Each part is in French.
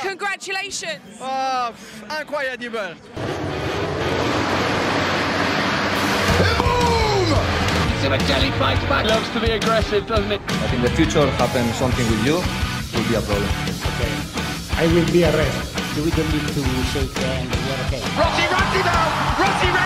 Congratulations! Oh, incroyable! Sebastiani fights back. Loves to be aggressive, doesn't it? But in the future, happen something with you, will be a problem. Okay. I will be arrested. We don't need to shake hands. We are okay. Rossi, Rossi now! Rossi ready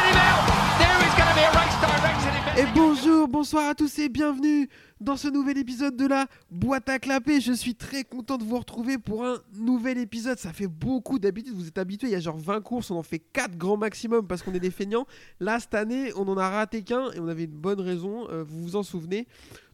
bonsoir à tous et bienvenue dans ce nouvel épisode de la boîte à clapper. Je suis très content de vous retrouver pour un nouvel épisode. Ça fait beaucoup d'habitude, vous êtes habitués, il y a genre 20 courses, on en fait 4 grands maximum parce qu'on est des feignants. Là, cette année, on en a raté qu'un et on avait une bonne raison, euh, vous vous en souvenez.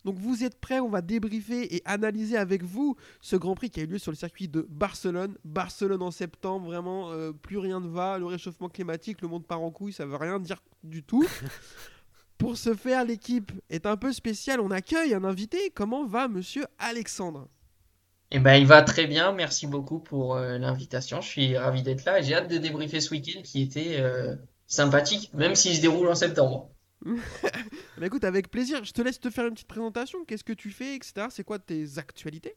Donc vous êtes prêts, on va débriefer et analyser avec vous ce Grand Prix qui a eu lieu sur le circuit de Barcelone. Barcelone en septembre, vraiment, euh, plus rien ne va. Le réchauffement climatique, le monde part en couille, ça veut rien dire du tout. Pour ce faire, l'équipe est un peu spéciale. On accueille un invité. Comment va monsieur Alexandre? Eh ben, il va très bien. Merci beaucoup pour euh, l'invitation. Je suis ravi d'être là et j'ai hâte de débriefer ce week-end qui était euh, sympathique, même s'il se déroule en septembre. Bah écoute, avec plaisir. Je te laisse te faire une petite présentation. Qu'est-ce que tu fais, etc. C'est quoi tes actualités?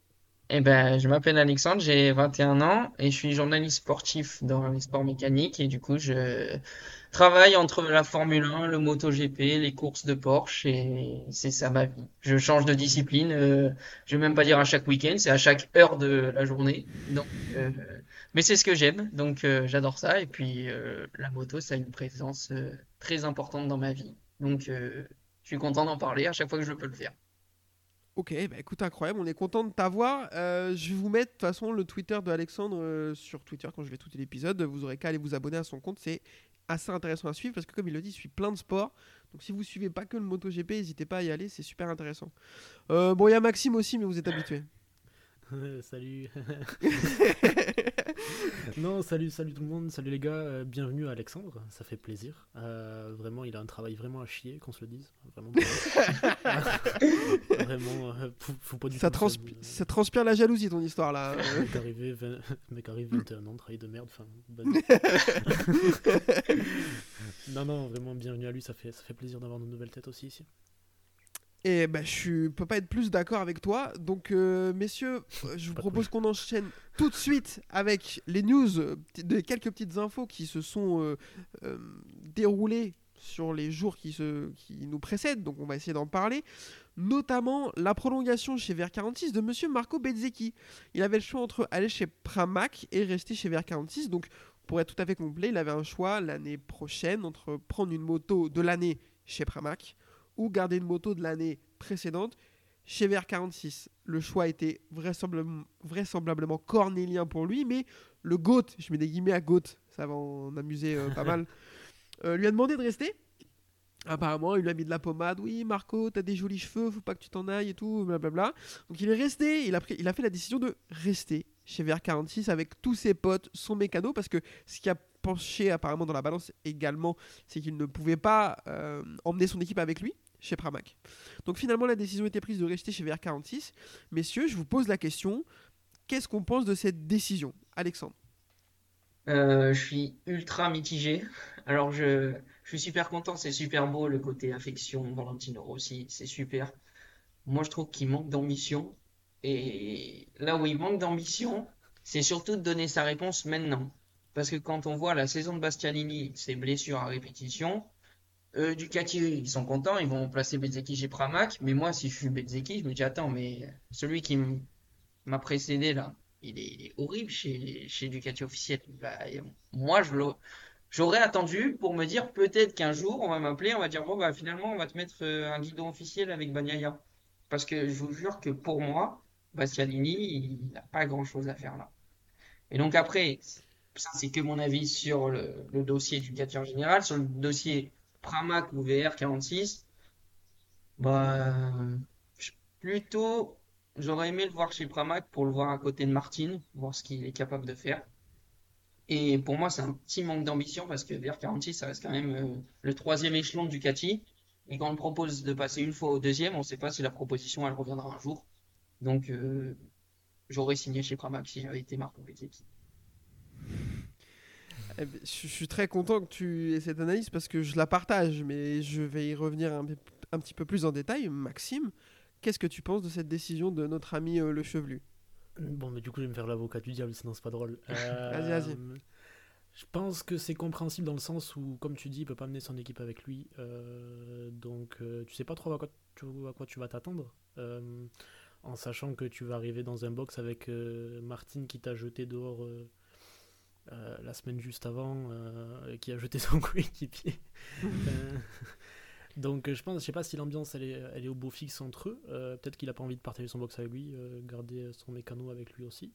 Eh ben, je m'appelle Alexandre, j'ai 21 ans et je suis journaliste sportif dans les sports mécaniques et du coup, je travaille entre la Formule 1, le MotoGP, les courses de Porsche et c'est ça ma vie. Je change de discipline, euh, je vais même pas dire à chaque week-end, c'est à chaque heure de la journée. Donc, euh, mais c'est ce que j'aime, donc euh, j'adore ça et puis euh, la moto, ça a une présence très importante dans ma vie. Donc, je suis content d'en parler à chaque fois que je peux le faire. Ok, bah écoute, incroyable. On est content de t'avoir. Je vais vous mettre de toute façon le Twitter de Alexandre sur Twitter quand je vais tout l'épisode. Vous aurez qu'à aller vous abonner à son compte. C'est assez intéressant à suivre parce que comme il le dit, il suit plein de sports. Donc si vous suivez pas que le MotoGP, n'hésitez pas à y aller. C'est super intéressant. Euh, bon, il y a Maxime aussi, mais vous êtes habitué. salut. non, salut, salut tout le monde, salut les gars, euh, bienvenue à Alexandre, ça fait plaisir. Euh, vraiment, il a un travail vraiment à chier, qu'on se le dise. Vraiment, vraiment euh, faut, faut pas du Ça, tout se- ça transpire la jalousie ton histoire là. Mec arrivé, 20 mec arrive 21 ans, travail de merde, enfin. vas-y. non, non, vraiment, bienvenue à lui, ça fait, ça fait plaisir d'avoir de nouvelles têtes aussi ici. Et bah, je peux pas être plus d'accord avec toi. Donc, euh, messieurs, je vous propose qu'on enchaîne tout de suite avec les news, euh, de quelques petites infos qui se sont euh, euh, déroulées sur les jours qui, se, qui nous précèdent. Donc, on va essayer d'en parler. Notamment la prolongation chez VR46 de monsieur Marco Bezzecchi. Il avait le choix entre aller chez Pramac et rester chez VR46. Donc, pour être tout à fait complet, il avait un choix l'année prochaine entre prendre une moto de l'année chez Pramac ou garder une moto de l'année précédente chez VR46. Le choix était vraisemblablement, vraisemblablement cornélien pour lui, mais le GOAT, je mets des guillemets à GOAT, ça va en amuser euh, pas mal, euh, lui a demandé de rester. Apparemment, il lui a mis de la pommade. Oui, Marco, t'as des jolis cheveux, faut pas que tu t'en ailles et tout, blablabla. Donc il est resté, il a, pris, il a fait la décision de rester chez VR46 avec tous ses potes, son mécano, parce que ce qui a penché apparemment dans la balance également, c'est qu'il ne pouvait pas euh, emmener son équipe avec lui chez Pramac. Donc finalement, la décision était prise de rester chez VR46. Messieurs, je vous pose la question, qu'est-ce qu'on pense de cette décision? Alexandre Euh, je suis ultra mitigé. Alors je, suis super content, c'est super beau le côté affection, Valentino Rossi, c'est super. Moi je trouve qu'il manque d'ambition. Et là où il manque d'ambition, c'est surtout de donner sa réponse maintenant. Parce que quand on voit la saison de Bastianini, ses blessures à répétition, euh, Ducati, ils sont contents, ils vont placer Bezzecchi chez Pramac. Mais moi, si je suis Bezzecchi, je me dis, attends, mais celui qui m'a précédé là, il est, horrible chez, Ducati officiel. Bah, moi, j'aurais attendu pour me dire peut-être qu'un jour, on va m'appeler, on va dire, bon, bah, finalement, on va te mettre euh, un guidon officiel avec Bagnaia. Parce que je vous jure que pour moi, Bastianini, il n'a pas grand-chose à faire là. Et donc après, ça, c'est que mon avis sur le, dossier Ducati en général. Sur le dossier Pramac ou VR46, bah, plutôt, j'aurais aimé le voir chez Pramac pour le voir à côté de Martin, voir ce qu'il est capable de faire. Et pour moi, c'est un petit manque d'ambition parce que VR46, ça reste quand même euh, le troisième échelon de Ducati. Et quand on propose de passer une fois au deuxième, on ne sait pas si la proposition, elle reviendra un jour. Donc, euh, j'aurais signé chez Pramac si j'avais été Marco Bezzecchi. Eh ben, je, suis très content que tu aies cette analyse parce que je la partage, mais je vais y revenir un, petit peu plus en détail. Maxime, qu'est-ce que tu penses de cette décision de notre ami euh, le chevelu? Bon, mais du coup, je vais me faire l'avocat du diable, sinon c'est pas drôle. Vas-y, vas-y. Euh, Je pense que c'est compréhensible dans le sens où, comme tu dis, il peut pas mener son équipe avec lui. euh, donc, euh, tu sais pas trop à quoi tu, à quoi tu vas t'attendre. euh, en sachant que tu vas arriver dans un box avec euh, Martin qui t'a jeté dehors euh, euh, la semaine juste avant, qui a jeté son coéquipier. Donc, je pense, je sais pas si l'ambiance elle est, au beau fixe entre eux. Peut-être qu'il a pas envie de partager son box avec lui, garder son mécano avec lui aussi.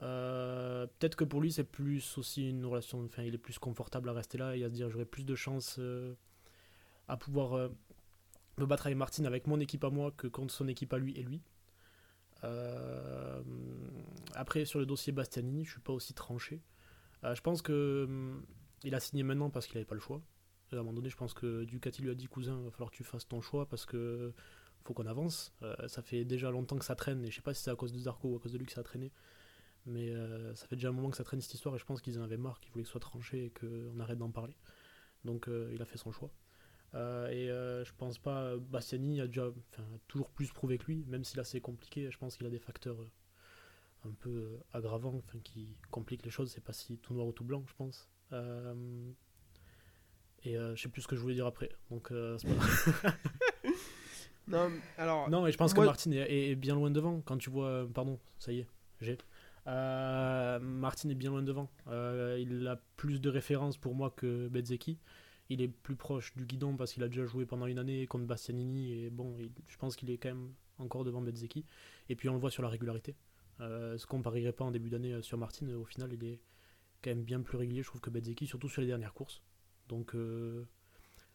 Peut-être que pour lui c'est plus aussi une relation, enfin il est plus confortable à rester là et à se dire j'aurai plus de chance à pouvoir me battre avec Martin avec mon équipe à moi que contre son équipe à lui et lui. Euh, après sur le dossier Bastianini je suis pas aussi tranché. Euh, je pense que hum, il a signé maintenant parce qu'il avait pas le choix. À un moment donné je pense que Ducati lui a dit cousin il va falloir que tu fasses ton choix parce que faut qu'on avance. Euh, ça fait déjà longtemps que ça traîne et je sais pas si c'est à cause de Zarco ou à cause de lui que ça a traîné. Mais ça fait déjà un moment que ça traîne cette histoire et je pense qu'ils en avaient marre, qu'ils voulaient que ce soit tranché et qu'on arrête d'en parler. Donc il a fait son choix. Euh, et euh, je pense pas. Bastiani a déjà enfin, toujours plus prouvé que lui, même si là c'est compliqué. Je pense qu'il a des facteurs euh, un peu euh, aggravants enfin, qui compliquent les choses. C'est pas si tout noir ou tout blanc, je pense. Euh, et euh, je sais plus ce que je voulais dire après. Donc euh, c'est pas. Non, alors. Non, et je pense Moi- que Martin est, bien loin devant. Quand tu vois. euh, Pardon, ça y est, j'ai. Euh, Martin est bien loin devant. Euh, il a plus de références pour moi que Bezzecchi. Il est plus proche du guidon parce qu'il a déjà joué pendant une année contre Bastianini. Et bon, je pense qu'il est quand même encore devant Bezzecchi. Et puis on le voit sur la régularité. Euh, ce qu'on parierait pas en début d'année euh, sur Martin, au final, il est quand même bien plus régulier, je trouve, que Bezzecchi, surtout sur les dernières courses. Donc, euh,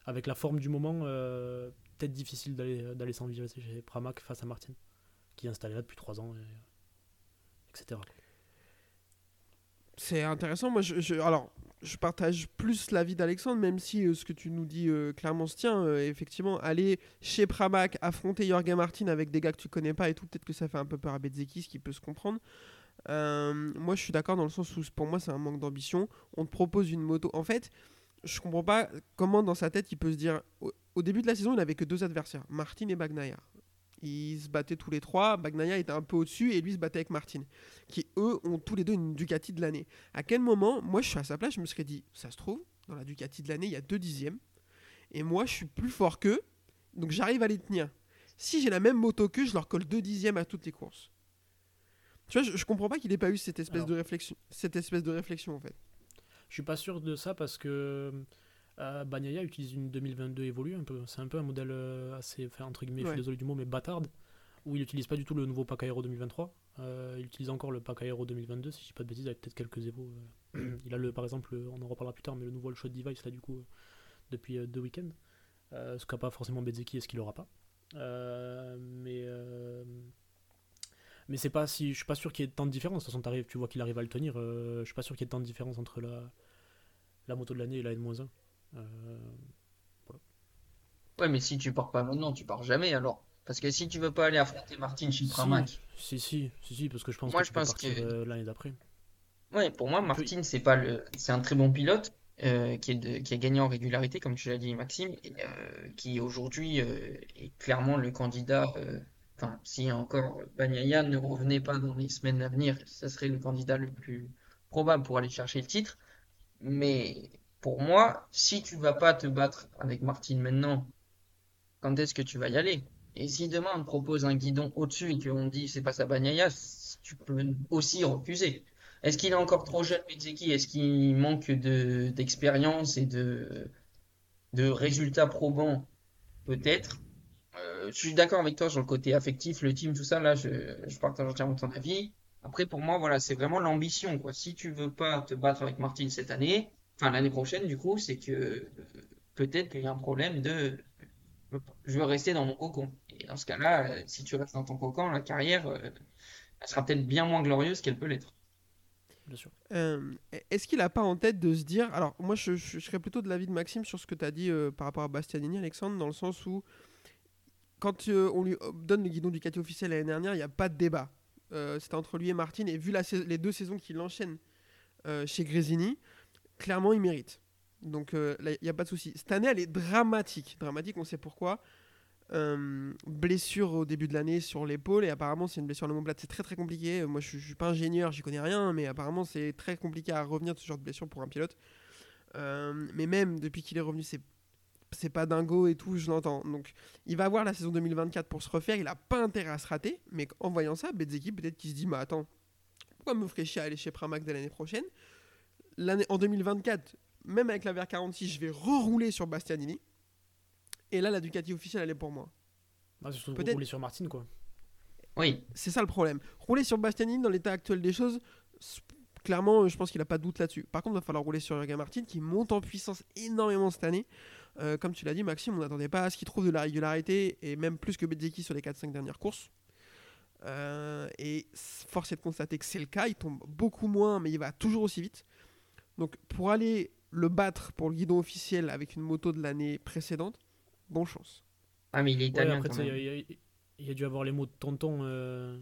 avec la forme du moment, euh, peut-être difficile d'aller d'aller s'envisager chez Pramac face à Martin, qui est installé là depuis 3 ans, et- etc. C'est intéressant. Moi, je, alors, partage plus l'avis d'Alexandre, même si euh, ce que tu nous dis euh, clairement se tient. Euh, effectivement, aller chez Pramac, affronter Jorge Martin avec des gars que tu connais pas et tout, peut-être que ça fait un peu peur à Bezzeki, ce qui peut se comprendre. Moi, je suis d'accord dans le sens où pour moi, c'est un manque d'ambition. On te propose une moto. En fait, je comprends pas comment dans sa tête il peut se dire. Au, au début de la saison, il n'avait que deux adversaires, Martin et Bagnaia. Ils se battaient tous les trois. Bagnaia était un peu au-dessus et lui se battait avec Martin, qui eux ont tous les deux une Ducati de l'année. À quel moment, moi je suis à sa place, je me serais dit, ça se trouve, dans la Ducati de l'année, il y a deux dixièmes. Et moi je suis plus fort qu'eux, donc j'arrive à les tenir. Si j'ai la même moto qu'eux, je leur colle deux dixièmes à toutes les courses. Tu vois, je, je comprends pas qu'il ait pas eu cette espèce Alors. de réflexion, cette espèce de réflexion en fait. Je suis pas sûr de ça parce que euh, Bagnaia utilise une 2022 évolue un peu. C'est un peu un modèle euh, assez, enfin, entre guillemets, je suis désolé du mot, mais bâtarde, où il n'utilise pas du tout le nouveau pack Aero 2023. Euh, il utilise encore le pack Aero 2022, si je dis pas de bêtises, avec peut-être quelques évos. euh. il a le, par exemple, le- on en reparlera plus tard, mais le nouveau shot device là du coup depuis deux week-ends. Ce qu'a pas forcément Bezzeki et ce qu'il aura pas? Mais mais c'est pas si je suis pas sûr qu'il y ait tant de différence. De toute façon, tu vois qu'il arrive à le tenir. je suis pas sûr qu'il y ait tant de différence entre la la moto de l'année et la N-1. Euh, Ouais, mais si tu pars pas maintenant, tu pars jamais alors. Parce que si tu veux pas aller affronter Martin chez Pramac, si, si, si, si, parce que je pense Moi, que je pense partir que- euh, l'année d'après. Ouais, pour moi, Martin, c'est pas le, c'est un très bon pilote euh, qui est de- qui a gagné en régularité, comme tu l'as dit, Maxime, et euh, qui aujourd'hui euh, est clairement le candidat. Enfin, si encore Bagnaia ne revenait pas dans les semaines à venir, ça serait le candidat le plus probable pour aller chercher le titre. Mais pour moi, si tu vas pas te battre avec Martin maintenant, quand est-ce que tu vas y aller? Et si demain on te propose un guidon au-dessus et qu'on dit c'est pas ça Bagnaia, tu peux aussi refuser. Est-ce qu'il est encore trop jeune, Bezzecchi? Est-ce qu'il manque de d'expérience et de, de résultats probants? Peut-être. Euh, je suis d'accord avec toi sur le côté affectif, le team, tout ça. Là, je, je partage entièrement ton avis. Après, pour moi, voilà, c'est vraiment l'ambition. Si tu veux pas te battre avec Martin cette année, enfin l'année prochaine, du coup, c'est que euh, peut-être qu'il y a un problème de je veux rester dans mon cocon. Et dans ce cas-là, euh, si tu restes dans ton cocon, la carrière, euh, elle sera peut-être bien moins glorieuse qu'elle peut l'être. Bien sûr. Euh, Est-ce qu'il a pas en tête de se dire. Alors, moi, je, je- je serais plutôt de l'avis de Maxime sur ce que tu as dit euh, par rapport à Bastianini, Alexandre, dans le sens où, quand euh, on lui donne le guidon du Ducati officiel l'année dernière, il n'y a pas de débat. Euh, C'était entre lui et Martin, et vu la les deux saisons qu'il enchaîne euh, chez Grésini, clairement, il mérite. Donc, euh, il n'y a pas de souci. Cette année, elle est dramatique. Dramatique, on sait pourquoi. Euh, blessure au début de l'année sur l'épaule et apparemment c'est une blessure à l'omoplate, c'est très très compliqué. Moi je, je suis pas ingénieur, j'y connais rien, mais apparemment c'est très compliqué à revenir de ce genre de blessure pour un pilote. Euh, mais même depuis qu'il est revenu, c'est c'est pas dingo et tout, je l'entends. Donc il va avoir la saison 2024 pour se refaire, il a pas intérêt à se rater, mais en voyant ça, Bezeki peut-être qu'il se dit, mais attends, pourquoi me ferait chier à aller chez Pramac dès l'année prochaine? L'année En 2024, même avec la VR46, je vais rerouler sur Bastianini. Et là, la Ducati officielle, elle est pour moi. Ah, c'est surtout Peut-être- rouler sur Martin, quoi. Oui, C'est ça le problème. Rouler sur Bastianini dans l'état actuel des choses, clairement, je pense qu'il n'a pas de doute là-dessus. Par contre, il va falloir rouler sur Jürgen Martin qui monte en puissance énormément cette année. Euh, comme tu l'as dit, Maxime, on n'attendait pas à ce qu'il trouve de la régularité et même plus que Bezzecchi sur les 4-5 dernières courses. Euh, et force est de constater que c'est le cas. Il tombe beaucoup moins, mais il va toujours aussi vite. Donc, pour aller le battre pour le guidon officiel avec une moto de l'année précédente, bonne chance. ah mais il est Ouais, italien après, il y, a- y dû avoir les mots de tonton. euh,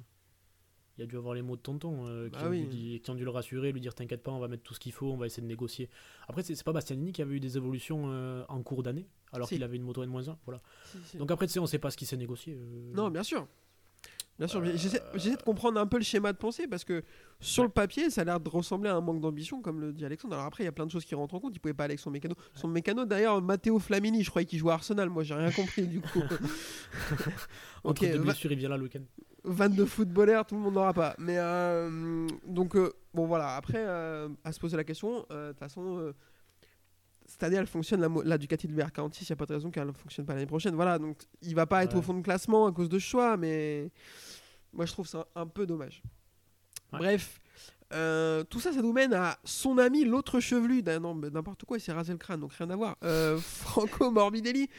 Il y a dû avoir les mots de tonton euh, qui, Bah ont oui. dû, di- qui ont dû le rassurer, lui dire T'inquiète pas, on va mettre tout ce qu'il faut, on va essayer de négocier. Après, c'est c'est pas Bastianini qui avait eu des évolutions euh, en cours d'année, alors Si. qu'il avait une moto N-1. Voilà. Si, si. Donc après, tu sais, on sait pas ce qui s'est négocié. euh. Non, bien sûr. Bien sûr, Euh, j'essaie de comprendre un peu le schéma de pensée parce que sur le papier, ça a l'air de ressembler à un manque d'ambition, comme le dit Alexandre. Alors après, il y a plein de choses qui rentrent en compte. Il pouvait pas aller avec son mécano. Son mécano, d'ailleurs, Matteo Flamini, je croyais qu'il jouait à Arsenal. Moi, j'ai rien compris du coup. Entre ok, deux va- blessures, il vient là le week-end. 22 footballeurs, tout le monde n'aura pas. Mais euh, donc, euh, bon voilà, après, euh, à se poser la question, de toute façon, cette année, elle fonctionne, la, Ducati de VR46, il n'y a pas de raison qu'elle ne fonctionne pas l'année prochaine. Voilà, donc il va pas être Ouais. au fond de classement à cause de ce choix, mais moi je trouve ça un peu dommage. Ouais. Bref. euh, tout ça, ça nous mène à son ami, l'autre chevelu, d'un- non, mais n'importe quoi, il s'est rasé le crâne, donc rien à voir. Euh, Franco Morbidelli,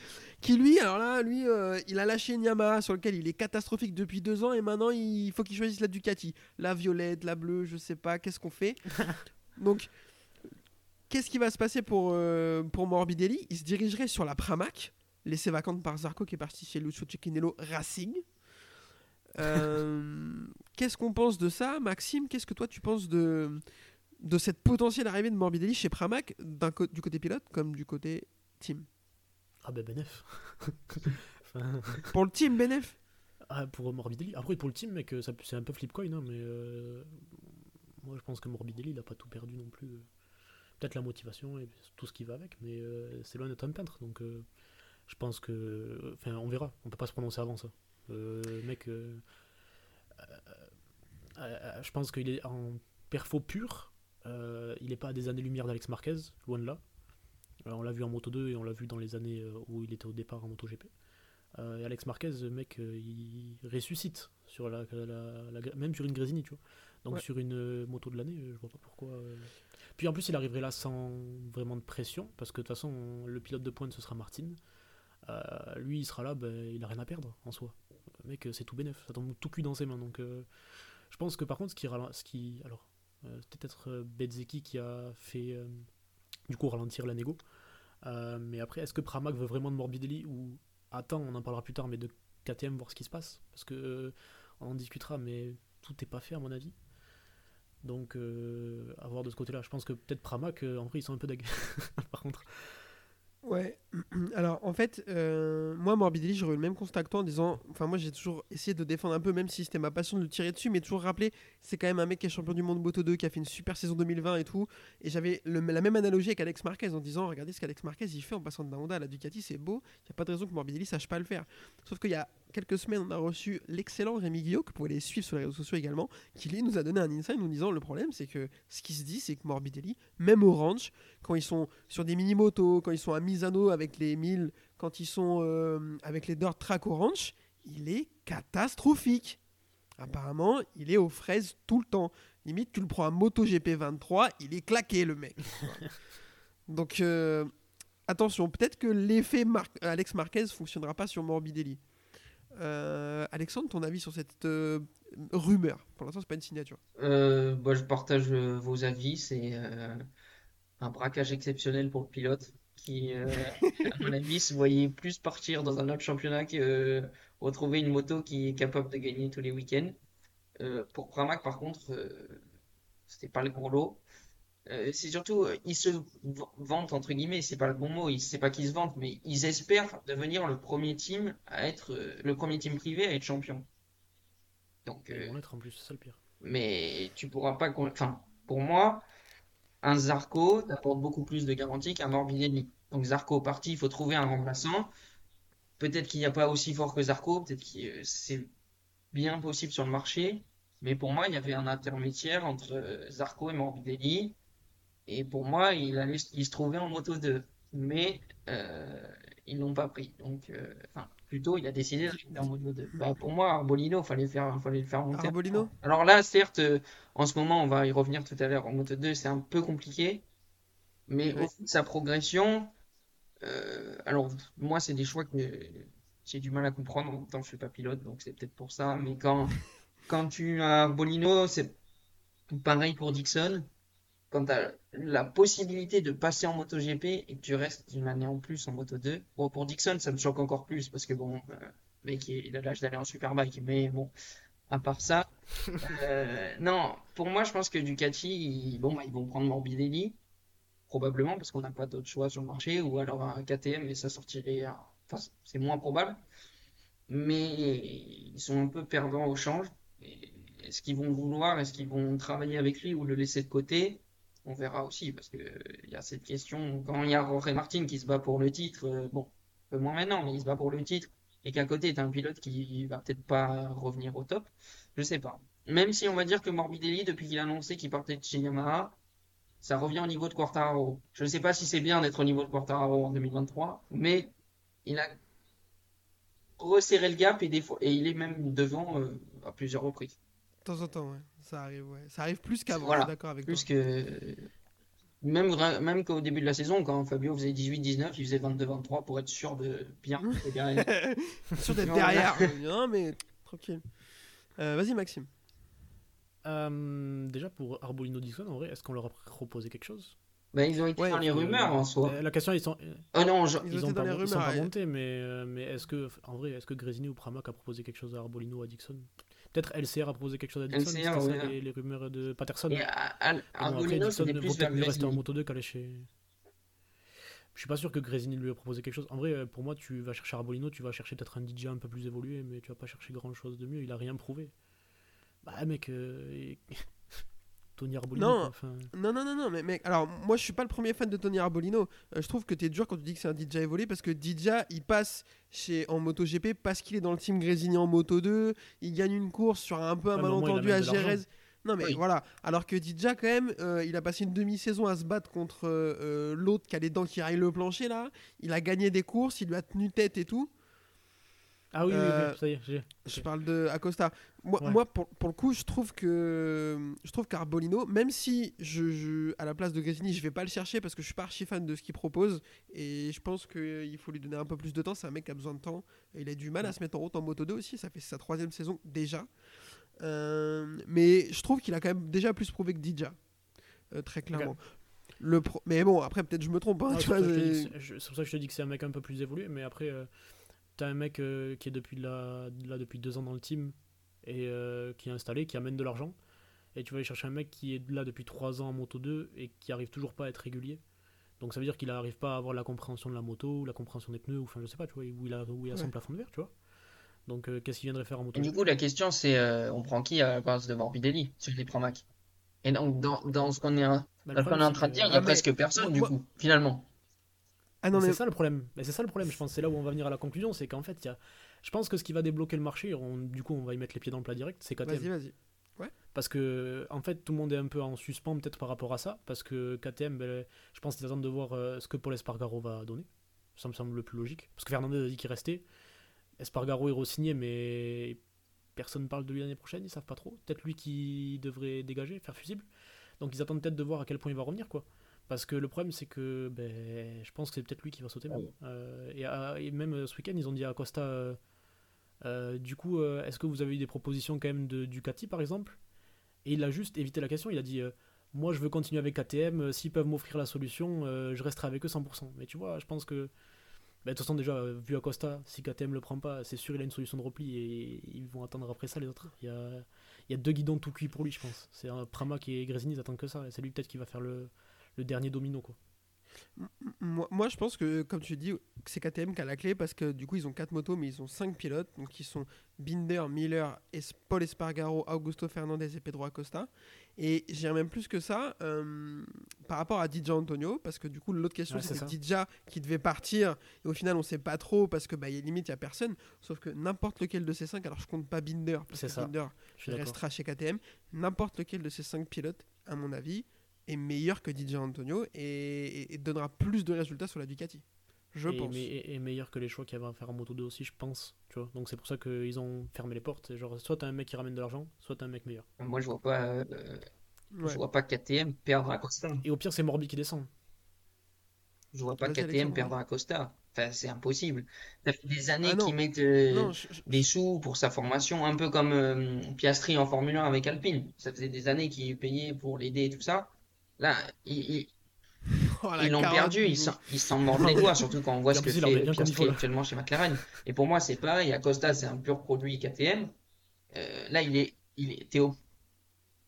qui lui, alors là, lui, euh, il a lâché une Yamaha sur lequel il est catastrophique depuis deux ans et maintenant il faut qu'il choisisse la Ducati, la violette, la bleue, je sais pas, qu'est-ce qu'on fait? Donc, qu'est-ce qui va se passer pour, euh, pour Morbidelli? Il se dirigerait sur la Pramac, laissée vacante par Zarco qui est parti chez Lucio Cecchinello Racing. Euh, qu'est-ce qu'on pense de ça, Maxime Qu'est-ce que toi tu penses de, de cette potentielle arrivée de Morbidelli chez Pramac, co- du côté pilote comme du côté team? Ah ben Benef. Enfin, Pour le team, Benef ah, pour Morbidelli. Après, pour le team, mec, ça- c'est un peu flip coin, hein, mais euh, moi je pense que Morbidelli, il a pas tout perdu non plus. Peut-être la motivation et tout ce qui va avec, mais euh, c'est loin d'être un peintre. Donc euh, je pense que. Enfin, on verra. On peut pas se prononcer avant ça. Euh, mec, je pense qu'il est en perfo pur. il est pas à des années-lumière d'Alex Marquez, loin de là. On l'a vu en Moto 2 et on l'a vu dans les années où il était au départ en Moto GP. Alex Marquez, mec, il ressuscite sur la, la- la- même sur une Grésini, tu vois. Donc Ouais. sur une euh, moto de l'année, je vois pas pourquoi. euh. Puis en plus, il arriverait là sans vraiment de pression, parce que de toute façon, le pilote de pointe ce sera Martin. Euh, lui, il sera là, ben, il a rien à perdre en soi. Le mec, c'est tout bénef, ça tombe tout cul dans ses mains. Donc euh, je pense que par contre, ce qui, ce qui alors, euh, c'est peut-être Bezzeki qui a fait du coup ralentir la négo. Mais après, est-ce que Pramac veut vraiment de Morbidelli ou attends, on en parlera plus tard, mais de KTM, voir ce qui se passe Parce que on en discutera, mais tout n'est pas fait à mon avis. Donc, euh, à voir de ce côté-là. Je pense que peut-être Pramac, euh, en vrai, ils sont un peu dag. Par contre, Ouais. Alors, en fait, euh, moi, Morbidelli, j'aurais eu le même constat que toi en disant. Enfin, moi, j'ai toujours essayé de défendre un peu, même si c'était ma passion de le tirer dessus, mais toujours rappeler, c'est quand même un mec qui est champion du monde Moto 2, qui a fait une super saison 2020 et tout. Et j'avais la même analogie avec Alex Marquez en disant Regardez ce qu'Alex Marquez il fait en passant de la Honda à la Ducati, c'est beau. Il n'y a pas de raison que Morbidelli sache pas le faire. Sauf qu'il y a quelques semaines, on a reçu l'excellent Rémi Guillot, que vous pouvez les suivre sur les réseaux sociaux également, qui lui nous a donné un insight nous disant Le problème, c'est que ce qui se dit, c'est que Morbidelli, même au ranch, quand ils sont sur des mini-motos, quand ils sont à Misano avec les 1000, quand ils sont euh, avec les dirt track au ranch, il est catastrophique. Apparemment, il est aux fraises tout le temps. Limite, tu le prends à MotoGP 23, il est claqué le mec. Donc euh, attention, peut-être que l'effet Mar- Alex Marquez fonctionnera pas sur Morbidelli. Euh, Alexandre, ton avis sur cette euh, rumeur? Pour l'instant, c'est pas une signature. Bah, je partage vos avis. C'est un braquage exceptionnel pour le pilote qui, à mon avis, se voyait plus partir dans un autre championnat que retrouver une moto qui est capable de gagner tous les week-ends. Pour Pramac, par contre, c'était pas le gros lot. Euh, c'est surtout, euh, ils se vantent, entre guillemets, c'est pas le bon mot, ils- c'est pas qu'ils se vantent, mais ils espèrent devenir le premier team à être, euh, le premier team privé à être champion. Donc, Ils vont l'être en plus, c'est ça le pire. mais tu pourras pas, enfin, pour moi, un Zarco t'apporte beaucoup plus de garanties qu'un Morbidelli. Donc Zarco parti, il faut trouver un remplaçant. Peut-être qu'il n'y a pas aussi fort que Zarco, peut-être que c'est bien possible sur le marché, mais pour moi, il y avait un intermédiaire entre Zarco et Morbidelli, et pour moi, il allait, il se trouvait en moto 2, mais euh, ils l'ont pas pris. Donc, euh, enfin, plutôt, il a décidé de rester en moto 2. Bah, pour moi, Arbolino, fallait faire, fallait le faire monter. Arbolino? Alors là, certes, euh, en ce moment, on va y revenir tout à l'heure, en moto 2, c'est un peu compliqué, mais au vu de sa progression, euh, alors moi, c'est des choix que j'ai du mal à comprendre. En même temps, je suis pas pilote, donc c'est peut-être pour ça. Mais quand, quand tu as Bolino, c'est pareil pour Dixon. Quand tu as la possibilité de passer en MotoGP et que tu restes une année en plus en Moto 2, bon, pour Dixon, ça me choque encore plus parce que bon, euh, le mec, il a l'âge d'aller en Superbike, mais bon, à part ça, euh, non, pour moi, je pense que Ducati, ils, bon, bah, ils vont prendre Morbidelli, probablement, parce qu'on n'a pas d'autre choix sur le marché, ou alors un KTM, et ça sortirait, à- enfin, c'est moins probable. Mais ils sont un peu perdants au change. Est-ce qu'ils vont vouloir, est-ce qu'ils vont travailler avec lui ou le laisser de côté? On verra aussi, parce que il y a cette question. Quand il y a Jorge Martin qui se bat pour le titre, euh, bon, un peu moins maintenant, mais il se bat pour le titre, et qu'à côté, as un pilote qui va peut-être pas revenir au top, je sais pas. Même si on va dire que Morbidelli, depuis qu'il a annoncé qu'il partait de chez Yamaha, ça revient au niveau de Quartararo. Je ne sais pas si c'est bien d'être au niveau de Quartararo en 2023, mais il a resserré le gap et, des et il est même devant euh, à plusieurs reprises. De temps en temps. Ça arrive, ouais. Ça arrive plus qu'avant, Voilà. d'accord avec Plus toi. que. Même, même qu'au début de la saison, quand Fabio faisait 18-19, il faisait 22-23 pour être sûr de bien fédérer. Sûr d'être derrière. non, mais tranquille. Euh, Vas-y, Maxime. Euh, déjà pour Arbolino Dixon, en vrai, est-ce qu'on leur a proposé quelque chose? Ben, ils ont été Ouais, dans les Euh, rumeurs en soi. La question, ils sont, Oh non, je- Ils ils ont été dans pas, les ils sont rumeurs, pas ouais. montés, mais, euh, mais est-ce que, en vrai, est-ce que Grésini ou Pramac a proposé quelque chose à Arbolino ou à Dixon? Peut-être LCR a proposé quelque chose à Dixon, LCR, ça les, les rumeurs de Patterson. Et à- à- bon, après, Dixon c'était vaut peut-être mieux rester en moto 2 qu'aller chez. Je suis pas sûr que Grésini lui ait proposé quelque chose. En vrai, euh, pour moi, tu vas chercher Arbolino, tu vas chercher peut-être un DJ un peu plus évolué, mais tu vas pas chercher grand chose de mieux. Il a rien prouvé. Bah, mec, euh, Tony Arbolino. Non. enfin, Non, non, non, non, mais mec, alors moi je suis pas le premier fan de Tony Arbolino. Euh, je trouve que t'es dur quand tu dis que c'est un DJ évolué parce que DJ il passe chez en MotoGP parce qu'il est dans le team Grésini en Moto 2. Il gagne une course sur un peu un malentendu à. Jerez. Non, mais Oui. voilà. Alors que DJ, quand même, euh, il a passé une demi-saison à se battre contre euh, l'autre qui a les dents qui raillent le plancher là. Il a gagné des courses, il lui a tenu tête et tout. Ah oui, Euh, oui, ça y est, j'ai. Je parle de Acosta. Moi, Ouais. moi pour, pour le coup, je trouve que je trouve qu'Arbolino, même si je, je- à la place de Grésini, je vais pas le chercher parce que je suis pas archi fan de ce qu'il propose et je pense qu'il faut lui donner un peu plus de temps. C'est un mec qui a besoin de temps et il a du mal à se mettre en route en Moto 2 aussi. Ça fait sa troisième saison déjà. Euh, mais je trouve qu'il a quand même déjà plus prouvé que Dija, euh, très clairement. Le pro- Mais bon, après peut-être je me trompe. hein, Ah, c'est pour ça que je te dis que c'est- un mec un peu plus évolué, mais après, euh, t'as un mec euh, qui est depuis là, là depuis deux ans dans le team et euh, qui est installé, qui amène de l'argent, et tu vas aller chercher un mec qui est là depuis trois ans en moto 2 et qui arrive toujours pas à être régulier. Donc ça veut dire qu'il n'arrive pas à avoir la compréhension de la moto, ou la compréhension des pneus, ou enfin je sais pas, tu vois, où il a, où il a son Ouais. plafond de verre, tu vois. Donc euh, qu'est-ce qu'il viendrait faire en moto Et du coup, la question, c'est euh, on prend qui à la place de Morbidelli sur les Pramac? Et donc, dans, dans ce qu'on est, en- Bah, qu'on est en train de dire, il y Ah, a mais- presque personne, du coup, finalement. Ah non Mais C'est ça le problème. C'est ça le problème. Je pense c'est là où on va venir à la conclusion, c'est qu'en fait, il y a... je pense que ce qui va débloquer le marché, on- du coup, on va y mettre les pieds dans le plat direct, c'est KTM. vas-y, vas-y. Parce que, en fait, tout le monde est un peu en suspens peut-être par rapport à ça, parce que KTM, ben, je pense qu'ils attendent de voir euh, ce que Paul Espargaro va donner. Ça me semble le plus logique. Parce que Fernandez a dit qu'il restait. Espargaro est re-signé, mais personne ne parle de lui l'année prochaine, ils savent pas trop. Peut-être lui qui devrait dégager, faire fusible. Donc ils attendent peut-être de voir à quel point il va revenir, quoi. Parce que le problème, c'est que ben, je pense que c'est peut-être lui qui va sauter. même. Euh, et, à- et même euh, ce week-end, ils ont dit à Costa euh, euh, du coup, euh, est-ce que vous avez eu des propositions quand même de Ducati, par exemple? Et il a juste évité la question. Il a dit euh, Moi, je veux continuer avec KTM. euh, S'ils peuvent m'offrir la solution, euh, je resterai avec eux 100%. Mais tu vois, je pense que Bah, de toute façon, déjà, euh, vu Acosta, si KTM le prend pas, c'est sûr il a une solution de repli et ils vont attendre après ça les autres. Il y a, il y a deux guidons tout cuits pour lui, je pense. C'est un Pramac et Grésini, ils attendent que ça. Et c'est lui peut-être qui va faire le, le dernier domino. Quoi. Moi, moi, je pense que, comme tu dis, c'est KTM qui a la clé parce que du coup, ils ont 4 motos, mais ils ont 5 pilotes. Donc, ils sont Binder, Miller, Paul Espargaro, Augusto Fernandez et Pedro Acosta. Et j'ai même plus que ça euh, par rapport à Didja Antonio, parce que du coup, l'autre question, Ouais, c'est. Didja qui devait partir. Et au final, on sait pas trop parce que bah, y a limite, il n'y a personne. Sauf que n'importe lequel de ces 5, alors je compte pas Binder, parce que ça. Binder restera chez KTM. N'importe lequel de ces 5 pilotes, à mon avis, est meilleur que DJ Antonio et, donnera plus de résultats sur la Ducati. Je et, pense. et- et meilleur que les choix qu'il y avait à faire en Moto 2 aussi, je pense. Tu vois Donc c'est pour ça qu'ils ont fermé les portes. Genre, soit t'as un mec qui ramène de l'argent, soit t'as un mec meilleur. Moi, je vois pas, euh, Ouais. je vois pas KTM perdre Acosta. Et au pire, c'est Morbi qui descend. Je vois pas KTM perdre Acosta. Enfin, c'est impossible. Ça fait des années Ah qu'ils mettent euh, Non, je- je- des sous pour sa formation, un peu comme euh, Piastri en Formule 1 avec Alpine. Ça faisait des années qu'il payait pour l'aider et tout ça. Là, ils, ils- Oh, l'ont perdu, du ils s'en ils s'en mordent les doigts, surtout quand on voit ce que fait Piastri actuellement chez McLaren. Et pour moi, c'est pareil. Acosta, c'est un pur produit KTM. Euh, là, il est, il est, t'es au,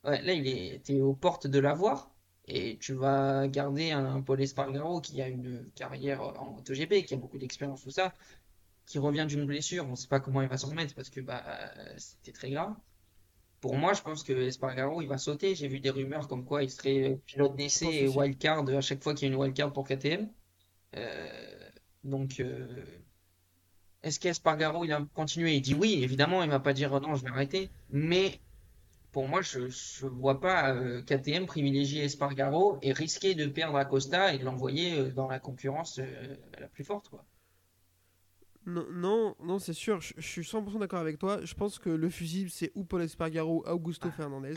ouais, là, il est, t'es aux portes de l'avoir. Et tu vas garder un Paul Espargaro qui a une carrière en MotoGP, qui a beaucoup d'expérience, tout ça, qui revient d'une blessure. On ne sait pas comment il va s'en remettre parce que bah, c'était très grave. Pour moi, je pense que Espargaro, il va sauter. J'ai vu des rumeurs comme quoi il serait pilote d'essai et wildcard à chaque fois qu'il y a une wildcard pour KTM. Euh, donc, euh, est-ce qu'Espargaro, il va continuer? Il dit oui, évidemment, il va pas dire non, je vais arrêter. Mais pour moi, je ne vois pas euh, KTM privilégier Espargaro et risquer de perdre Acosta et de l'envoyer euh, dans la concurrence euh, la plus forte, quoi. Non, non, non, c'est sûr, je, je suis 100% d'accord avec toi. Je pense que le fusible, c'est ou Paul Espargaro ou Augusto Ah. Fernandez.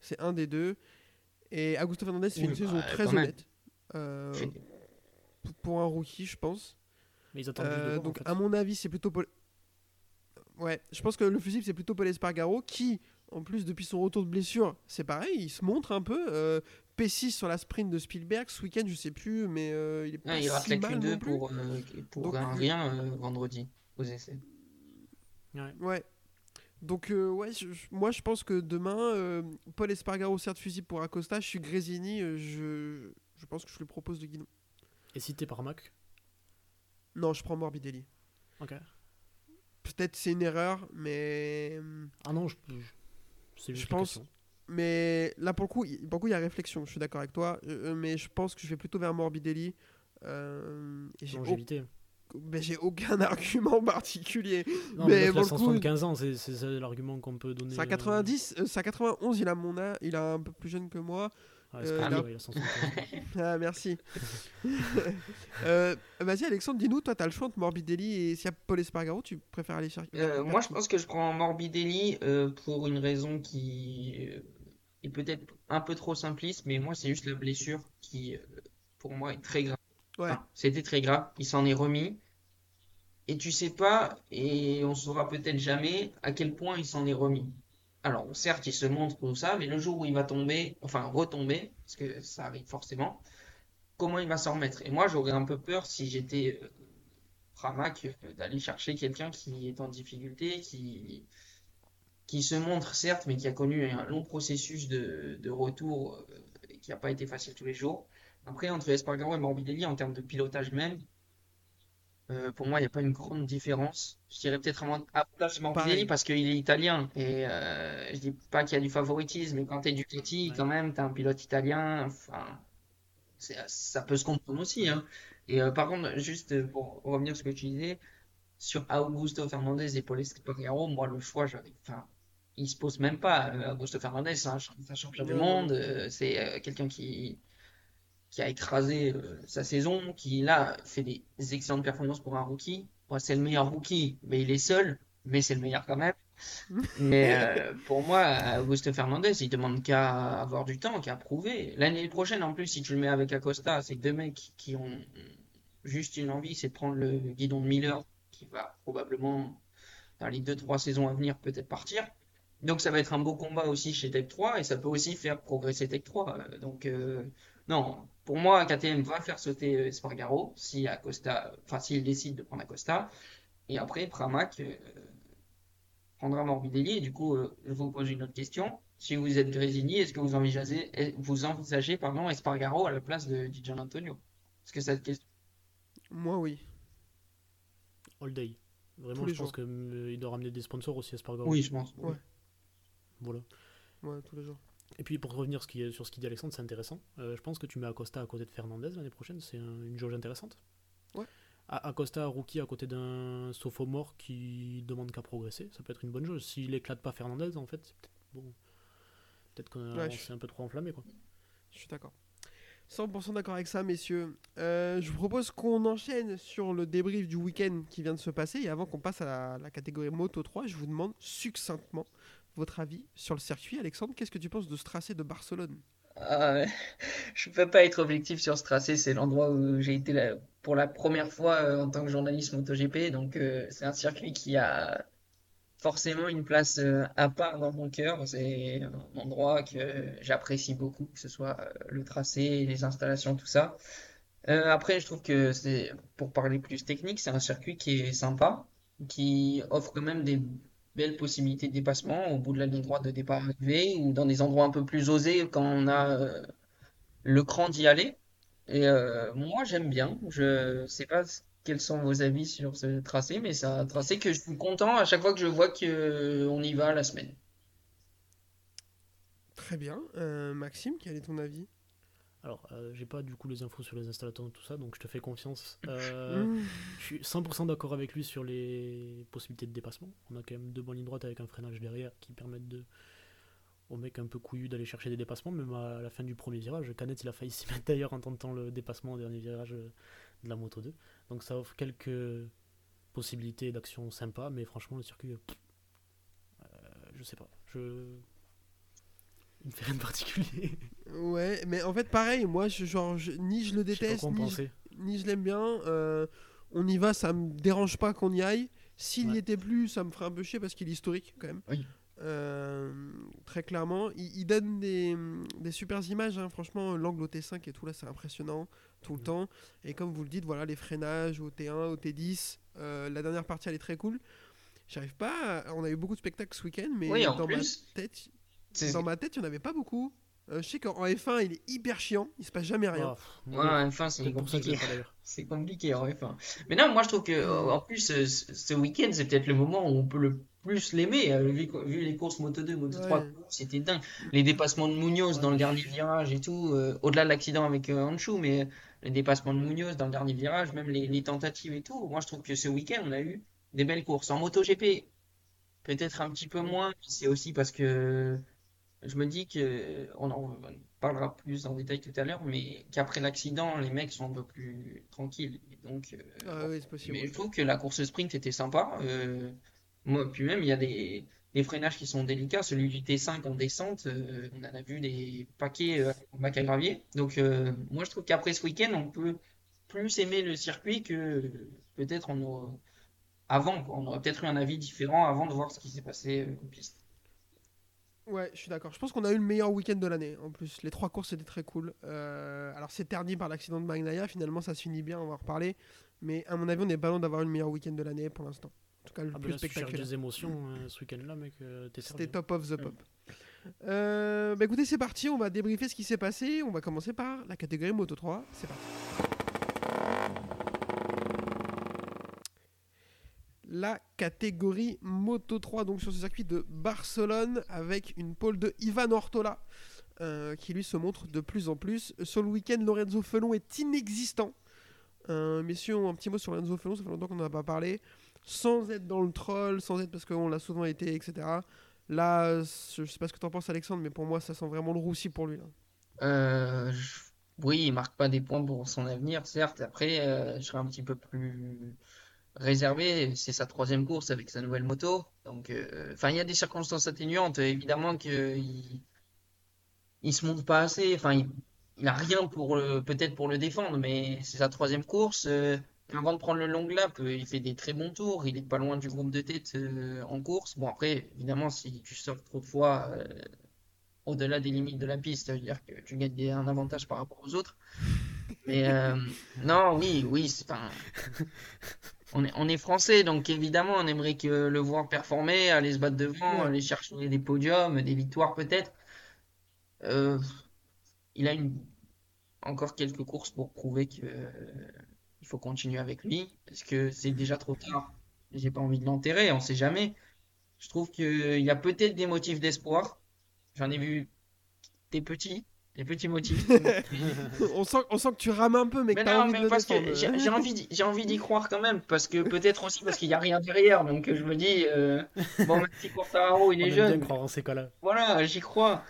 C'est un des deux. Et Augusto Fernandez fait Oui, une saison bah, très honnête. euh, pour un rookie, je pense. Mais ils attendent Euh, en donc, fait. à mon avis, c'est plutôt Paul. Ouais, je pense que le fusible, c'est plutôt Paul Espargaro qui, en plus, depuis son retour de blessure, c'est pareil, il se montre un peu. euh, P6 sur la sprint de Spielberg, ce week-end, je sais plus, mais euh, il est pas Ah, il rate si la mal Q2 non plus. pour, euh, pour Donc, un lui- rien euh, vendredi aux essais. Ouais. Ouais. Donc, euh, ouais, je- moi je pense que demain, euh, Paul Espargaro certes fusible pour Acosta, je suis Grésini, euh, je, je pense que je lui propose de guidon. Et si t'es par Mac Non, je prends Morbidelli. Ok. Peut-être c'est une erreur, mais. Ah non, je, je- pense- question. Mais là, pour le coup, il- pour le coup, il y a réflexion, je suis d'accord avec toi, euh, mais je pense que je vais plutôt vers Morbidelli. euh, j'ai au- j'ai évité. mais j'ai aucun argument particulier. Non, Mais mais pour il le a coup- 175 ans, c'est c'est ça l'argument qu'on peut donner. C'est à 90, euh, c'est à 91, il a mon âge, il est un peu plus jeune que moi. euh, c'est euh, pas il a- grave, il a 175 ans. Ah, merci. Euh, Vas-y, Alexandre, dis-nous, toi, t'as le choix entre Morbidelli et s'il y a Paul Espargaro, tu préfères aller chercher Euh, moi, je pense que je prends Morbidelli euh, pour une raison qui euh, est peut-être un peu trop simpliste, mais moi, c'est juste la blessure qui, euh, pour moi, est très grave. Ouais. Enfin, c'était très grave. Il s'en est remis. Et tu sais pas, et on saura peut-être jamais à quel point il s'en est remis. Alors, certes, il se montre tout ça, mais le jour où il va tomber, enfin retomber, parce que ça arrive forcément, comment il va s'en remettre? Et moi, j'aurais un peu peur si j'étais euh, Pramac euh, d'aller chercher quelqu'un qui est en difficulté, qui, qui se montre certes, mais qui a connu un long processus de, de retour euh, et qui n'a pas été facile tous les jours. Après, entre Espargaro et Morbidelli, en termes de pilotage même, euh, pour moi, il n'y a pas une grande différence. Je dirais peut-être un avantage Morbidelli parce qu'il est italien. Et euh, je dis pas qu'il y a du favoritisme, mais quand tu es Ducati, quand même, tu as un pilote italien. Enfin, ça peut se comprendre aussi. Hein. Et euh, par contre, juste euh, pour revenir sur ce que tu disais, sur Augusto Fernandez et Paul Espargaro, moi, le choix, j'avais, enfin, il se pose même pas. Euh, Augusto Fernandez, c'est un, un champion du monde, euh, c'est euh, quelqu'un qui, qui a écrasé sa saison, qui là fait des excellentes performances pour un rookie. Moi, c'est le meilleur rookie, mais il est seul, mais c'est le meilleur quand même. Mais euh, pour moi, Augusto Fernandez, il demande qu'à avoir du temps, qu'à prouver. L'année prochaine, en plus, si tu le mets avec Acosta, c'est deux mecs qui ont juste une envie, c'est de prendre le guidon de Miller, qui va probablement, dans les deux, trois saisons à venir, peut-être partir. Donc ça va être un beau combat aussi chez Tech 3 et ça peut aussi faire progresser Tech 3. Euh, Donc euh, non, pour moi KTM va faire sauter euh, Espargaro si Acosta, enfin s'il décide de prendre Acosta. Et après Pramac euh, prendra Morbidelli. Et du coup, euh, je vous pose une autre question. Si vous êtes Grésini, est-ce que vous envisagez, vous envisagez pardon, Espargaro à la place de, de Gian Antonio? Est-ce que cette question Moi, oui. All day. Vraiment, Tous je pense qu'il doit ramener des sponsors aussi à Spargaro. Oui, je pense. Ouais. Voilà. Ouais, tous les jours. Et puis pour revenir ce qui est- sur ce qu'il dit Alexandre, c'est intéressant. Euh, je pense que tu mets Acosta à côté de Fernandez l'année prochaine, c'est un- une jauge intéressante. Ouais. A- Acosta, rookie à côté d'un sophomore qui demande qu'à progresser, ça peut être une bonne chose. S'il éclate pas Fernandez, en fait, c'est peut-être bon. Peut-être qu'on Ouais, s'est un peu trop enflammé quoi. Je suis d'accord. 100% d'accord avec ça, messieurs. Euh, je vous propose qu'on enchaîne sur le débrief du week-end qui vient de se passer. Et avant qu'on passe à la, la catégorie Moto 3, je vous demande succinctement votre avis sur le circuit. Alexandre, qu'est-ce que tu penses de ce tracé de Barcelone? Ah, je peux pas être objectif sur ce tracé. C'est l'endroit où j'ai été la- pour la première fois euh, en tant que journaliste MotoGP. Donc, euh, c'est un circuit qui a forcément une place euh, à part dans mon cœur. C'est un endroit que j'apprécie beaucoup, que ce soit le tracé, les installations, tout ça. Après, je trouve que c'est, pour parler plus technique, c'est un circuit qui est sympa, qui offre quand même des belles possibilités de dépassement au bout de la ligne droite de départ arrivée ou dans des endroits un peu plus osés quand on a euh, le cran d'y aller. Et euh, moi, j'aime bien. Je sais pas quels sont vos avis sur ce tracé, mais c'est un tracé que je suis content à chaque fois que je vois que euh, y va la semaine. Très bien. Maxime, quel est ton avis? Alors, euh, j'ai pas du coup les infos sur les installateurs et tout ça, donc je te fais confiance. Euh. Je suis 100% d'accord avec lui sur les possibilités de dépassement. On a quand même deux bonnes lignes droites avec un freinage derrière qui permettent de au mec un peu couillu d'aller chercher des dépassements, même à la fin du premier virage. Canet il a failli s'y mettre d'ailleurs en tentant le dépassement au dernier virage euh, de la moto 2. Donc ça offre quelques possibilités d'action sympa, mais franchement le circuit, euh, je sais pas, je il me fait rien de particulier. Ouais, mais en fait, pareil, moi, je, genre, je- ni je le déteste, ni je, penser. ni je l'aime bien. euh, on y va, ça me dérange pas qu'on y aille. S'il y Ouais. était plus, ça me ferait un peu chier parce qu'il est historique quand même. Oui. Euh, très clairement, il, il donne des, des super images. hein. Franchement, l'angle au T5 et tout là, c'est impressionnant tout le temps. Et comme vous le dites, voilà, les freinages au T1, au T10. euh, la dernière partie, elle est très cool. J'arrive pas. à- On a eu beaucoup de spectacles ce week-end, mais Oui, en dans plus, ma tête, dans ma tête, il n'y en avait pas beaucoup. Euh, je sais qu'en en F1, il est hyper chiant. Il se passe jamais rien. Ouais, moi, enfin, c'est compliqué. C'est compliqué en F1. Mais non, moi je trouve que euh, en plus euh, ce, ce week-end c'est peut-être le moment où on peut le plus l'aimer. euh, Vu, vu les courses Moto 2, Moto 3, Ouais. c'était dingue. Les dépassements de Munoz Ouais, dans le dernier virage et tout, euh, au-delà de l'accident avec euh, mais les dépassements de Munoz dans le dernier virage, même les, les tentatives et tout. Moi je trouve que ce week-end on a eu des belles courses. En MotoGP, peut-être un petit peu moins, mais c'est aussi parce que je me dis que on en parlera plus en détail tout à l'heure, mais qu'après l'accident, les mecs sont un peu plus tranquilles. Et donc, euh, Ah oui, c'est possible. mais je trouve que la course sprint était sympa. euh, moi, puis même, il y a des, des freinages qui sont délicats. Celui du T5 en descente, euh, on en a vu des paquets en bac à gravier. Donc, moi, je trouve qu'après ce week-end, on peut plus aimer le circuit que peut-être on aurait- avant. quoi. On aurait peut-être eu un avis différent avant de voir ce qui s'est passé en piste. Ouais, je suis d'accord. Je pense qu'on a eu le meilleur week-end de l'année. En plus, les trois courses étaient très cool. Euh, alors, c'est terni par l'accident de Magnaya. Finalement, ça se finit bien. On va en reparler. Mais à mon avis, on est pas loin d'avoir eu le meilleur week-end de l'année pour l'instant. En tout cas, le Ah, plus là, spectaculaire. des émotions euh, ce week-end-là, mec, euh. C'était top of the pop. Euh, bah écoutez, c'est parti. On va débriefer ce qui s'est passé. On va commencer par la catégorie Moto 3. C'est parti. La catégorie Moto 3, donc sur ce circuit de Barcelone, avec une pole de Ivan Ortola, euh, qui lui se montre de plus en plus. Sur le week-end, Lorenzo Felon est inexistant. Euh, messieurs, un petit mot sur Lorenzo Felon, ça fait longtemps qu'on n'en a pas parlé. Sans être dans le troll, sans être parce qu'on l'a souvent été, etc. Là, je sais pas ce que t'en penses, Alexandre, mais pour moi, ça sent vraiment le roussi pour lui. Là. Euh, Oui, il marque pas des points pour son avenir, certes. Après, euh, je serais un petit peu plus réservé. C'est sa troisième course avec sa nouvelle moto. Donc, euh, enfin, il y a des circonstances atténuantes. Évidemment que il, se montre pas assez. Enfin, il, il a rien pour peut-être pour le défendre, mais c'est sa troisième course. Euh, avant de prendre le long lap, euh, il fait des très bons tours. Il est pas loin du groupe de tête en course. Bon, après, évidemment, si tu sors trop de fois au-delà des limites de la piste, ça veut dire que tu gagnes un avantage par rapport aux autres. Mais non, oui, oui, c'est- enfin, on est, on est français, donc évidemment, on aimerait que le voir performer, aller se battre devant, aller chercher des podiums, des victoires peut-être. Euh, il a une, encore quelques courses pour prouver que euh, il faut continuer avec lui, parce que c'est déjà trop tard. J'ai pas envie de l'enterrer, on sait jamais. Je trouve qu'il y a peut-être des motifs d'espoir. J'en ai vu des petits, des petits motifs. on, sent, on sent que tu rames un peu, mais que Mais t'as non, envie mais de le parce que j'ai envie, d'y- j'ai envie d'y croire quand même, parce que peut-être aussi parce qu'il n'y a rien derrière, donc je me dis, euh, bon, même si Quartararo il On est bien jeune, croire en ces cas-là. voilà, j'y crois.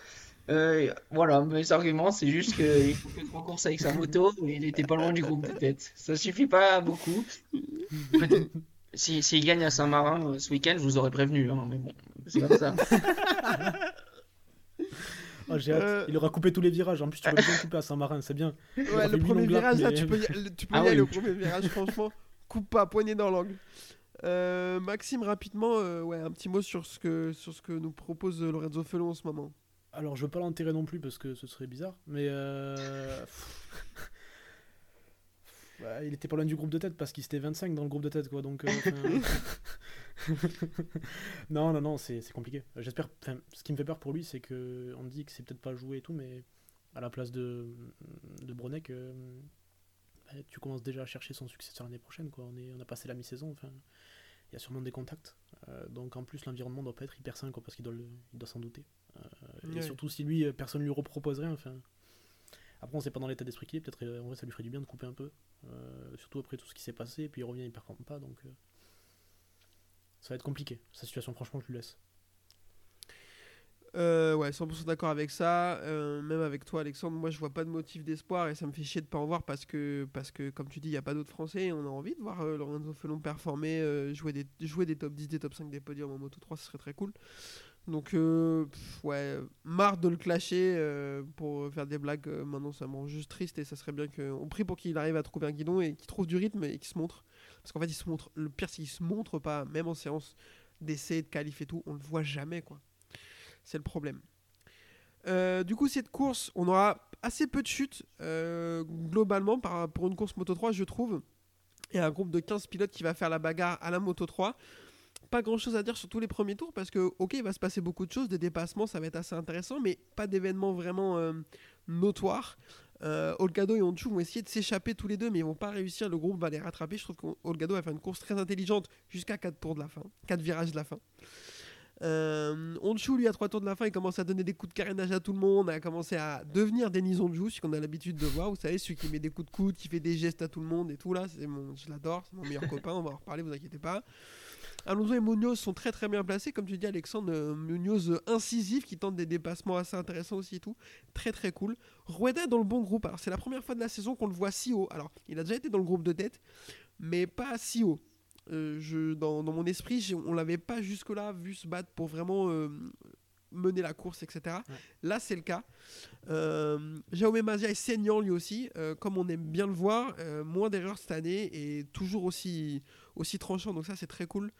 Euh, voilà, mes arguments, c'est juste qu'il faut que trois courses avec sa moto, et il était pas loin du groupe de tête. Ça suffit pas beaucoup. Peut-être- Si, s'il gagne à Saint-Marin euh, ce week-end, je vous aurais prévenu, hein, mais bon, c'est comme ça. Oh, j'ai hâte. Euh. Il aura coupé tous les virages. En plus, tu vas bien couper à Saint-Marin, c'est bien. Ouais, le premier virage, là, tu peux y, le- tu peux Ah y aller au premier virage, franchement. Coupe pas, poignée dans l'angle. Euh, Maxime, rapidement, euh, ouais, un petit mot sur ce que, sur ce que nous propose Lorenzo Felon en ce moment. Alors, je veux pas l'enterrer non plus parce que ce serait bizarre, mais euh... bah, il était pas loin du groupe de tête parce qu'il était 25 dans le groupe de tête, quoi. Donc, euh, non, non, non, c'est compliqué. J'espère. Ce qui me fait peur pour lui, c'est que on dit que c'est peut-être pas joué et tout, mais à la place de de Bronek, euh, bah, tu commences déjà à chercher son successeur l'année prochaine, quoi. On est, on a passé la mi-saison, enfin. Il y a sûrement des contacts. Euh, donc en plus l'environnement doit pas être hyper sain quoi, parce qu'il doit, le- il doit s'en douter. Euh, Ouais. Et surtout si lui, personne lui reproposerait. Enfin, après on sait pas dans l'état d'esprit qu'il est. Peut-être en vrai ça lui ferait du bien de couper un peu. Surtout après tout ce qui s'est passé. Et puis il revient, il performe pas. Donc ça va être compliqué. Sa situation franchement je lui laisse. Euh, ouais, 100% d'accord avec ça. Euh, même avec toi, Alexandre, moi je vois pas de motif d'espoir et ça me fait chier de pas en voir parce que, comme tu dis, il n'y a pas d'autres Français et on a envie de voir euh, Lorenzo Felon performer, jouer, des, jouer des top 10, des top 5 des podiums en Moto 3, ce serait très cool. Donc, ouais, marre de le clasher pour faire des blagues. maintenant, ça me rend juste triste et ça serait bien qu'on prie pour qu'il arrive à trouver un guidon et qu'il trouve du rythme et qu'il se montre. Parce qu'en fait, il se montre. Le pire, c'est qu'il se montre pas, même en séance d'essai, de qualif et tout, on le voit jamais, quoi. C'est le problème. Euh, du coup, cette course, on aura assez peu de chutes euh, globalement pour une course Moto 3, je trouve. Et un groupe de 15 pilotes qui va faire la bagarre à la Moto 3. Pas grand chose à dire sur tous les premiers tours parce que, ok, il va se passer beaucoup de choses, des dépassements, ça va être assez intéressant, mais pas d'événements vraiment euh, notoires. Euh, Olgado et Honshu vont essayer de s'échapper tous les deux, mais ils vont pas réussir. Le groupe va les rattraper. Je trouve qu'Olgado va faire une course très intelligente jusqu'à 4 tours de la fin, 4 virages de la fin. Euh, Honshu, lui, à 3 tours de la fin, il commence à donner des coups de carénage à tout le monde, a commencé à devenir Denis Honshu, celui qu'on a l'habitude de voir. Vous savez, celui qui met des coups de coude, qui fait des gestes à tout le monde et tout là. C'est mon, je l'adore, c'est mon meilleur copain. On va en reparler, vous inquiétez pas. Alonso et Munoz sont très très bien placés, comme tu dis Alexandre, euh, Munoz euh, incisif qui tente des dépassements assez intéressants aussi et tout, très très cool. Rueda est dans le bon groupe, alors c'est la première fois de la saison qu'on le voit si haut, alors il a déjà été dans le groupe de tête, mais pas si haut. Euh, je, dans, dans mon esprit, on l'avait pas jusque-là vu se battre pour vraiment euh, mener la course, etc. Là, c'est le cas. Euh, Jaume Mazia est saignant lui aussi, euh, comme on aime bien le voir, moins d'erreurs cette année et toujours aussi, aussi tranchant, donc ça c'est très cool.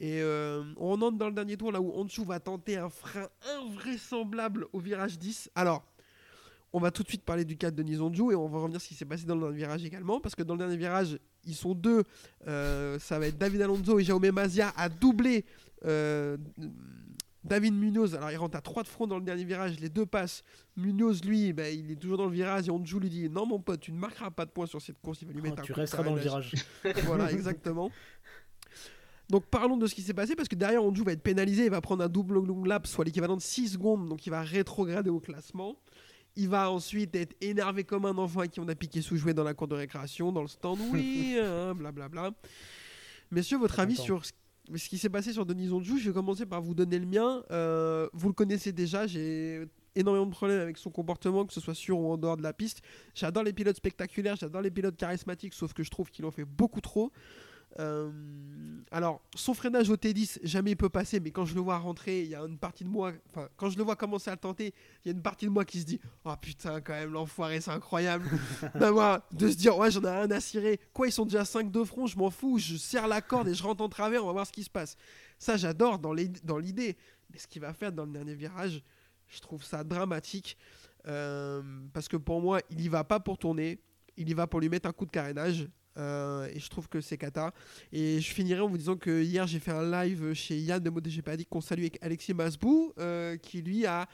Et euh, on entre dans le dernier tour là où Honshu va tenter un frein invraisemblable au virage 10. Alors, on va tout de suite parler du cas de Denis et on va revenir ce qui s'est passé dans le dernier virage également, parce que dans le dernier virage, ils sont deux. euh, ça va être David Alonso et Jaume Mazia à doubler euh, David Munoz. Alors, il rentre à 3 de front dans le dernier virage, les deux passent. Munoz, lui, bah, il est toujours dans le virage et Honshu lui dit Non, mon pote, tu ne marqueras pas de points sur cette course, il va lui Oh, mettre un tu coup de resteras dans le virage. voilà, exactement. Donc parlons de ce qui s'est passé parce que derrière Honshu va être pénalisé, il va prendre un double long lap, soit l'équivalent de 6 secondes, donc il va rétrograder au classement. Il va ensuite être énervé comme un enfant à qui on a piqué sous jouet dans la cour de récréation, dans le stand, oui, hein, blablabla. Messieurs, votre avis sur ce ce qui s'est passé sur Denis Honshu, je vais commencer par vous donner le mien. Euh, vous le connaissez déjà, j'ai énormément de problèmes avec son comportement, que ce soit sur ou en dehors de la piste. J'adore les pilotes spectaculaires, j'adore les pilotes charismatiques, sauf que je trouve qu'il en fait beaucoup trop. Euh, alors, son freinage au T10, jamais il peut passer, mais quand je le vois rentrer, il y a une partie de moi, enfin, quand je le vois commencer à le tenter, il y a une partie de moi qui se dit Oh putain, quand même, l'enfoiré, c'est incroyable. D'avoir, de se dire Ouais, j'en ai rien à cirer. Quoi, ils sont déjà 5 de front, je m'en fous, je serre la corde et je rentre en travers, on va voir ce qui se passe. Ça, j'adore dans l'idée. Mais ce qu'il va faire dans le dernier virage, je trouve ça dramatique. Euh, parce que pour moi, il y va pas pour tourner, il y va pour lui mettre un coup de carénage. Euh, et je trouve que c'est cata. Et je finirai en vous disant que hier j'ai fait un live chez Yann de MotoGP Addict qu'on salue avec Alexis Masbou, euh, qui lui a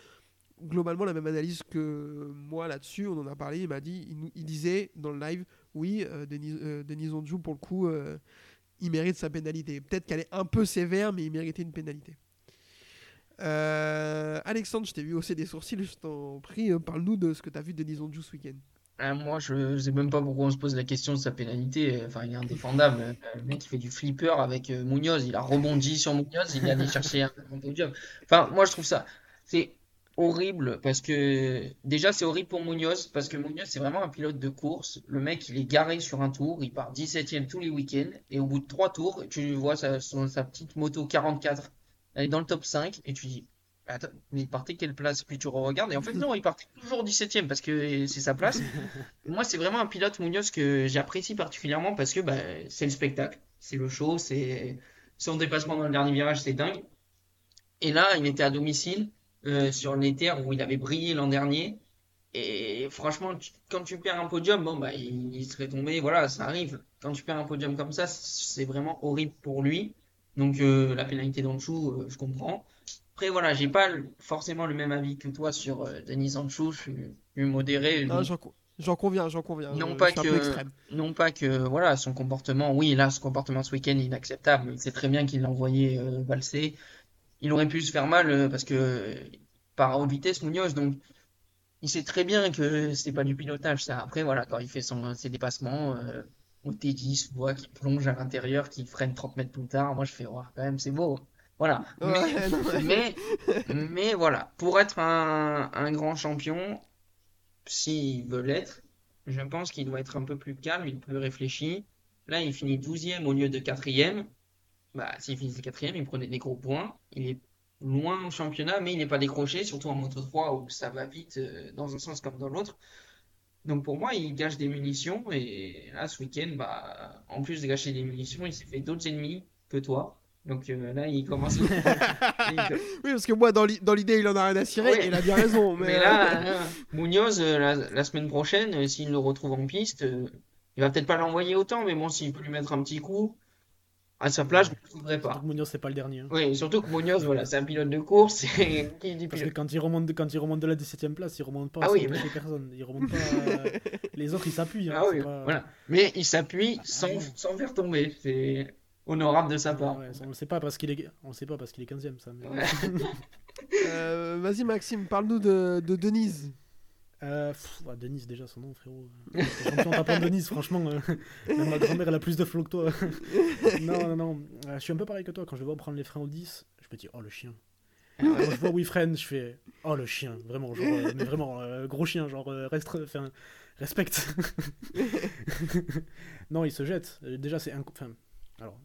globalement la même analyse que moi là-dessus. On en a parlé. Il m'a dit, il, disait dans le live, oui, euh, Denis, euh, Denis pour le coup, il mérite sa pénalité. Peut-être qu'elle est un peu sévère, mais il méritait une pénalité. Alexandre, je t'ai vu hausser des sourcils, je t'en prie, parle-nous de ce que tu as vu de Denis Onjou ce week-end. Ah, moi, je sais même pas pourquoi on se pose la question de sa pénalité. Enfin, il est indéfendable. Le mec, il fait du flipper avec euh, Munoz. Il a rebondi sur Munoz. Il est allé chercher un, podium. Enfin, moi, je trouve ça. C'est horrible parce que. Déjà, c'est horrible pour Munoz parce que Munoz, c'est vraiment un pilote de course. Le mec, il est garé sur un tour. Il part 17ème tous les week-ends. Et au bout de trois tours, tu vois sa, sa petite moto 44. Elle est dans le top 5. Et tu dis. Attends, mais il partait quelle place? Puis tu regardes. Et en fait, non, il partait toujours 17ème parce que c'est sa place. Moi, c'est vraiment un pilote Munoz que j'apprécie particulièrement parce que bah, c'est le spectacle, c'est le show, c'est son dépassement dans le dernier virage, c'est dingue. Et là, il était à domicile euh, sur les terres où il avait brillé l'an dernier. Et franchement, tu- quand tu perds un podium, bon bah il, il serait tombé, voilà, ça arrive. Quand tu perds un podium comme ça, c'est vraiment horrible pour lui. Donc euh, la pénalité dans le chou, euh, je comprends. Après voilà, j'ai pas forcément le même avis que toi sur euh, Denis Anchou, je suis plus modéré. Non, donc- j'en co- j'en conviens, j'en conviens. non pas je que, peu extrême. non pas que, voilà, son comportement, oui, là, son comportement ce week-end est inacceptable. Il sait très bien qu'il l'a envoyé euh, valser. Il aurait pu se faire mal euh, parce que à haute vitesse, Munoz, donc il sait très bien que c'est pas du pilotage, ça. Après, voilà, quand il fait son, ses dépassements euh, au T10, on voit qu'il plonge à l'intérieur, qu'il freine 30 mètres plus tard. Moi, je fais, ouais, quand même, c'est beau. Voilà. Mais, Ouais, non, ouais. mais, mais voilà, pour être un, un grand champion, s'il veut l'être, je pense qu'il doit être un peu plus calme, il plus réfléchi. Là, il finit 12e au lieu de 4e. Bah, s'il finissait 4e, il prenait des gros points. Il est loin au championnat, mais il n'est pas décroché, surtout en Moto 3 où ça va vite euh, dans un sens comme dans l'autre. Donc pour moi, il gâche des munitions et là, ce week-end, bah, en plus de gâcher des munitions, il s'est fait d'autres ennemis que toi. Donc euh, là, il commence. il- Oui, parce que moi, dans l'i- dans l'idée, il en a rien à cirer, Ouais. et il a bien raison. Mais, Mais euh, là, là, Munoz, euh, la, la semaine prochaine, s'il le retrouve en piste, euh, il va peut-être pas l'envoyer autant, mais bon, s'il peut lui mettre un petit coup, à sa place, je ne le trouverais pas. Donc Munoz, c'est pas le dernier. hein. Oui, surtout que Munoz, voilà, c'est un pilote de course. Et qui dit Parce que quand il remonte de, quand il remonte de la 17 e place, il remonte pas Ah sans oui, toucher personne. Il remonte pas. Les autres, ils s'appuient. hein, Ah oui, pas- voilà. Mais il s'appuie sans, oui. sans faire tomber. C'est honorable de sa part. Ouais, on le sait pas parce qu'il est, on le sait pas parce qu'il est 15 e ça. mais- Ouais. euh, Vas-y, Maxime, parle-nous de, de Denise. Euh, pff, ouais, Denise, déjà, son nom, frérot. Tapant Denise, franchement. euh, ma grand-mère, elle a plus de flow que toi. non, non, non. Euh, je suis un peu pareil que toi. Quand je le vois prendre les freins au 10, je me dis, oh le chien. Quand je vois freine, je fais, oh le chien. Vraiment, genre, euh, mais vraiment, euh, gros chien, genre, euh, reste, enfin, respecte. non, il se jette. Déjà, c'est. inco- Enfin, alors,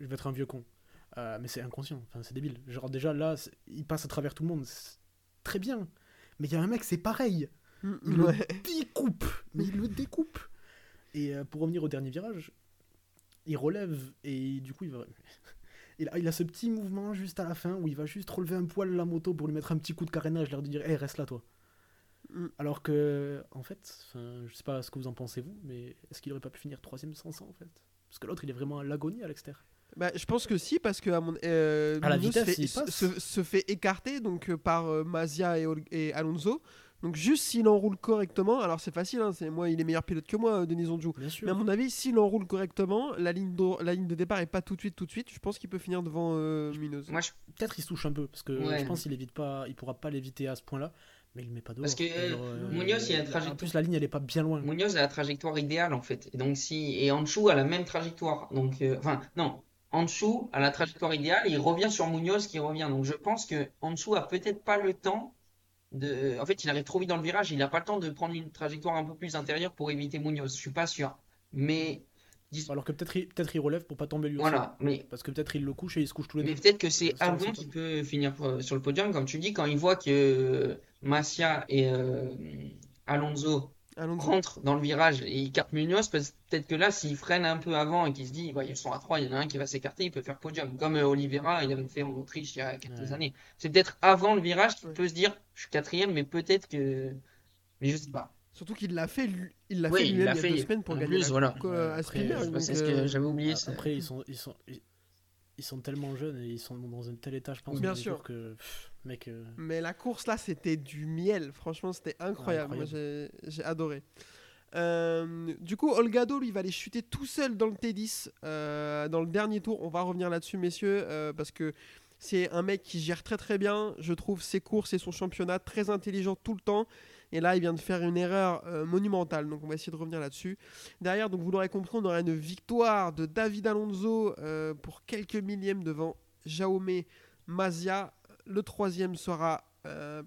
je vais être un vieux con. Euh, mais c'est inconscient. Enfin, c'est débile. Genre, déjà, là, il passe à travers tout le monde. C'est Très bien. Mais il y a un mec, c'est pareil. Il Ouais. le découpe, mais il le découpe. Et euh, pour revenir au dernier virage, il relève et du coup il va. Il a, il a ce petit mouvement juste à la fin où il va juste relever un poil la moto pour lui mettre un petit coup de carénage, l'air de dire Hé, reste là toi. Mm. Alors que, en fait, je sais pas ce que vous en pensez vous, mais est-ce qu'il aurait pas pu finir troisième sans ça en fait? Parce que l'autre il est vraiment à l'agonie à l'extérieur. Bah, je pense que si, parce que à mon, euh, À la vitesse, se, passe. se- se fait écarter donc, euh, par euh, Mazia et, Alonso. Donc juste s'il enroule correctement, alors c'est facile, hein, c'est moi il est meilleur pilote que moi, euh, Denis Onjou. Mais à mon avis, s'il enroule correctement, la ligne, de, la ligne de départ est pas tout de suite, tout de suite. Je pense qu'il peut finir devant euh, Munoz. Moi, je Peut-être il se touche un peu parce que Ouais. je pense qu'il évite pas, il pourra pas l'éviter à ce point-là, mais il le met pas dehors. Parce que, euh, Munoz, il a une En trajectoire- plus la ligne elle est pas bien loin. Munoz a la trajectoire idéale en fait. Et donc si et Anshu a la même trajectoire. Donc euh, enfin non, Anshu a la trajectoire idéale, il revient sur Munoz qui revient. Donc je pense que Anshu a peut-être pas le temps de en fait, il arrive trop vite dans le virage, il n'a pas le temps de prendre une trajectoire un peu plus intérieure pour éviter Munoz, je suis pas sûr. Mais Alors que peut-être il, peut-être il relève pour pas tomber lui aussi. Voilà, mais Parce que peut-être il le couche et il se couche tous les Mais deux. peut-être que c'est Ça, on avant sait qu'il pas. peut finir euh, sur le podium, comme tu dis, quand il voit que euh, Masia et euh, Alonso Rentrent dans le virage et ils cartent Munoz, parce- peut-être que là, s'il freine un peu avant et qu'il se dit, bah, ils sont à 3, il y en a un qui va s'écarter, il peut faire podium, comme euh, Oliveira, il avait fait en Autriche il y a quelques Ouais. années. C'est peut-être avant le virage qu'il Ouais. peut se dire, je suis quatrième, mais peut-être que. Mais je sais pas. Surtout qu'il l'a fait, lui- il l'a Oui, fait il y a deux semaines pour en gagner plus, la voilà. coupe, euh, à Après, donc, C'est ce que euh, j'avais oublié. ça. Après, ils sont, ils, sont, ils, ils sont tellement jeunes et ils sont dans un tel état, je pense, Bien sûr. que, pff, mec, euh, Mais la course là, c'était du miel. Franchement, c'était incroyable. J'ai j'ai adoré. Euh, du coup, Olgado, lui, va aller chuter tout seul dans le T10 euh, dans le dernier tour. On va revenir là-dessus, messieurs, euh, parce que c'est un mec qui gère très très bien, je trouve, ses courses et son championnat, très intelligent tout le temps. Et là, il vient de faire une erreur monumentale. Donc, on va essayer de revenir là-dessus. Derrière, donc vous l'aurez compris, on aura une victoire de David Alonso pour quelques millièmes devant Jaume Mazia. Le troisième sera euh,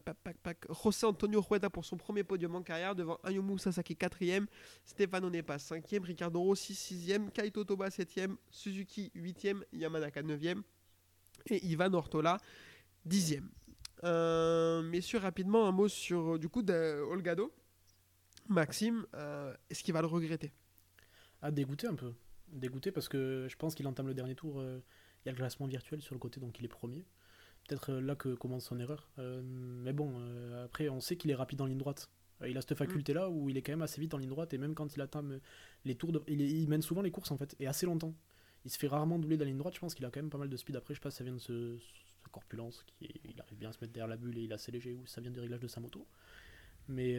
José Antonio Rueda pour son premier podium en carrière devant Ayumu Sasaki quatrième, Stefano Nepa cinquième, Ricardo Rossi sixième, Kaito Toba septième, Suzuki huitième, Yamanaka neuvième et Ivan Ortola dixième. Euh, messieurs, rapidement un mot sur du coup Olgado. Maxime, euh, est-ce qu'il va le regretter? Ah, dégoûté un peu. Dégoûté parce que je pense qu'il entame le dernier tour. Il y a le classement virtuel sur le côté, donc il est premier. Euh, là que commence son erreur. Euh, mais bon, euh, après, on sait qu'il est rapide en ligne droite. Il a cette faculté-là où il est quand même assez vite en ligne droite et même quand il atteint les tours, de... il, mène souvent les courses en fait et assez longtemps. Il se fait rarement doubler dans la ligne droite. Je pense qu'il a quand même pas mal de speed. Après, je sais pas si ça vient de ce, corpulence, qui arrive bien à se mettre derrière la bulle et il est assez léger ou ça vient du réglage de sa moto. Mais,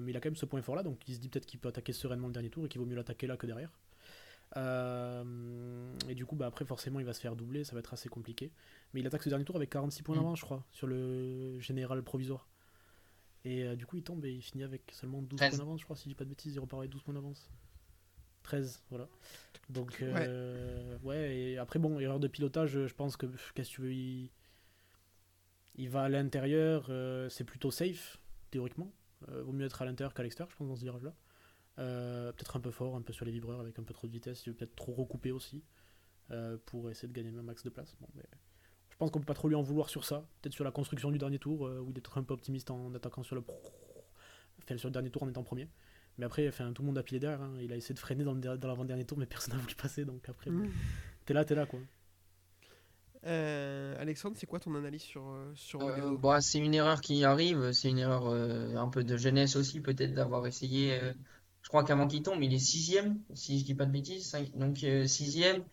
mais il a quand même ce point fort là, donc il se dit peut-être qu'il peut attaquer sereinement le dernier tour et qu'il vaut mieux l'attaquer là que derrière. Euh, et du coup, bah, après, forcément, il va se faire doubler, ça va être assez compliqué. Mais il attaque ce dernier tour avec 46 points Mm. d'avance, je crois, sur le général provisoire. Et euh, du coup, il tombe et il finit avec seulement 12 13. points d'avance, je crois, si je dis pas de bêtises, il repart avec 12 points d'avance. 13, voilà. Donc, euh, ouais. et après, bon, erreur de pilotage, je pense que, qu'est-ce que tu veux, il, il va à l'intérieur, euh, c'est plutôt safe, théoriquement. Vaut mieux être à l'intérieur qu'à l'extérieur, je pense, dans ce virage-là. Euh, peut-être un peu fort, un peu sur les vibreurs, avec un peu trop de vitesse, il veut peut-être trop recouper aussi, euh, pour essayer de gagner un max de place. Bon, mais je pense qu'on peut pas trop lui en vouloir sur ça. Peut-être sur la construction du dernier tour, euh, où il est peut-être un peu optimiste en attaquant sur le enfin, sur le dernier tour en étant premier. Mais après, enfin, tout le monde a pilé derrière. hein. Il a essayé de freiner dans le dans l'avant-dernier tour, mais personne n'a voulu passer. Donc après, Mm. t'es là, t'es là, quoi. Euh, Alexandre, c'est quoi ton analyse sur, sur Euh, bah, c'est une erreur qui arrive, c'est une erreur euh, un peu de jeunesse aussi, peut-être d'avoir essayé. Je crois qu'avant qu'il tombe, il est sixième, si je dis pas de bêtises. cinq- donc euh, sixième,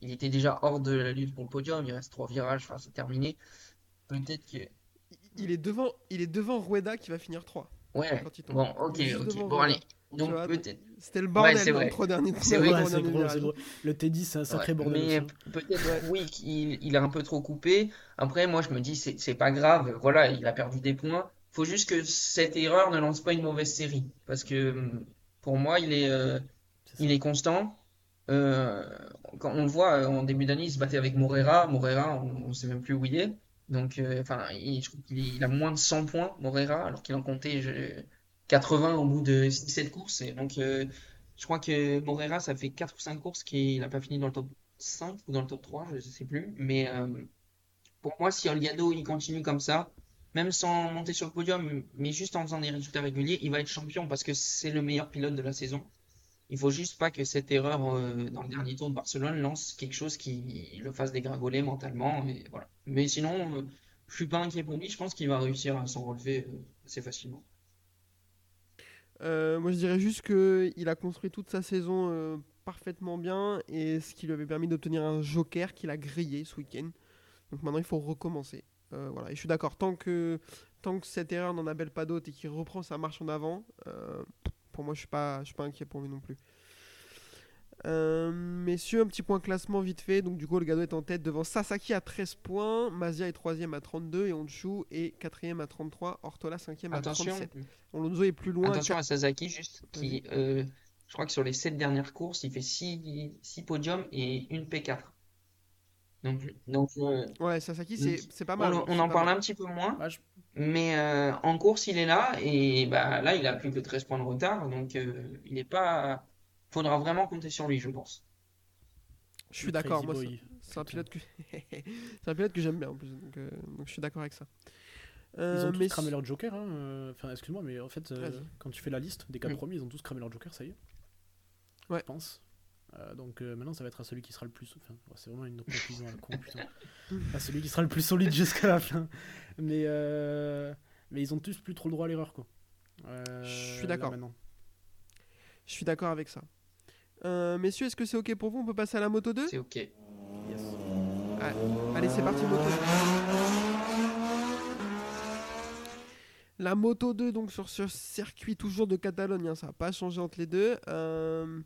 il était déjà hors de la lutte pour le podium, il reste trois virages, enfin, c'est terminé. Peut-être que. il est, devant, il est devant Rueda qui va finir 3 Ouais, quand il tombe. bon, ok, Il ok. Bon, Rueda. allez. Donc peut-être. C'était le bordel trois derniers tours. C'est vrai. Ouais, c'est gros, gros. Le T10, c'est un sacré Ouais, bordel mais peut-être oui qu'il il a un peu trop coupé. Après, moi je me dis c'est c'est pas grave. Voilà, il a perdu des points. Faut juste que cette erreur ne lance pas une mauvaise série parce que hum, pour moi il est euh, il est constant. Euh, quand on le voit euh, en début d'année, il se battait avec Morera. Morera, on, on sait même plus où il est. Donc, euh, enfin, il- je trouve qu'il il a moins de 100 points, Morera, alors qu'il en comptait je- 80 au bout de 6-7 courses. Et donc, je crois que Morera, ça fait 4 ou 5 courses qu'il n'a pas fini dans le top 5 ou dans le top 3, je ne sais plus. Mais pour moi, si Olgado il continue comme ça, même sans monter sur le podium, mais juste en faisant des résultats réguliers, il va être champion parce que c'est le meilleur pilote de la saison. Il faut juste pas que cette erreur euh, dans le dernier tour de Barcelone lance quelque chose qui le fasse dégringoler mentalement. Mais sinon, euh, je suis pas inquiet pour lui. Je pense qu'il va réussir à s'en relever euh, assez facilement. Euh, moi, je dirais juste qu'il a construit toute sa saison parfaitement bien et ce qui lui avait permis d'obtenir un joker qu'il a grillé ce week-end. Donc maintenant, il faut recommencer. Euh, voilà. Et je suis d'accord, tant que, tant que cette erreur n'en appelle pas d'autres et qu'il reprend sa marche en avant, euh, pour moi, je suis pas, je suis pas inquiet pour lui non plus. Euh, messieurs, un petit point classement vite fait. Donc, du coup, le Gado est en tête devant Sasaki à 13 points, Mazia est 3ème à 32 et Honshu est 4ème à 33, Ortola 5ème à Attention, 37. Alonso est plus loin. attention à Sasaki, juste qui, euh, je crois que sur les 7 dernières courses, il fait 6 podiums et une P4. Donc, donc euh, Ouais, Sasaki, c'est Donc, c'est pas on, mal. hein, on en parle mal. un petit peu moins. Je- Mais euh, en course, il est là et bah, là, il a plus que 13 points de retard. Donc, euh, il n'est pas, faudra vraiment compter sur lui, je pense. Je suis d'accord, moi, c'est- un pilote que c'est un pilote que j'aime bien en plus, donc, euh, donc je suis d'accord avec ça. Ils ont tous mais cramé leur joker. hein, Enfin, excuse-moi, mais en fait, euh, quand tu fais la liste des quatre Mm. premiers, ils ont tous cramé leur joker, ça y est. Ouais. Je pense. Euh, donc euh, maintenant, ça va être à celui qui sera le plus. Enfin, c'est vraiment une conclusion à la con, putain. À celui qui sera le plus solide jusqu'à la fin. Mais, euh, mais ils ont tous plus trop le droit à l'erreur, quoi. Euh, Je suis d'accord. maintenant. je suis d'accord avec ça. Euh, messieurs, est-ce que c'est ok pour vous? On peut passer à la moto 2 C'est ok. Yes. Ah, Allez, c'est parti, moto 2. La moto 2, donc sur ce circuit toujours de Catalogne, hein, ça n'a pas changé entre les deux. Euh,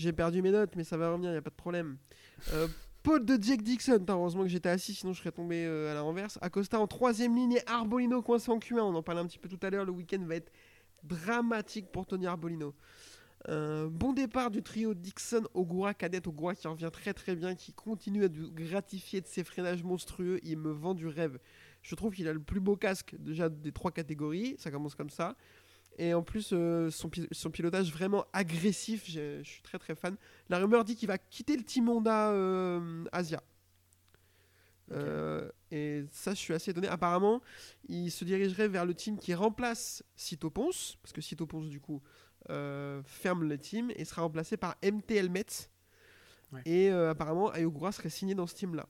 J'ai perdu mes notes, mais ça va revenir, il n'y a pas de problème. Euh, Paul de Jake Dixon, heureusement que j'étais assis, sinon je serais tombé euh, à la renverse. Acosta en troisième ligne et Arbolino coincé en Q1. On en parlait un petit peu tout à l'heure, le week-end va être dramatique pour Tony Arbolino. Euh, bon départ du trio Dixon, Ogura, Cadet, Ogura qui revient très très bien, qui continue à nous gratifier de ses freinages monstrueux. Il me vend du rêve. Je trouve qu'il a le plus beau casque déjà des trois catégories. Ça commence comme ça. Et en plus, euh, son, pi- son pilotage vraiment agressif, je suis très très fan. La rumeur dit qu'il va quitter le Team Honda euh, Asia. Euh, et ça, je suis assez étonné. Apparemment, il se dirigerait vers le team qui remplace Cito Ponce, parce que Cito Ponce, du coup, euh, ferme le team et sera remplacé par MT Helmet. Ouais. Et euh, apparemment, Ayogura serait signé dans ce team-là.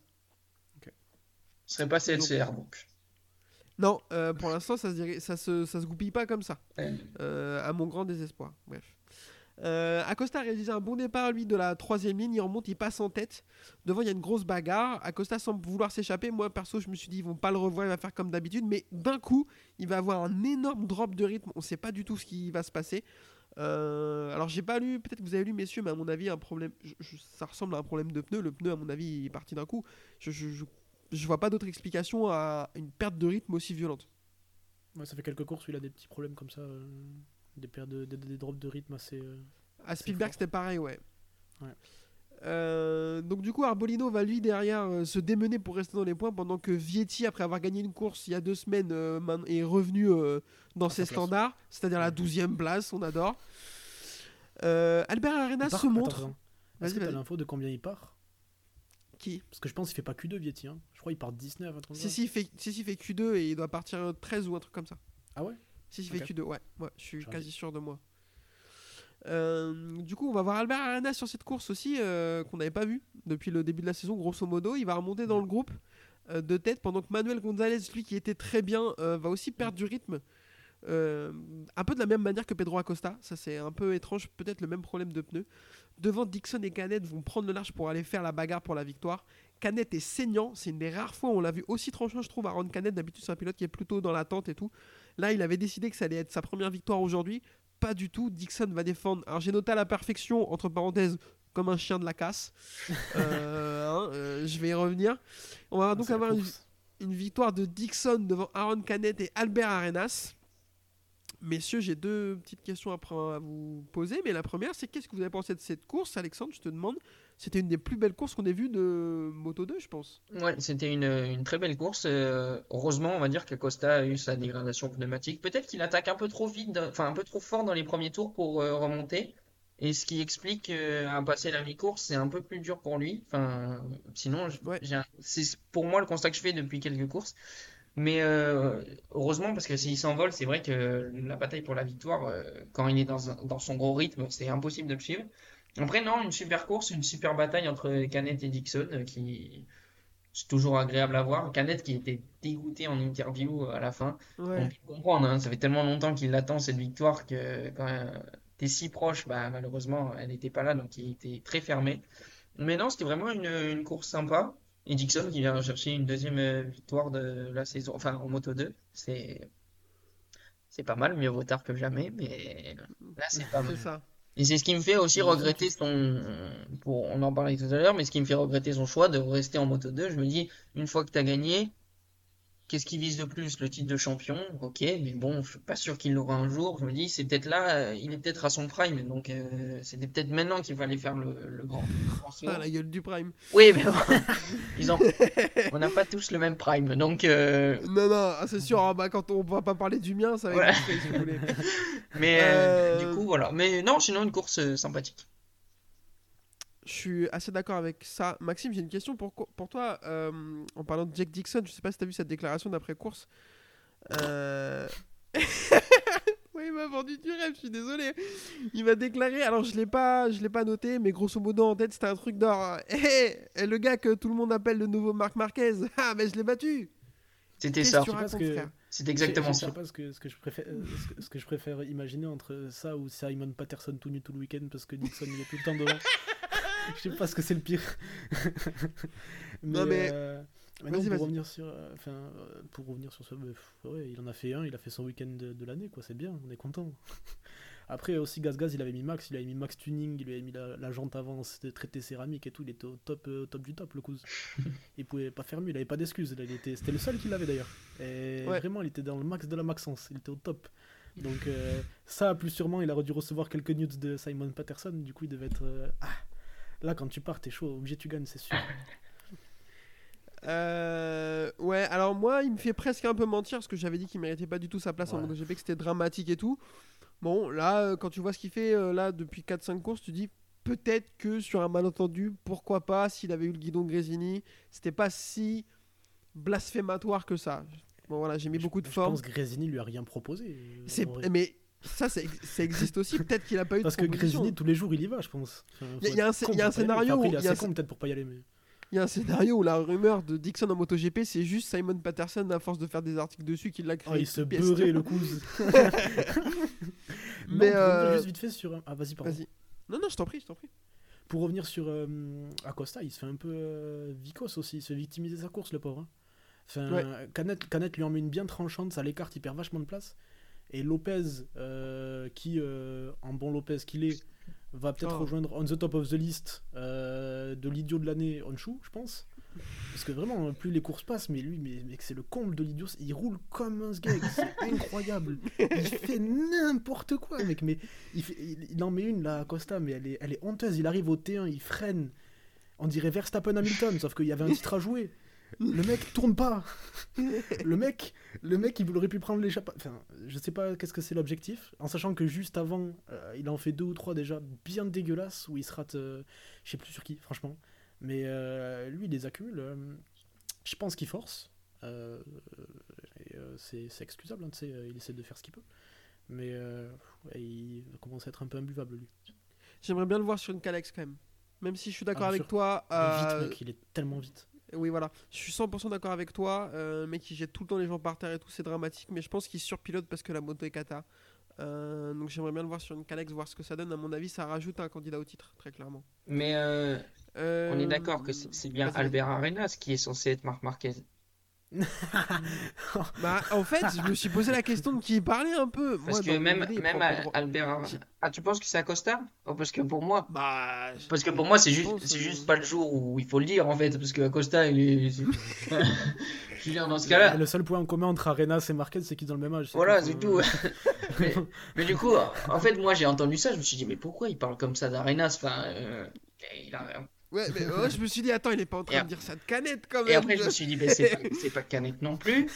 Ce serait pas CLCR donc. Non, euh, pour l'instant, ça se, dirait- ça, se, ça se goupille pas comme ça. Euh, à mon grand désespoir. Bref. Euh, Acosta a réalisé un bon départ, lui, de la troisième ligne. Il remonte, il passe en tête. Devant, il y a une grosse bagarre. Acosta semble vouloir s'échapper. Moi, perso, je me suis dit, ils vont pas le revoir, il va faire comme d'habitude. Mais d'un coup, il va avoir un énorme drop de rythme. On sait pas du tout ce qui va se passer. Euh, alors, j'ai pas lu, peut-être que vous avez lu, messieurs, mais à mon avis, un problème. je- je- ça ressemble à un problème de pneu. Le pneu, à mon avis, il est parti d'un coup. Je, je, je, vois pas d'autre explication à une perte de rythme aussi violente. Ouais, ça fait quelques courses où il a des petits problèmes comme ça. euh, des, paires de, des, des drops de rythme assez. euh, À Spielberg, c'était pareil, ouais. Ouais. Euh, donc du coup, Arbolino va lui derrière euh, se démener pour rester dans les points pendant que Vietti, après avoir gagné une course il y a deux semaines, euh, est revenu euh, dans À ses standards, c'est-à-dire la 12e place, on adore. Euh, Albert Arena se montre. Est-ce que t'as l'info de combien il part? Qui? Parce que je pense qu'il fait pas Q2 Vietti. Hein. Je crois qu'il part 19. un truc si, si, il fait, si, si, il fait Q2 et il doit partir 13 ou un truc comme ça. Ah ouais? Si, si, il fait Q2, ouais. ouais je suis quasi sûr de moi. Euh, du coup, on va voir Albert Arena sur cette course aussi, euh, qu'on n'avait pas vu depuis le début de la saison, grosso modo. Il va remonter dans le groupe euh, de tête, pendant que Manuel Gonzalez, lui qui était très bien, va aussi perdre du rythme. Un peu de la même manière que Pedro Acosta, ça c'est un peu étrange, peut-être le même problème de pneus. Devant Dixon et Canet vont prendre le large pour aller faire la bagarre pour la victoire. Canet est saignant, c'est une des rares fois où on l'a vu aussi tranchant, je trouve, Aaron Canet. D'habitude, c'est un pilote qui est plutôt dans l'attente et tout. Là, il avait décidé que ça allait être sa première victoire aujourd'hui. Pas du tout. Dixon va défendre. Alors, j'ai noté à la perfection, entre parenthèses, comme un chien de la casse. Euh, hein, euh, je vais y revenir. On va donc avoir une, victoire de Dixon devant Aaron Canet et Albert Arenas. Messieurs, j'ai deux petites questions après à vous poser. Mais la première, c'est qu'est-ce que vous avez pensé de cette course? Alexandre, je te demande. C'était une des plus belles courses qu'on ait vues de Moto 2, je pense. Ouais, c'était une, une très belle course. euh, heureusement, on va dire que Costa a eu sa dégradation pneumatique. Peut-être qu'il attaque un peu trop vite, enfin un peu trop fort dans les premiers tours pour euh, remonter. Et ce qui explique qu'à passer la mi-course, c'est un peu plus dur pour lui. Enfin, sinon, Ouais. c'est pour moi le constat que je fais depuis quelques courses. Mais euh, heureusement, parce que s'il s'envole, c'est vrai que la bataille pour la victoire, euh, quand il est dans son gros rythme, c'est impossible de le suivre. Après, non, une super course, une super bataille entre Canet et Dixon, euh, qui c'est toujours agréable à voir. Canet qui était dégoûté en interview euh, à la fin. On Ouais. peut comprendre, hein, ça fait tellement longtemps qu'il attend cette victoire que quand euh, t'es si proche, bah, malheureusement, elle n'était pas là, donc il était très fermé. Mais non, c'était vraiment une, une course sympa. Et Dixon qui vient chercher une deuxième victoire de la saison, enfin en Moto 2, c'est c'est pas mal, mieux vaut tard que jamais, mais là c'est pas mal. Ça. Et c'est ce qui me fait aussi regretter son, pour, on en parlait tout à l'heure, mais ce qui me fait regretter son choix de rester en Moto 2. Je me dis, une fois que tu as gagné, qu'est-ce qui vise de plus? Le titre de champion, ok, mais bon, je suis pas sûr qu'il l'aura un jour. Je me dis, c'est peut-être là, euh, il est peut-être à son prime, donc euh, c'était peut-être maintenant qu'il fallait faire le, le grand. Ah, la gueule du prime. Oui, mais bon, ils ont, on n'a pas tous le même prime, donc euh, Non, non, ah, c'est sûr. ah, bah, quand on va pas parler du mien, ça va être si vous voulez. Mais euh, du coup, voilà. Mais non, sinon une course sympathique. Je suis assez d'accord avec ça. Maxime, j'ai une question pour, toi. euh, en parlant de Jack Dixon, je sais pas si tu as vu cette déclaration d'après-course. Euh... oui, il m'a vendu du rêve, je suis désolé. Il m'a déclaré, alors je l'ai pas, je l'ai pas noté, mais grosso modo en tête, c'était un truc d'or. Hé, hé, le gars que tout le monde appelle le nouveau Marc Marquez. Ah, mais je l'ai battu. C'était ça. C'est exactement ça. Je sais pas ce que, ce que je préfère, euh, ce que, ce que je préfère imaginer entre ça ou Simon Patterson tout nu tout le week-end parce que Dixon il est tout le temps devant. je sais pas ce que c'est le pire. Non, mais- euh, mais non, Vas-y, pour revenir sur, euh, enfin, euh, pour revenir sur ouais, il en a fait un, il a fait son week-end de, de l'année, quoi. C'est bien, on est content. Après aussi Gaz Gaz, il avait mis Max, il avait mis Max Tuning, il lui avait mis la, la jante avant, c'était traité céramique et tout, il était au top, euh, au top du top, le cousin. il pouvait pas faire mieux, il avait pas d'excuses. était- C'était le seul qui l'avait d'ailleurs. Et Ouais. vraiment, il était dans le max de la maxence, il était au top. Donc euh, ça, plus sûrement, il aurait dû recevoir quelques nudes de Simon Patterson. Du coup, il devait être... euh, ah, là, quand tu pars, t'es chaud, obligé tu gagnes, c'est sûr. Euh, ouais, alors moi, il me fait presque un peu mentir parce que j'avais dit qu'il méritait pas du tout sa place en Ouais. MotoGP, que c'était dramatique et tout. Bon, là, euh, quand tu vois ce qu'il fait euh, là depuis 4-5 courses, tu dis peut-être que sur un malentendu, pourquoi pas, s'il avait eu le guidon de Grésini, c'était pas si blasphématoire que ça. Bon, voilà, j'ai mis Je- beaucoup de Je forme. pense que Grésini lui a rien proposé. C'est, en mais ça, ça existe aussi. Peut-être qu'il a pas eu Parce de que proposition. Grésini, tous les jours, il y va, je pense. Enfin, Y a- y un y a scénario Enfin, après, où il est y a assez un- con peut-être pour pas y aller, mais... Il y a un scénario où la rumeur de Dixon en MotoGP, c'est juste Simon Patterson, à force de faire des articles dessus, qui l'a créé. Oh, il se beurrait le cousin. Mais, mais euh, juste vite fait sur ah vas-y pardon Vas-y. Non, non, je t'en prie, je t'en prie. pour revenir sur euh, Acosta il se fait un peu euh, vicos aussi il se fait victimiser sa course le pauvre hein. enfin Ouais. Canet, Canet lui en met une bien tranchante ça l'écarte il perd vachement de place et Lopez euh, qui euh, en bon Lopez qu'il est va peut-être Oh. rejoindre on the top of the list euh, de l'idiot de l'année Honshu je pense. Parce que vraiment plus les courses passent mais lui mais, mec, c'est le comble de l'idiot. Il roule comme un sgeg c'est incroyable. Il fait n'importe quoi mec mais il, fait- il, il en met une là Costa mais elle est, elle est honteuse. Il arrive au T1 il freine. On dirait Verstappen Hamilton sauf qu'il y avait un titre à jouer le mec tourne pas le mec le mec il aurait pu prendre l'échappée enfin je sais pas qu'est-ce que c'est l'objectif en sachant que juste avant euh, il en fait deux ou trois déjà bien dégueulasses où il se rate euh, je sais plus sur qui franchement mais euh, lui il les accumule je pense qu'il force c'est c'est excusable hein, il essaie de faire ce qu'il peut mais il commence à être un peu imbuvable lui J'aimerais bien le voir sur une Calex quand même. Même si je suis d'accord Ah, avec sûr. toi. Vite mec il est tellement vite Oui, voilà. Je suis 100% d'accord avec toi. Euh, mec qui jette tout le temps les gens par terre et tout, c'est dramatique. Mais je pense qu'il surpilote parce que la moto est kata. Euh, donc j'aimerais bien le voir sur une Calex, voir ce que ça donne. À mon avis, ça rajoute un candidat au titre, très clairement. Mais euh, Euh, on est d'accord que c'est c'est bien. Albert Arenas qui est censé être Marc Marquez. Bah, en fait, je me suis posé la question de qui il parlait un peu. Parce Moi, que même, idée, même. Albert Arenas. Ah, tu penses que c'est Acosta Oh, Parce que pour moi, Bah, parce que pour moi c'est juste, c'est euh, juste pas le jour où il faut le dire en fait. Parce que Acosta, il est. Je veux dire, dans ce cas-là. le seul point en commun entre Arenas et Marquez c'est qu'ils ont le même âge Voilà, c'est euh. tout. mais, mais du coup, en fait, moi j'ai entendu ça, je me suis dit, mais pourquoi il parle comme ça d'Arenas Enfin, euh, il a- Ouais, mais ouais, je me suis dit, attends, il est pas en train Et de dire ça de canette quand même. Et après, je me suis dit, mais c'est pas, pas Canet non plus.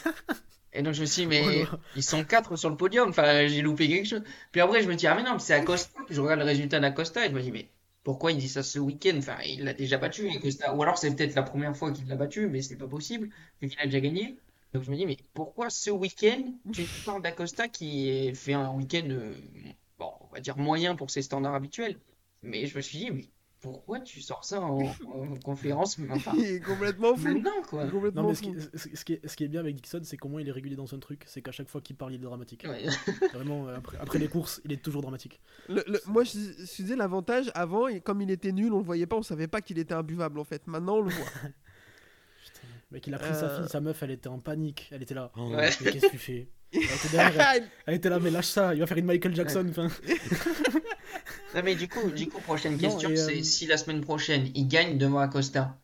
Et donc, je me suis dit, mais Voilà. ils sont quatre sur le podium. Enfin, j'ai loupé quelque chose. Puis après, je me dis, ah, mais non, mais c'est Acosta. Puis je regarde le résultat d'Acosta et je me dis, mais pourquoi il dit ça ce week-end? Enfin, il l'a déjà battu, Acosta. Ou alors, c'est peut-être la première fois qu'il l'a battu, mais c'est pas possible, vu qu'il a déjà gagné. Donc, je me dis, mais pourquoi ce week-end, tu parles d'Acosta qui fait un week-end, euh, bon, on va dire moyen pour ses standards habituels. Mais je me suis dit, mais pourquoi tu sors ça en, en conférence Enfin, Il est complètement fou. maintenant, quoi. Il est complètement Non, mais ce fou. qui, ce- ce qui est, ce qui est bien avec Dixon, c'est comment il est régulier dans un truc. C'est qu'à chaque fois qu'il parle, il est dramatique. Ouais. Vraiment, euh, après, après les courses, il est toujours dramatique. Le- le- moi, je, je disais l'avantage avant, et comme il était nul, on le voyait pas, on savait pas qu'il était imbuvable en fait. Maintenant, on le voit. Putain. Mec, il a pris sa fille, sa meuf, elle était en panique. Elle était là. Oh, Ouais. qu'est-ce que tu fais? Elle était, derrière, elle, elle était là, mais lâche ça, il va faire une Michael Jackson. Non, mais du coup, du coup, prochaine question, c'est euh, si la semaine prochaine il gagne devant Acosta,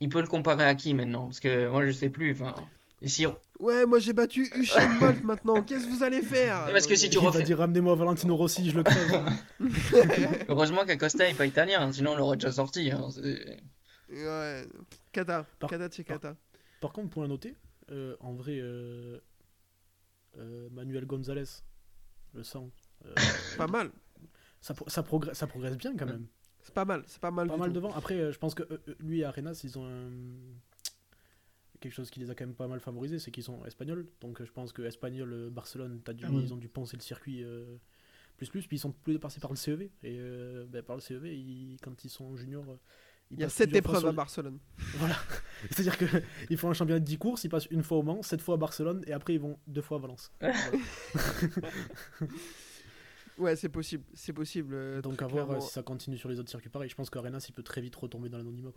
il peut le comparer à qui maintenant? Parce que moi je sais plus. Enfin, si... ouais, moi j'ai battu Usain Bolt maintenant. Qu'est-ce que vous allez faire? Parce que si tu il va refais. dire ramenez-moi Valentino Rossi, je le crève. Heureusement qu'Acosta est pas italien, sinon on l'aurait déjà sorti. hein. Ouais. Kata. Par- Kata Kata. Par contre, point à noter, euh, en vrai, euh, euh, Manuel Gonzalez, le sang. euh, Pas mal. Ça, pro- ça, progresse, ça progresse bien quand même. C'est pas mal, c'est pas mal. Pas du mal tout. devant. Après, euh, je pense que lui et Arenas, ils ont un- quelque chose qui les a quand même pas mal favorisés, c'est qu'ils sont espagnols. Donc je pense que Espagnol, Barcelone, dû, Ah ouais. ils ont dû penser le circuit euh, plus plus. Puis ils sont plus passés par le CEV. Et euh, ben, par le CEV, ils- quand ils sont juniors, Il y a passent 7 plusieurs fois épreuves sur à Barcelone. Voilà. C'est-à-dire que ils font un championnat de 10 courses, ils passent une fois au Mans, 7 fois à Barcelone, et après ils vont deux fois à Valence. Voilà. Ouais, c'est possible, c'est possible. euh, Donc à voir euh, clairement. si ça continue sur les autres circuits pareil. Je pense qu'Arenas, il peut très vite retomber dans l'anonymat.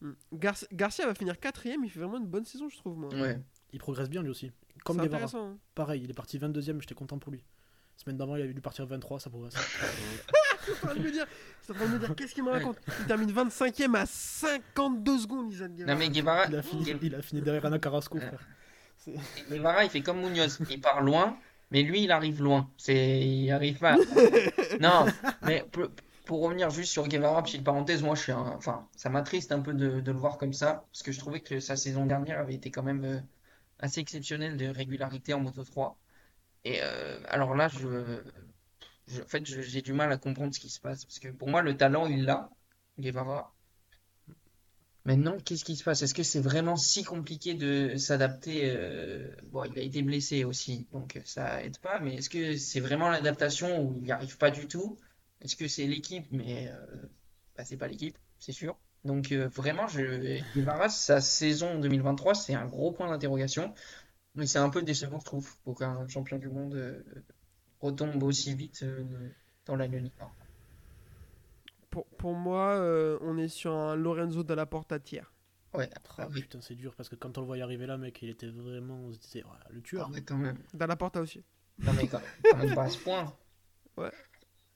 Mm. Gar- Garcia va finir quatrième, il fait vraiment une bonne saison, je trouve. Moi. Ouais. Il progresse bien lui aussi. Comme c'est Guevara. intéressant. hein. Pareil, il est parti 22ème, j'étais content pour lui. Semaine d'avant, il avait dû partir 23, ça progresse. Je suis en train de me dire, je suis en train de me dire, qu'est-ce qu'il me raconte? Il termine 25ème à 52 secondes, Izan Guevara. Non mais Guevara, Il a fini, Gue- il a fini derrière Ana Carrasco, Ouais. frère. Guevara, il fait comme Munoz, il part loin, mais lui, il arrive loin. C'est, il arrive pas. non, mais pour, pour revenir juste sur Guevara, petite parenthèse, moi, je suis un, enfin, ça m'attriste un peu de, de le voir comme ça, parce que je trouvais que sa saison dernière avait été quand même euh, assez exceptionnelle de régularité en Moto 3. Et euh, alors là, je, en fait, j'ai du mal à comprendre ce qui se passe, parce que pour moi, le talent, il l'a, Guevara. Maintenant, qu'est-ce qui se passe? Est-ce que c'est vraiment si compliqué de s'adapter? euh, Bon, il a été blessé aussi, donc ça aide pas, mais est-ce que c'est vraiment l'adaptation où il n'y arrive pas du tout? Est-ce que c'est l'équipe? Mais euh, bah, c'est pas l'équipe, c'est sûr. Donc euh, vraiment, je... Sa saison 2023, c'est un gros point d'interrogation. Mais c'est un peu décevant, je trouve, pour qu'un champion du monde euh, retombe aussi vite euh, dans l'anonymat. Pour, pour moi, euh, on est sur un Lorenzo Dalla Porta tiers. Ouais, Ah, ah oui. putain, c'est dur parce que quand on le voyait arriver là, mec, il était vraiment. On se disait, ouais, le Ah tueur. ouais, quand même. Dalla Porta aussi. Non, mais quand, quand même pas à ce point.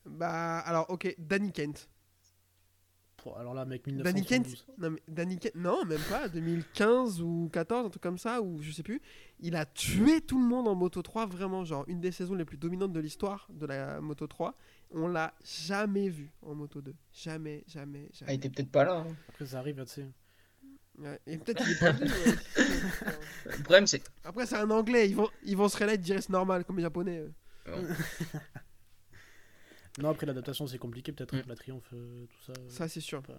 Bah, alors, ok, Danny Kent. Alors là, mec, Danny Kent, 1972. non, mais Danny Kent, non, même pas, 2015 ou 14, un truc comme ça, ou je sais plus. Il a tué tout le monde en Moto 3, vraiment, genre, une des saisons les plus dominantes de l'histoire de la Moto 3. On l'a jamais vu en Moto 2. Jamais, jamais, Ah, il jamais. était peut-être pas là. hein. Après, ça arrive, tu sais. Ouais, Et peut-être qu'il est pas venu, ouais. Le problème, c'est Après, c'est un anglais, ils vont, ils vont se relayer, ils diraient c'est normal, comme les japonais. euh. Non, après, l'adaptation, c'est compliqué, peut-être, Mm. avec la triomphe, euh, tout ça. euh, Ça, c'est sûr. pas-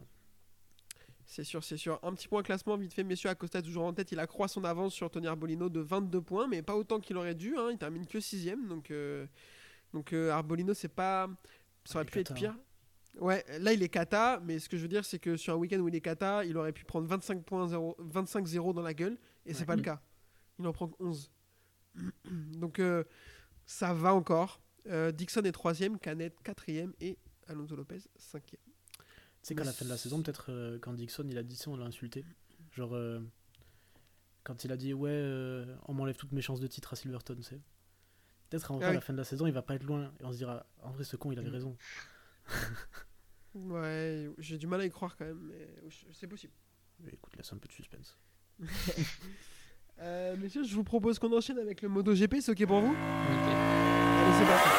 C'est sûr, c'est sûr. Un petit point classement, vite fait, messieurs. Acosta toujours en tête. Il accroît son avance sur Tony Arbolino de 22 points, mais pas autant qu'il aurait dû. hein. Il termine que 6ème. Donc, euh, donc euh, Arbolino, c'est pas. Ça aurait Il est pu être pire. Ouais, là, il est kata, mais ce que je veux dire, c'est que sur un week-end où il est kata, il aurait pu prendre 25 points 0 25-0 dans la gueule, et c'est Ouais. pas le cas. Il en prend que 11. donc, euh, ça va encore. Euh, Dixon est 3ème, Canet 4ème, et Alonso Lopez 5ème. Tu sais qu'à la fin de la saison, peut-être, euh, quand Dixon, il a dit ça, on l'a insulté. Genre, euh, quand il a dit, ouais, on m'enlève toutes mes chances de titre à Silverstone, c'est. Peut-être en vrai, Ah à oui. la fin de la saison, il va pas être loin, et on se dira, en vrai, ce con, il avait Mm. raison. Ouais, j'ai du mal à y croire quand même, mais c'est possible. Mais écoute, laisse un peu de suspense. Euh, messieurs, je vous propose qu'on enchaîne avec le MotoGP, c'est ok pour vous nickel. Allez, c'est parti.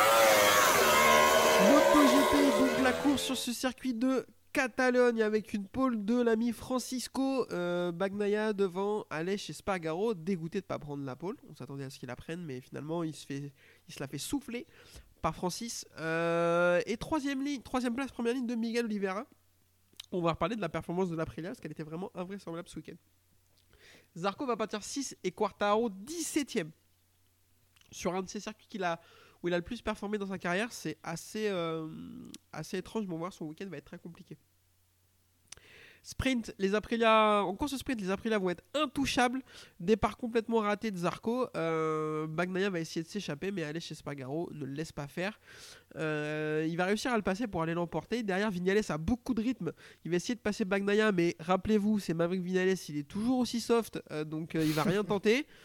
MotoGP, donc la course sur ce circuit de Catalogne avec une pole de l'ami Francisco euh, Bagnaia devant Aleix Espargaro, dégoûté de ne pas prendre la pole. On s'attendait à ce qu'il la prenne, mais finalement il se, fait, il se la fait souffler par Francis. Euh, et troisième, ligne, troisième place, première ligne de Miguel Oliveira. On va reparler de la performance de l'Aprilia parce qu'elle était vraiment invraisemblable ce week-end. Zarco va partir 6 et Quartaro 17ème. Sur un de ces circuits où il a le plus performé dans sa carrière, c'est assez, euh, assez étrange. Bon, voir son week-end va être très compliqué. Sprint, les Aprilia, en course sprint, les Aprilia vont être intouchables. Départ complètement raté de Zarco. Euh, Bagnaia va essayer de s'échapper, mais aller chez Spargaro ne le laisse pas faire. Euh, il va réussir à le passer pour aller l'emporter. Derrière, Vignales a beaucoup de rythme. Il va essayer de passer Bagnaia, mais rappelez-vous, c'est Maverick Vignales, il est toujours aussi soft, euh, donc euh, il va rien tenter.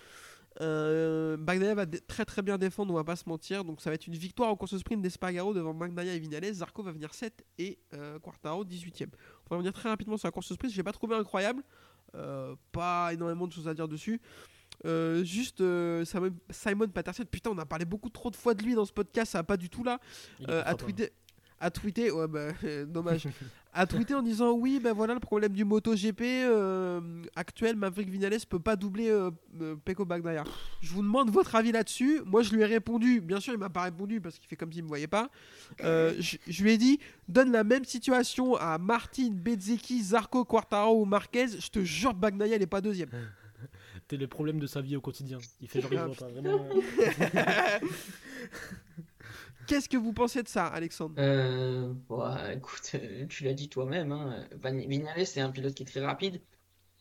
Euh, Bagnaia va très très bien défendre, on va pas se mentir. Donc ça va être une victoire en course sprint d'Espargaro devant Bagnaia et Vignales. Zarco va venir 7 et euh, Quartaro 18ème. On va revenir très rapidement sur la course sprint. Je l'ai pas trouvé incroyable. Euh, pas énormément de choses à dire dessus. Euh, juste euh, Simon, Patterson, putain, on a parlé beaucoup trop de fois de lui dans ce podcast, ça va pas du tout là euh, a frappant. tweeté, a tweeté, ouais bah dommage, a tweeté en disant oui, ben voilà le problème du MotoGP euh, actuel, Maverick Vinales peut pas doubler euh, euh, Pecco Bagnaia. Je vous demande votre avis là-dessus. Moi, je lui ai répondu. Bien sûr, il m'a pas répondu parce qu'il fait comme s'il me voyait pas. Euh, je, je lui ai dit donne la même situation à Martin, Bezzecchi, Zarco, Quartaro ou Marquez. Je te jure, Bagnaia il est pas deuxième. C'était le problème de sa vie au quotidien. Il fait genre, il pas. Vraiment. Qu'est-ce que vous pensez de ça, Alexandre? Euh, ouais, écoute, euh, tu l'as dit toi-même, hein, c'est un pilote qui est très rapide,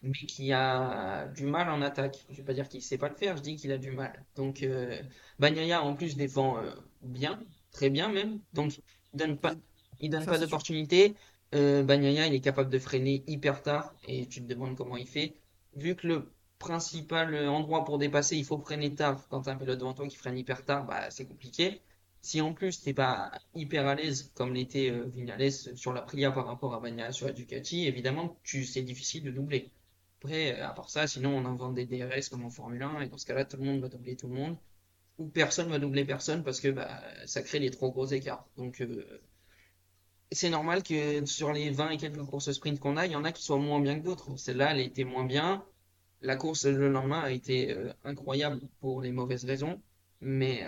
mais qui a du mal en attaque. Je vais pas dire qu'il sait pas le faire, je dis qu'il a du mal. Donc, euh, Bagnaia, en plus, défend euh, bien, très bien même. Donc, il donne pas, il donne Ça, pas d'opportunité. Euh, Bagnaia, il est capable de freiner hyper tard, et tu te demandes comment il fait. Vu que le principal endroit pour dépasser, il faut freiner tard. Quand t'as un pilote devant toi qui freine hyper tard, bah, c'est compliqué. Si en plus t'es pas hyper à l'aise comme l'était euh, Viñales sur la Aprilia par rapport à Bagnaia sur la Ducati, évidemment tu c'est difficile de doubler. Après, euh, à part ça, sinon on invente des DRS comme en Formule 1 et dans ce cas-là tout le monde va doubler tout le monde ou personne va doubler personne parce que bah, ça crée les trop gros écarts. Donc euh, c'est normal que sur les 20 et quelques courses sprint qu'on a, il y en a qui soient moins bien que d'autres. Celle-là, elle était moins bien. La course le lendemain a été euh, incroyable pour les mauvaises raisons, mais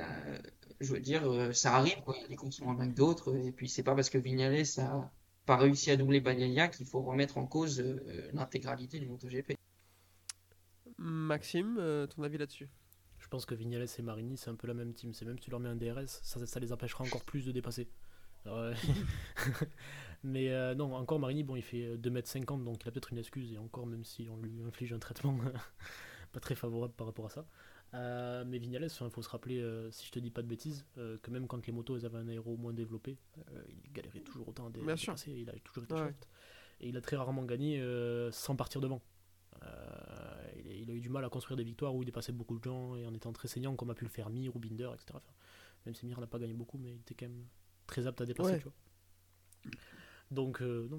je veux dire, euh, ça arrive, quoi. Il y a des courses moins bien que d'autres, et puis c'est pas parce que Vignales a pas réussi à doubler Bagnaia qu'il faut remettre en cause euh, l'intégralité du MotoGP. Maxime, euh, ton avis là-dessus? Je pense que Vignales et Marini, c'est un peu la même team. C'est même si tu leur mets un DRS, ça, ça les empêchera encore plus de dépasser. Euh, Mais euh, non, encore Marini, bon, il fait 2m50, donc il a peut-être une excuse, et encore, même si on lui inflige un traitement pas très favorable par rapport à ça. Euh, mais Vignales, il faut se rappeler, euh, si je te dis pas de bêtises, euh, que même quand les motos elles avaient un aéro moins développé, il galérait toujours autant à dé- Bien sûr. dépasser, il a toujours été Ouais. short. Et il a très rarement gagné sans partir devant. Il, a- il a eu du mal à construire des victoires où il dépassait beaucoup de gens et en étant très saignant, comme a pu le faire Mir ou Binder, etc. Enfin, même si Mir n'a pas gagné beaucoup, mais il était quand même très apte à dépasser, Ouais. tu vois. Donc, non,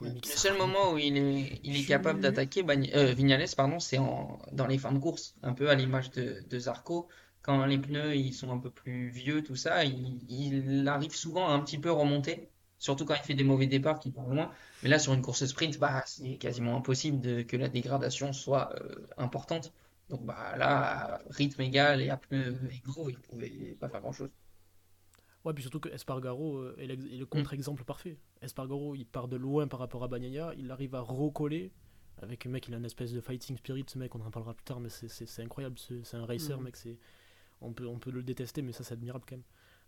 Le seul moment où il est, capable d'attaquer euh, Vignales, pardon, c'est dans les fins de course, un peu à l'image de, de Zarco. Quand les pneus ils sont un peu plus vieux, tout ça, il, arrive souvent à un petit peu remonter, surtout quand il fait des mauvais départs qui partent loin. Mais là, sur une course sprint, bah, c'est quasiment impossible que la dégradation soit euh, importante. Donc bah, là, rythme égal et à pneus égaux, il pouvait pas faire grand-chose. Ouais, puis surtout que Espargaro euh, est le contre-exemple parfait. Espargaro, il part de loin par rapport à Bagnaia, il arrive à recoller. Avec un mec, il a une espèce de fighting spirit, ce mec, on en parlera plus tard, mais c'est- incroyable. C'est un racer, Mhm. mec. c'est On peut, on peut le détester, mais ça, c'est admirable quand même.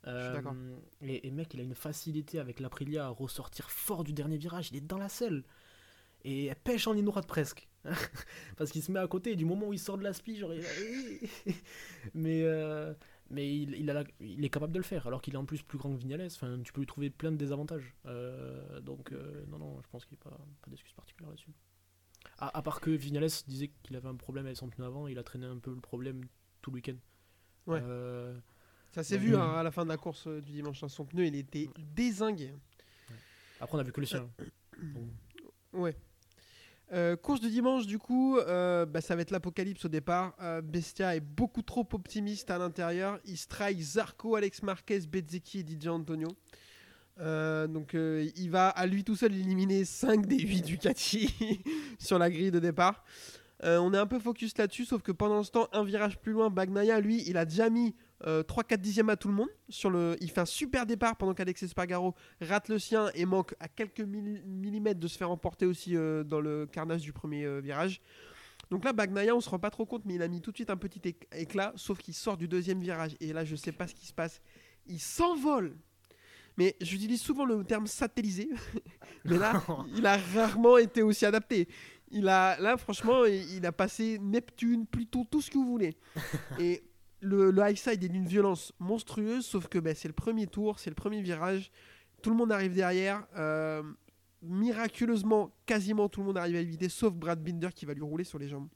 Euh, d'accord. et, et mec, il a une facilité avec l'Aprilia à ressortir fort du dernier virage. Il est dans la selle. Et elle pêche en ligne droite presque. Parce qu'il se met à côté, et du moment où il sort de la spi, genre. il- mais. euh, mais il, il a la- il est capable de le faire, alors qu'il est en plus plus grand que Vignales. Enfin, tu peux lui trouver plein de désavantages. Euh, donc, euh, non, non, je pense qu'il n'y a pas, pas d'excuse particulière là-dessus. À, à part que Vignales disait qu'il avait un problème avec son pneu avant, il a traîné un peu le problème tout le week-end. Ouais. Euh, Ça s'est vu hein, à la fin de la course du dimanche. hein. Son pneu, il était dézingué. après, on a vu que le sien. Donc, Ouais. Euh, course du dimanche, du coup, euh, bah, ça va être l'apocalypse au départ. Euh, Bestia est beaucoup trop optimiste à l'intérieur. Il strike Zarco, Alex Marquez, Bezzecchi et DJ Antonio. Donc il va à lui tout seul éliminer 5 des 8 Ducati sur la grille de départ. On est un peu focus là-dessus, sauf que pendant ce temps, un virage plus loin, Bagnaia, lui, il a déjà mis euh, 3-4 dixièmes à tout le monde. Sur le... Il fait un super départ pendant qu'Alex Espargaro rate le sien et manque à quelques milli- millimètres de se faire emporter aussi euh, dans le carnage du premier euh, virage. Donc là, Bagnaia, on se rend pas trop compte, mais il a mis tout de suite un petit éc- éclat, sauf qu'il sort du deuxième virage. Et là, je sais pas ce qui se passe. Il s'envole. Mais j'utilise souvent le terme satellisé. mais là, il a rarement été aussi adapté. Il a, là, franchement, il il a passé Neptune, Pluton, tout ce que vous voulez. Et le, high side est d'une violence monstrueuse, sauf que ben, c'est le premier tour, c'est le premier virage. Tout le monde arrive derrière. euh, miraculeusement, quasiment tout le monde arrive à éviter, sauf Brad Binder qui va lui rouler sur les jambes.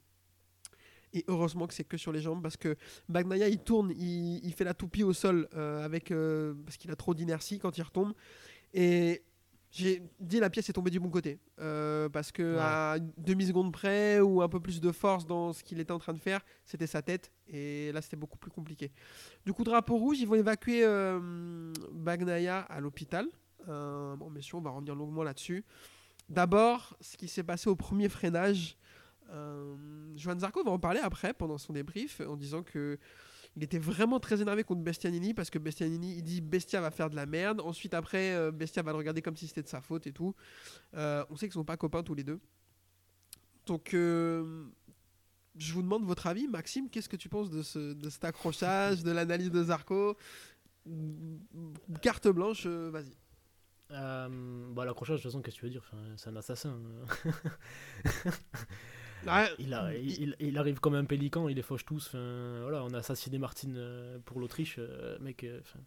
Et heureusement que c'est que sur les jambes parce que Bagnaia il tourne, il, il fait la toupie au sol euh, avec euh, parce qu'il a trop d'inertie quand il retombe. Et j'ai dit la pièce est tombée du bon côté Euh, parce que Ouais. à une demi seconde près ou un peu plus de force dans ce qu'il était en train de faire, c'était sa tête et là c'était beaucoup plus compliqué. Du coup drapeau rouge, ils vont évacuer euh, Bagnaia à l'hôpital Euh, bon, messieurs, on va revenir longuement là-dessus. D'abord, ce qui s'est passé au premier freinage. Euh, Johan Zarco va en parler après, pendant son débrief, en disant que il était vraiment très énervé contre Bestianini parce que Bestianini, il dit Bestia va faire de la merde. Ensuite, après, euh, Bestia va le regarder comme si c'était de sa faute et tout. Euh, on sait qu'ils sont pas copains tous les deux. Donc, euh, je vous demande votre avis, Maxime. Qu'est-ce que tu penses de, ce, de cet accrochage, de l'analyse de Zarco? Carte blanche, vas-y. Bah, l'accrochage, de toute façon, qu'est-ce que tu veux dire? C'est un assassin. Ouais, il, a, il, il- il arrive comme un pélican, il les fauche tous. Enfin, voilà, on a assassiné Martin euh, pour l'Autriche. euh, mec, euh, enfin,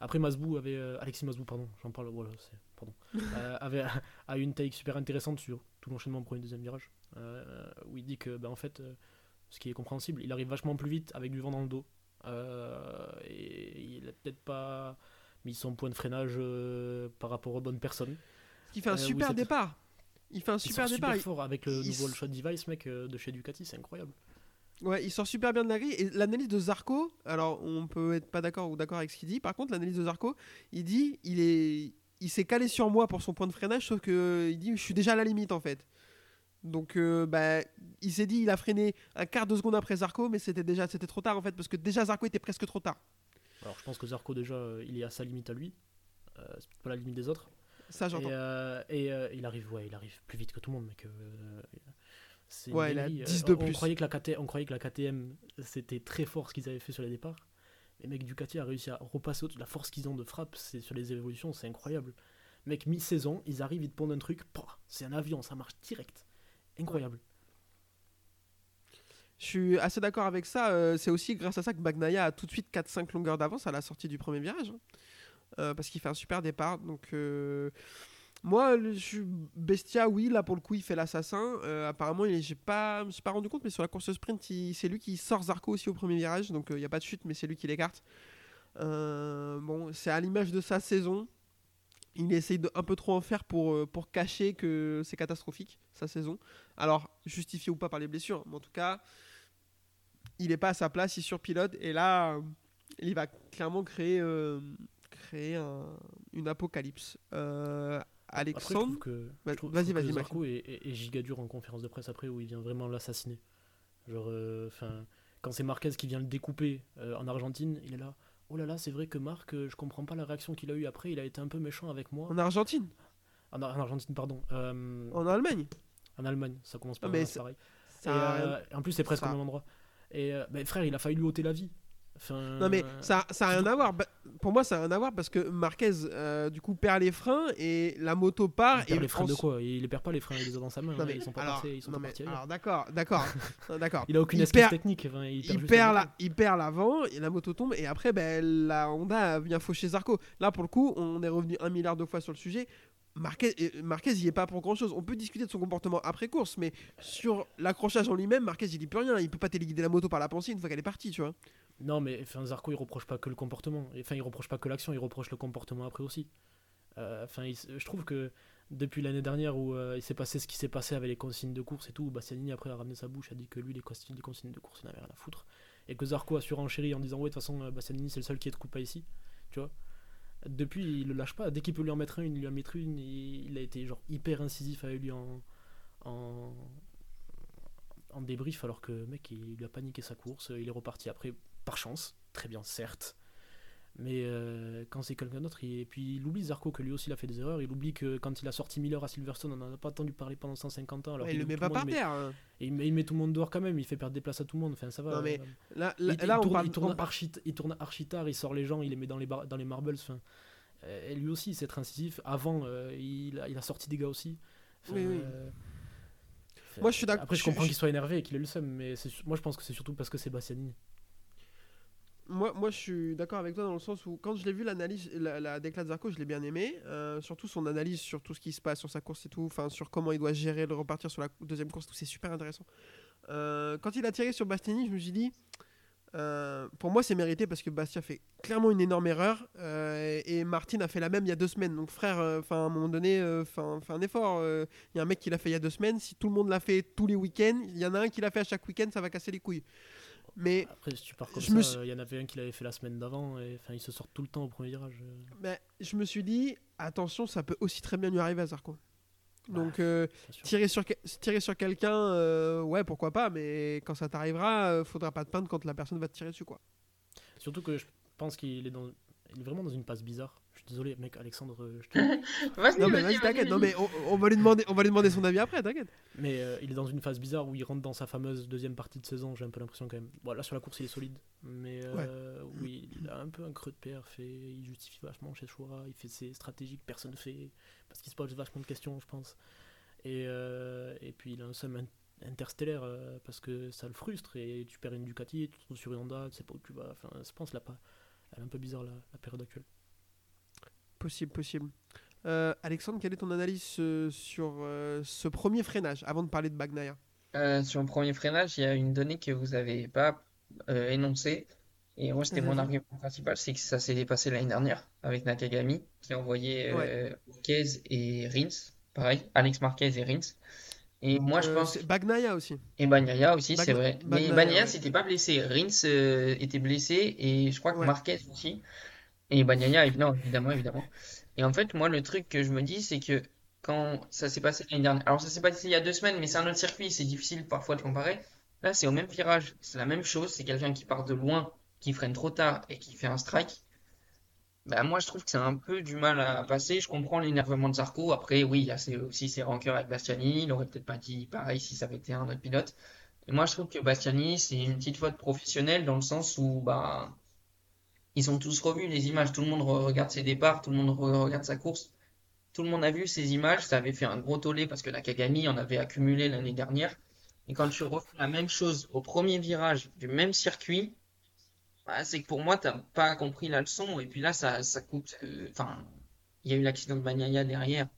après, Masbou avait. Alexis Masbou, pardon, j'en parle. Voilà, c'est. Pardon. Euh, avait a eu une take super intéressante sur tout l'enchaînement premier et deuxième virage. euh, où il dit que, bah, en fait, ce qui est compréhensible, il arrive vachement plus vite avec du vent dans le dos. Euh, et il a peut-être pas mis son point de freinage par rapport aux bonnes personnes. il fait un super départ. Il fait un Il super sort départ. super fort avec le il nouveau shot device, mec, euh, de chez Ducati, c'est incroyable. Ouais, il sort super bien de la grille. Et l'analyse de Zarco, alors on peut être pas d'accord ou d'accord avec ce qu'il dit. Par contre, l'analyse de Zarco, il dit il est, il s'est calé sur moi pour son point de freinage, sauf que euh, il dit je suis déjà à la limite en fait. Donc, euh, bah, il s'est dit il a freiné un quart de seconde après Zarco, mais c'était déjà c'était trop tard en fait parce que déjà Zarco était presque trop tard. Alors je pense que Zarco déjà, euh, il est à sa limite à lui. Euh, c'est pas la limite des autres. Ça Et, j'entends. euh, et, euh, il arrive, ouais, il arrive plus vite que tout le monde, mec. euh, Ouais, il a dinguerie. 10 de on, plus. croyait que la KT, on croyait que la KTM c'était très fort ce qu'ils avaient fait sur les départs. Mais mec, Ducati a réussi à repasser au-dessus. La force qu'ils ont de frappe, c'est sur les évolutions, c'est incroyable. Mec, mi-saison, ils arrivent, ils te pondent un truc, c'est un avion, ça marche direct. Incroyable. Je suis assez d'accord avec ça. c'est aussi grâce à ça que Bagnaia a tout de suite 4-5 longueurs d'avance à la sortie du premier virage. Euh, parce qu'il fait un super départ. Donc, euh, moi, je suis Bestia, oui, là pour le coup, il fait l'assassin. Euh, apparemment, est- j'ai pas, je me suis pas rendu compte, mais sur la course sprint, c'est lui qui sort Zarco aussi au premier virage. Donc, il n'y a pas de chute, mais c'est lui qui l'écarte. Bon, c'est à l'image de sa saison. Il essaye de un peu trop en faire pour, pour cacher que c'est catastrophique, sa saison. Alors, justifié ou pas par les blessures, mais en tout cas, il n'est pas à sa place, il surpilote, et là, il va clairement créer, créer un- une apocalypse. Euh, Alexandre, vas-y, vas-y, Zarco est, giga dur en conférence de presse après où il vient vraiment l'assassiner. Genre, euh, enfin, quand c'est Marquez qui vient le découper euh, en Argentine, il est là. Oh là là, c'est vrai que Marc, euh, je comprends pas la réaction qu'il a eu après. Il a été un peu méchant avec moi. en Argentine, En, Ar- en Argentine, pardon. En Allemagne? En Allemagne, ça commence par mais là, c'est- pareil. Ça Et, en plus, c'est presque ça- au même endroit. Et ben, frère, il a failli lui ôter la vie. Enfin, Non mais ça, ça a rien à voir. Bah, Pour moi, ça a rien à voir parce que Marquez, euh, du coup, perd les freins et la moto part. il perd et les freins de quoi? Il les perd pas les freins, il les a dans sa main. Non, hein, mais ils sont pas alors, partis, ils sont non, pas mais alors, d'accord, d'accord, d'accord. Il a aucune il perd- technique. enfin, il perd il la, il perd l'avant et la moto tombe et après ben, la Honda vient faucher Zarco. Là pour le coup on est revenu un milliard de fois sur le sujet. Marquez, euh, Marquez il est pas pour grand chose. On peut discuter de son comportement après course mais sur l'accrochage en lui-même Marquez il y peut rien. Il peut pas téléguider la moto par la pensée une fois qu'elle est partie tu vois. Non, mais enfin, Zarco, il reproche pas que le comportement. Enfin, il reproche pas que l'action, il reproche le comportement après aussi. Euh, Enfin, je trouve que depuis l'année dernière où euh, il s'est passé ce qui s'est passé avec les consignes de course et tout, Bastianini après a ramené sa bouche, a dit que lui, les consignes, de course, il n'avait rien à foutre. Et que Zarco a surenchéri en disant Ouais, de toute façon, Bastianini, c'est le seul qui est de coupa ici. Tu vois Depuis, il le lâche pas. Dès qu'il peut lui en mettre une, il lui en met une. Il, il a été genre hyper incisif avec lui en. en débrief alors que mec il lui a paniqué sa course il est reparti après par chance très bien certes mais euh, quand c'est quelqu'un d'autre il... et puis il oublie Zarco que lui aussi il a fait des erreurs il oublie que quand il a sorti Miller à Silverstone on n'en a pas entendu parler pendant 150 ans alors Ouais, il le met pas par met- terre. hein. et il, met, il met tout le monde dehors quand même il fait perdre des places à tout le monde enfin ça va Non, mais euh, Là, il, là, il là, on tourne, parle il tourne on- archi, il tourne archi tard, il sort les gens, il les met dans les, bar- dans les marbles. Enfin, euh, lui aussi, c'est être incisif. Avant, euh, il, a, il a sorti des gars aussi. Enfin, Oui, oui. euh, Moi, je suis d'accord- Après, je comprends qu'il soit énervé et qu'il ait le seum, mais moi, je pense que c'est surtout parce que c'est Bastianini. Moi, moi, je suis d'accord avec toi dans le sens où, quand je l'ai vu, l'analyse, la, la de Zarco, je l'ai bien aimé. Euh, surtout son analyse sur tout ce qui se passe sur sa course et tout, enfin, sur comment il doit gérer le repartir sur la deuxième course, tout, c'est super intéressant. Euh, quand il a tiré sur Bastiani, je me suis dit, euh, pour moi, c'est mérité parce que Bastia fait clairement une énorme erreur euh, et Martin a fait la même il y a deux semaines. Donc, frère, euh, enfin, à un moment donné, euh, enfin, un effort. euh, Il y a un mec qui l'a fait il y a deux semaines. Si tout le monde l'a fait tous les week-ends, il y en a un qui l'a fait à chaque week-end, ça va casser les couilles. Mais Après, si tu pars comme Je ça, suis- il y en avait un qui l'avait fait la semaine d'avant, et enfin, il se sort tout le temps au premier virage. euh. bah, je me suis dit, attention, ça peut aussi très bien lui arriver à Zarco. Donc, euh, bien sûr. tirer sur, tirer sur quelqu'un, euh, ouais, pourquoi pas, mais quand ça t'arrivera, euh, faudra pas te plaindre quand la personne va te tirer dessus, quoi. Surtout que je pense qu'il est, dans... il est vraiment dans une passe bizarre. Suis désolé, mec, Alexandre, euh, je te... Vas-y, Non, mais vas-y, t'inquiète, vas-y. non, mais on, on va lui demander, on va lui demander son avis après, t'inquiète. Mais euh, il est dans une phase bizarre où il rentre dans sa fameuse deuxième partie de saison, j'ai un peu l'impression quand même. Bon, là sur la course il est solide, mais euh, oui, il a un peu un creux de perf et il justifie vachement chez Choura, il fait ses stratégies que personne ne fait, parce qu'il se pose vachement de questions, je pense. Et, euh, et puis il a un seum in- interstellaire euh, parce que ça le frustre et tu perds une Ducati, tu te retrouves sur une Honda, tu sais pas où tu vas. Enfin, je pense là pas. Elle est un peu bizarre la, la période actuelle. Possible, possible. Euh, Alexandre, quelle est ton analyse euh, sur euh, ce premier freinage avant de parler de Bagnaia? Sur le premier freinage, il y a une donnée que vous n'avez pas énoncée. Et moi, c'était mon argument principal, c'est que ça s'est dépassé l'année dernière avec Nakagami, qui a envoyé euh, Marquez et Rins. Pareil, Alex Marquez et Rins. Et moi, je pense. Bagnaia aussi. Et Bagnaia aussi, Bagna- c'est vrai. Mais Bagnaia, ouais. s'était pas blessé. Rins était blessé et je crois que Ouais. Marquez aussi. Et Bagnaia, évidemment, évidemment, évidemment. Et en fait, moi, le truc que je me dis, c'est que quand ça s'est passé l'année dernière, alors ça s'est passé il y a deux semaines, mais c'est un autre circuit, c'est difficile parfois de comparer. Là, c'est au même virage, c'est la même chose, c'est quelqu'un qui part de loin, qui freine trop tard et qui fait un strike. Bah, moi, je trouve que c'est un peu du mal à passer. Je comprends l'énervement de Zarco. Après, oui, il y a aussi ses rancœurs avec Bastianini. Il aurait peut-être pas dit pareil si ça avait été un autre pilote. Et moi, je trouve que Bastianini, c'est une petite faute professionnelle dans le sens où bah, ils ont tous revu les images. Tout le monde re- regarde ses départs, tout le monde re- regarde sa course. Tout le monde a vu ces images. Ça avait fait un gros tollé parce que la Kagami en avait accumulé l'année dernière. Et quand tu refais la même chose au premier virage du même circuit, bah, c'est que pour moi, t'as pas compris la leçon. Et puis là, ça, ça coûte. euh, Enfin, il y a eu l'accident de Bagnaia derrière,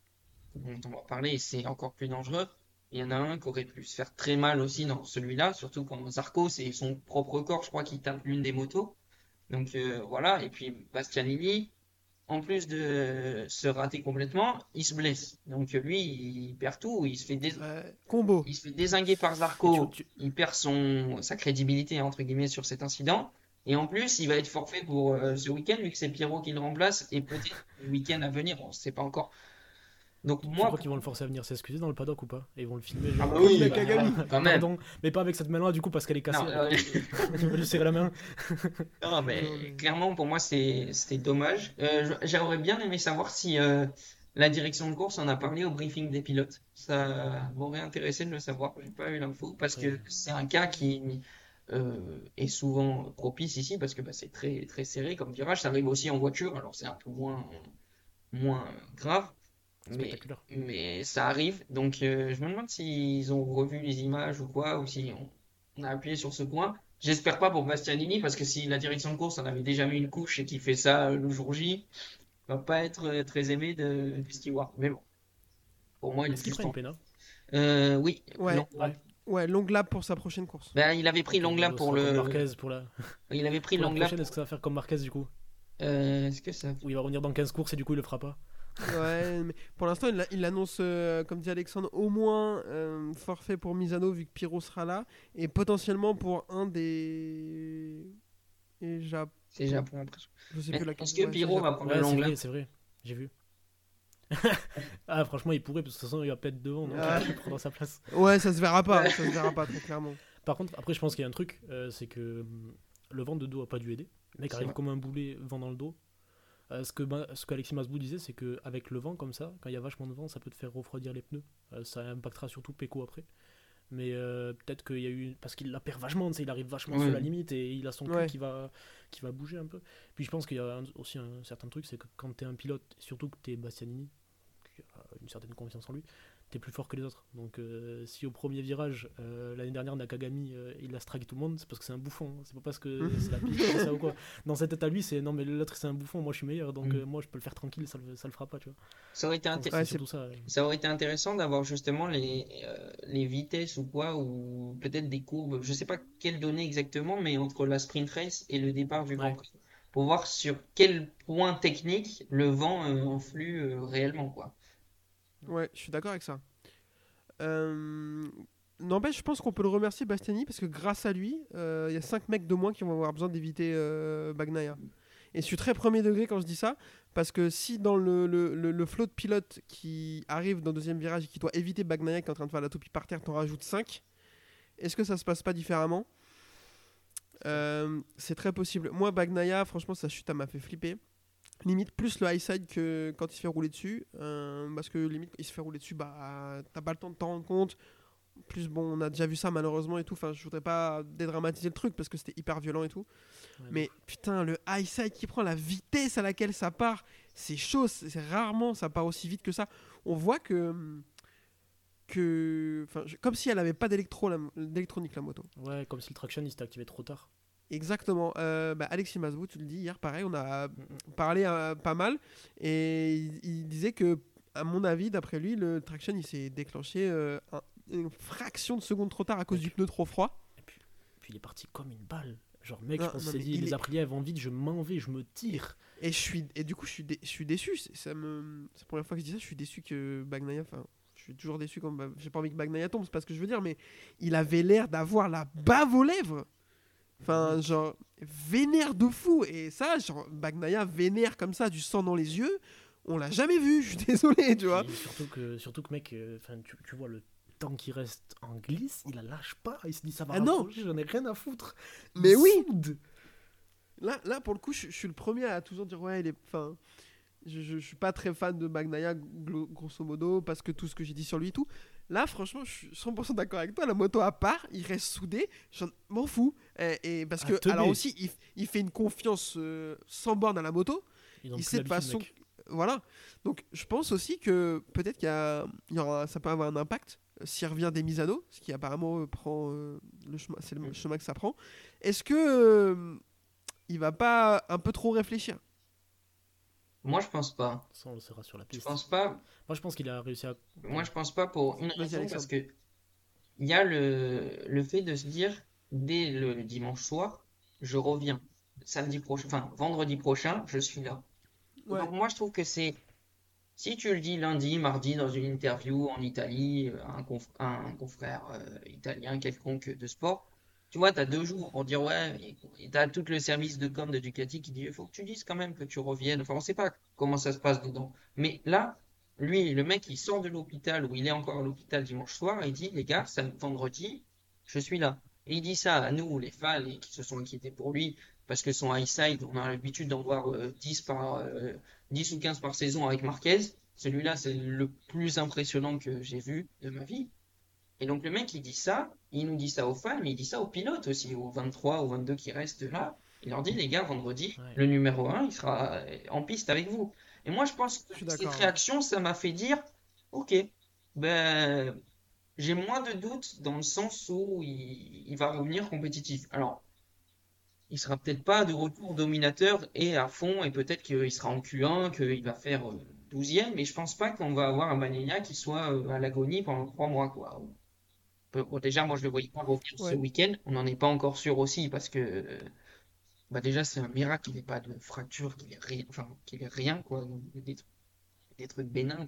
dont on va parler, et c'est encore plus dangereux. Il y en a un qui aurait pu se faire très mal aussi dans celui-là, surtout quand Zarco, c'est son propre corps, je crois, qui tape l'une des motos. Donc euh, voilà, et puis Bastianini, en plus de se rater complètement, il se blesse. Donc lui, il perd tout, il se fait, dés- Euh, combo. il se fait dézinguer par Zarco, tu- il perd son, sa crédibilité, entre guillemets, sur cet incident. Et en plus, il va être forfait pour euh, ce week-end, vu que c'est Pierrot qui le remplace, et peut-être le week-end à venir, on ne sait pas encore. Donc Tu moi, crois qu'ils vont le forcer à venir s'excuser dans le paddock ou pas Et ils vont le filmer Ah bah oui, la bah, Kagami. quand même. Pardon, mais pas avec cette main-là du coup parce qu'elle est cassée. Non, euh, Il va lui serrer la main. Non, mais clairement, pour moi, c'était dommage. Euh, j'aurais bien aimé savoir si euh, la direction de course en a parlé au briefing des pilotes. Ça m'aurait intéressé de le savoir. J'ai pas eu l'info parce que Ouais. c'est un cas qui euh, est souvent propice ici parce que bah, c'est très très serré comme virage. Ça arrive aussi en voiture, alors c'est un peu moins moins grave. Mais, Spectaculaire. mais ça arrive, donc euh, je me demande s'ils ont revu les images ou quoi, ou si on, on a appuyé sur ce point. J'espère pas pour Bastianini, parce que si la direction de course en avait déjà mis une couche et qu'il fait ça euh, le jour J, il va pas être euh, très aimé de, du steward. Mais bon, pour moi, il est Est-ce qu'il une péna Euh, oui, Ouais. long- Ouais. Ouais, long lap pour sa prochaine course. Ben, il avait pris long lap pour le, Marquez pour la, il avait pris pour la long lap. prochaine. Est-ce que ça va faire comme Marquez du coup? Euh, est-ce que ça Où il va revenir dans 15 courses et du coup il le fera pas? Ouais, mais pour l'instant, il, l'a- il annonce, euh, comme dit Alexandre, au moins euh, forfait pour Misano vu que Pyro sera là et potentiellement pour un des. Et Jap... c'est Japon après. Je sais Mais plus laquelle. Est-ce que Pyro va prendre Ouais, le c'est vrai, lap? c'est vrai. J'ai vu. ah, franchement, il pourrait, parce que de toute façon, il va pas être devant, donc Ah. il prendra sa place. Ouais, ça se verra pas, ça se verra pas très clairement. Par contre, après, je pense qu'il y a un truc, euh, c'est que hum, le vent de dos a pas dû aider. Le mec arrive vrai. comme un boulet, vent dans le dos. Euh, ce que Ma- ce qu'Alexis Masbou disait, c'est qu'avec le vent comme ça, quand il y a vachement de vent, ça peut te faire refroidir les pneus. Euh, ça impactera surtout Peko après. Mais euh, peut-être qu'il y a eu. Parce qu'il la perd vachement, il arrive vachement sur la limite et il a son cul Ouais. qui, va, qui va bouger un peu. Puis je pense qu'il y a un- aussi un certain truc, c'est que quand tu es un pilote, surtout que tu es Bastianini, qui a une certaine confiance en lui, tu es plus fort que les autres. Donc euh, si au premier virage, euh, l'année dernière, Nakagami, euh, il a strike tout le monde, c'est parce que c'est un bouffon. hein. C'est pas parce que c'est la piste comme ça ou quoi. Dans cette tête à lui, c'est non, mais l'autre c'est un bouffon, moi je suis meilleur, donc Mm. euh, moi je peux le faire tranquille, ça le, ça le fera pas, tu vois. Ça aurait été Ouais, ça. ouais. Ça aurait été intéressant d'avoir justement les, euh, les vitesses ou quoi, ou peut-être des courbes, je sais pas quelles données exactement, mais entre la sprint race et le départ du Grand. Prix, pour voir sur quel point technique le vent euh, influe euh, réellement, quoi. Ouais, je suis d'accord avec ça. Euh, N'empêche, je pense qu'on peut le remercier Bastiani parce que grâce à lui, euh, il y a 5 mecs de moins qui vont avoir besoin d'éviter euh, Bagnaia. Et je suis très premier degré quand je dis ça parce que si dans le, le, flot de pilote qui arrive dans le deuxième virage et qui doit éviter Bagnaia qui est en train de faire la toupie par terre, t'en rajoutes 5, est-ce que ça se passe pas différemment? Euh, C'est très possible. Moi, Bagnaia, franchement, sa chute, m'a fait flipper. Limite plus le high side que quand il se fait rouler dessus. euh, parce que limite, il se fait rouler dessus, bah, t'as pas le temps de t'en rendre compte. Plus bon, on a déjà vu ça malheureusement et tout. Enfin, je voudrais pas dédramatiser le truc parce que c'était hyper violent et tout. Ouais, Mais putain, le high side qui prend la vitesse à laquelle ça part, c'est chaud. C'est rarement ça part aussi vite que ça. On voit que que, je- comme si elle avait pas d'électro la- d'électronique la moto. Ouais, comme si le traction il s'était activé trop tard. Exactement. Euh, bah, Alexis Masbou, tu le dis hier, pareil, on a parlé euh, pas mal et il, il disait que, à mon avis, d'après lui, le traction il s'est déclenché euh, un- une fraction de seconde trop tard à cause du pneu trop froid. Puis il est parti comme une balle. Genre, mec, Non, je non, dit, les est- Aprilia vont vite, je m'en vais, je me tire. Et, je suis, et du coup, je suis, dé- je suis déçu. C'est ça me, c'est la première fois que je dis ça. Je suis déçu que Bagnaia. Enfin, je suis toujours déçu quand bah, j'ai pas envie que Bagnaia tombe. C'est pas ce que je veux dire, mais il avait l'air d'avoir la bave aux lèvres. Enfin, genre, vénère de fou. Et ça, genre, Bagnaia vénère comme ça, du sang dans les yeux. On l'a jamais vu. Je suis désolé, tu vois. Et surtout que, surtout que mec, euh, tu, tu vois le temps qui reste en glisse, il la lâche pas. Il se dit, ça va Ah non. j'en ai rien à foutre. Il Mais oui. soude. Là, là, pour le coup, je, je suis le premier à toujours dire ouais, il est. Enfin, je, je, je suis pas très fan de Magnaya, glo- grosso modo, parce que tout ce que j'ai dit sur lui et tout. Là, franchement, je suis 100% d'accord avec toi. La moto à part, il reste soudé. J'en m'en fous. Et, et parce Ah, que, alors aussi, il, il fait une confiance euh, sans borne à la moto. Il sait de façon. mec. Voilà. Donc, je pense aussi que peut-être qu'il y a, il y aura, ça peut avoir un impact euh, s'il revient des Misano, ce qui apparemment euh, prend euh, le chemin, c'est le chemin que ça prend. Est-ce que euh, il va pas un peu trop réfléchir? Moi, je pense pas. Ça, on le saura sur la Je piste. pense pas. Moi, je pense qu'il a réussi à. Moi, je pense pas pour une raison Alexandre. parce que il y a le, le fait de se dire dès le dimanche soir, je reviens. Samedi prochain, enfin vendredi prochain, je suis là. Ouais. Donc moi, je trouve que c'est si tu le dis lundi, mardi dans une interview en Italie, euh, un, conf- un confrère euh, italien quelconque de sport, tu vois, tu as deux jours pour dire ouais, et tout le service de com de Ducati qui dit il faut que tu dises quand même que tu reviennes. Enfin, on sait pas comment ça se passe dedans. Mais là, lui, le mec, il sort de l'hôpital ou il est encore à l'hôpital dimanche soir et il dit les gars, ça, vendredi, je suis là. Et il dit ça à nous, les fans, qui se sont inquiétés pour lui, parce que son high side, on a l'habitude d'en voir euh, 10 par euh, 10 ou 15 par saison avec Marquez. Celui-là, c'est le plus impressionnant que j'ai vu de ma vie. Et donc le mec, il dit ça, il nous dit ça aux fans, mais il dit ça aux pilotes aussi, aux 23 ou 22 qui restent là. Il leur dit, les gars, vendredi, Ouais. le numéro 1, il sera en piste avec vous. Et moi, je pense Je que cette réaction, ça m'a fait dire, ok, ben, j'ai moins de doutes dans le sens où il, il va revenir compétitif. Alors, il sera peut-être pas de retour dominateur et à fond, et peut-être qu'il sera en Q1, qu'il va faire euh, 12e, mais je pense pas qu'on va avoir un Bagnaia qui soit euh, à l'agonie pendant trois mois, quoi. Bon, déjà, moi, je le voyais pas revenir Ouais. ce week-end. On n'en est pas encore sûr aussi, parce que, euh, bah, déjà, c'est un miracle qu'il n'ait pas de fracture, qu'il ait rien, enfin, qu'il ait rien, quoi. Des, trucs- des trucs bénins.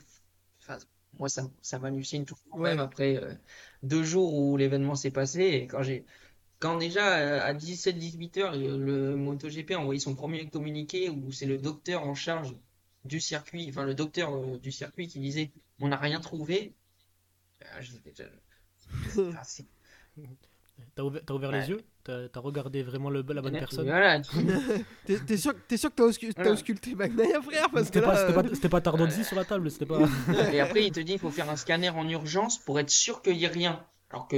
Enfin, moi, ça, ça m'hallucine tout Ouais. même après euh, deux jours où l'événement s'est passé et quand j'ai, quand déjà euh, à 17-18 heures, le MotoGP a envoyé son premier communiqué où c'est le docteur en charge du circuit, enfin le docteur euh, du circuit qui disait on n'a rien trouvé. Euh, Ah, T'as ouvert, t'as ouvert Ouais. les yeux? T'as regardé vraiment le, la bonne personne? Voilà. T'es sûr, que t'as auscu- t'as Voilà. ausculté Bagnaia, frère? Parce que C'était pas, euh, pas, c'était pas Tardozzi sur la table, c'était pas. Et après, il te dit il faut faire un scanner en urgence pour être sûr qu'il n'y ait rien. Alors que,